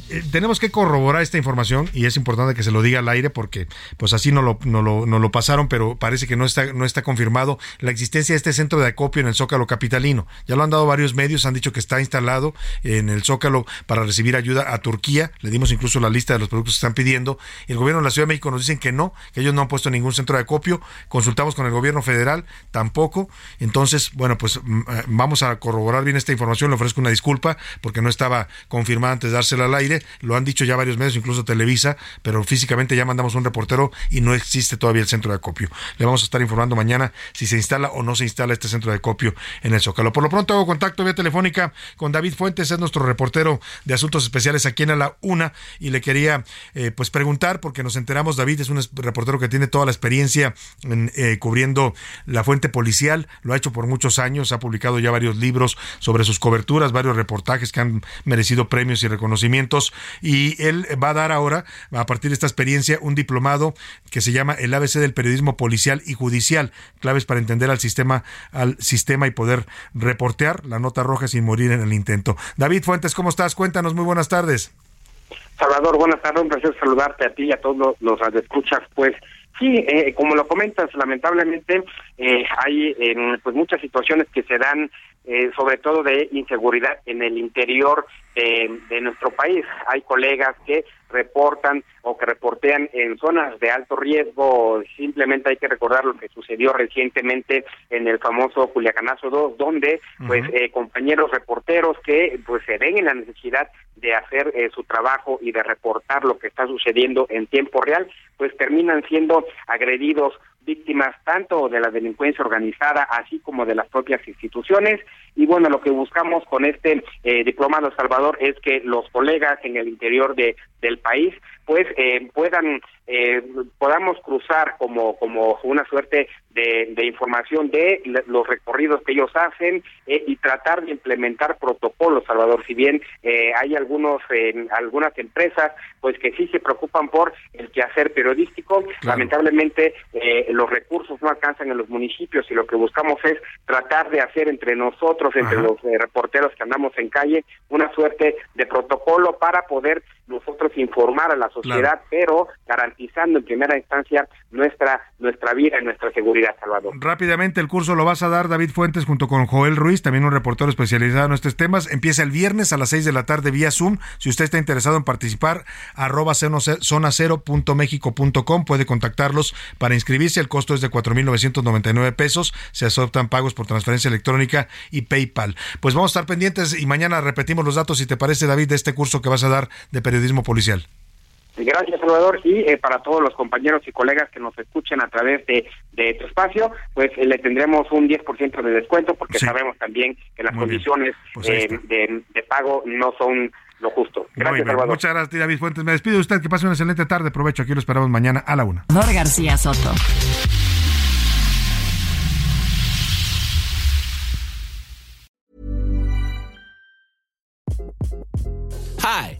Speaker 7: eh, tenemos que corroborar esta información y es importante que se lo diga al aire porque pues así no lo, no lo, no lo pasaron, pero parece que no está, no está confirmado la existencia de este centro de acopio en el Zócalo Capitalino. Ya lo han dado varios medios, han dicho que está instalado en el Zócalo para recibir ayuda a Turquía. Le dimos incluso la lista de los productos que están pidiendo. El gobierno de la Ciudad de México nos dicen que no, que ellos no han puesto ningún centro de acopio. Consultamos con el gobierno federal, tampoco. Entonces, bueno, pues mm, eh, vamos a corroborar bien esta información. Le ofrezco una disculpa porque no estaba confirmada antes de dársela al aire. Lo han dicho ya varios medios, incluso Televisa, pero físicamente ya mandamos un reportero y no existe todavía el centro de acopio. Le vamos a estar informando mañana si se instala o no se instala este centro de acopio en el Zócalo. Por lo pronto hago contacto vía telefónica con David Fuentes, es nuestro reportero de asuntos especiales aquí en la una y le quería eh, pues preguntar porque nos enteramos David es un reportero que tiene toda la experiencia en, eh, cubriendo la fuente policial, lo ha hecho por muchos años, ha publicado ya varios libros sobre sus coberturas, varios reportajes que han merecido premios y reconocimientos y él va a dar ahora, a partir de esta experiencia, un diplomado que se llama el ABC del periodismo policial y judicial, claves para entender al sistema, al sistema y poder reportear la nota roja sin morir en el intento. David Fuentes, ¿cómo estás? Cuéntanos, muy buenas tardes.
Speaker 38: Salvador, buenas tardes, un placer saludarte a ti y a todos los, los radioescuchas. Pues sí, eh, como lo comentas, lamentablemente eh, hay pues muchas situaciones que se dan, eh, sobre todo de inseguridad en el interior de, de nuestro país. Hay colegas que reportan o que reportean en zonas de alto riesgo. Simplemente hay que recordar lo que sucedió recientemente en el famoso Culiacanazo 2, donde pues eh, compañeros reporteros que pues se ven en la necesidad de hacer eh, su trabajo y de reportar lo que está sucediendo en tiempo real, pues terminan siendo agredidos víctimas tanto de la delincuencia organizada así como de las propias instituciones. Y bueno lo que buscamos con este eh, diplomado Salvador es que los colegas en el interior de del país pues eh, puedan eh, podamos cruzar como como una suerte de, de información de los recorridos que ellos hacen eh, y tratar de implementar protocolos Salvador si bien eh, hay algunos eh, algunas empresas pues que sí se preocupan por el quehacer periodístico lamentablemente eh, los recursos no alcanzan en los municipios y lo que buscamos es tratar de hacer entre nosotros entre
Speaker 39: Ajá.
Speaker 38: los reporteros que andamos en calle una suerte de protocolo para poder nosotros informar a la sociedad pero garantizando en primera instancia nuestra nuestra vida y nuestra seguridad Salvador
Speaker 7: Rápidamente, el curso lo vas a dar David Fuentes junto con Joel Ruiz, también un reportero especializado en estos temas. Empieza el viernes a las 6 de la tarde vía Zoom. Si usted está interesado en participar, arroba zonacero.mexico.com puede contactarlos para inscribirse. El costo es de 4.999 pesos. Se aceptan pagos por transferencia electrónica y PayPal. Pues vamos a estar pendientes y mañana repetimos los datos, si te parece, David, de este curso que vas a dar de periodismo policial.
Speaker 38: Gracias, Salvador. Y eh, para todos los compañeros y colegas que nos escuchen a través de, de tu espacio, pues eh, le tendremos un 10% de descuento porque sabemos también que las
Speaker 7: Muy
Speaker 38: condiciones
Speaker 7: Pues
Speaker 38: eh, de, de pago no son lo justo.
Speaker 7: Muy
Speaker 38: Gracias,
Speaker 7: bien.
Speaker 38: Salvador.
Speaker 7: Muchas gracias, David Fuentes. Me despido de usted. Que pase una excelente tarde. Provecho. Aquí lo esperamos mañana a la una.
Speaker 2: Salvador García Soto.
Speaker 40: Hi,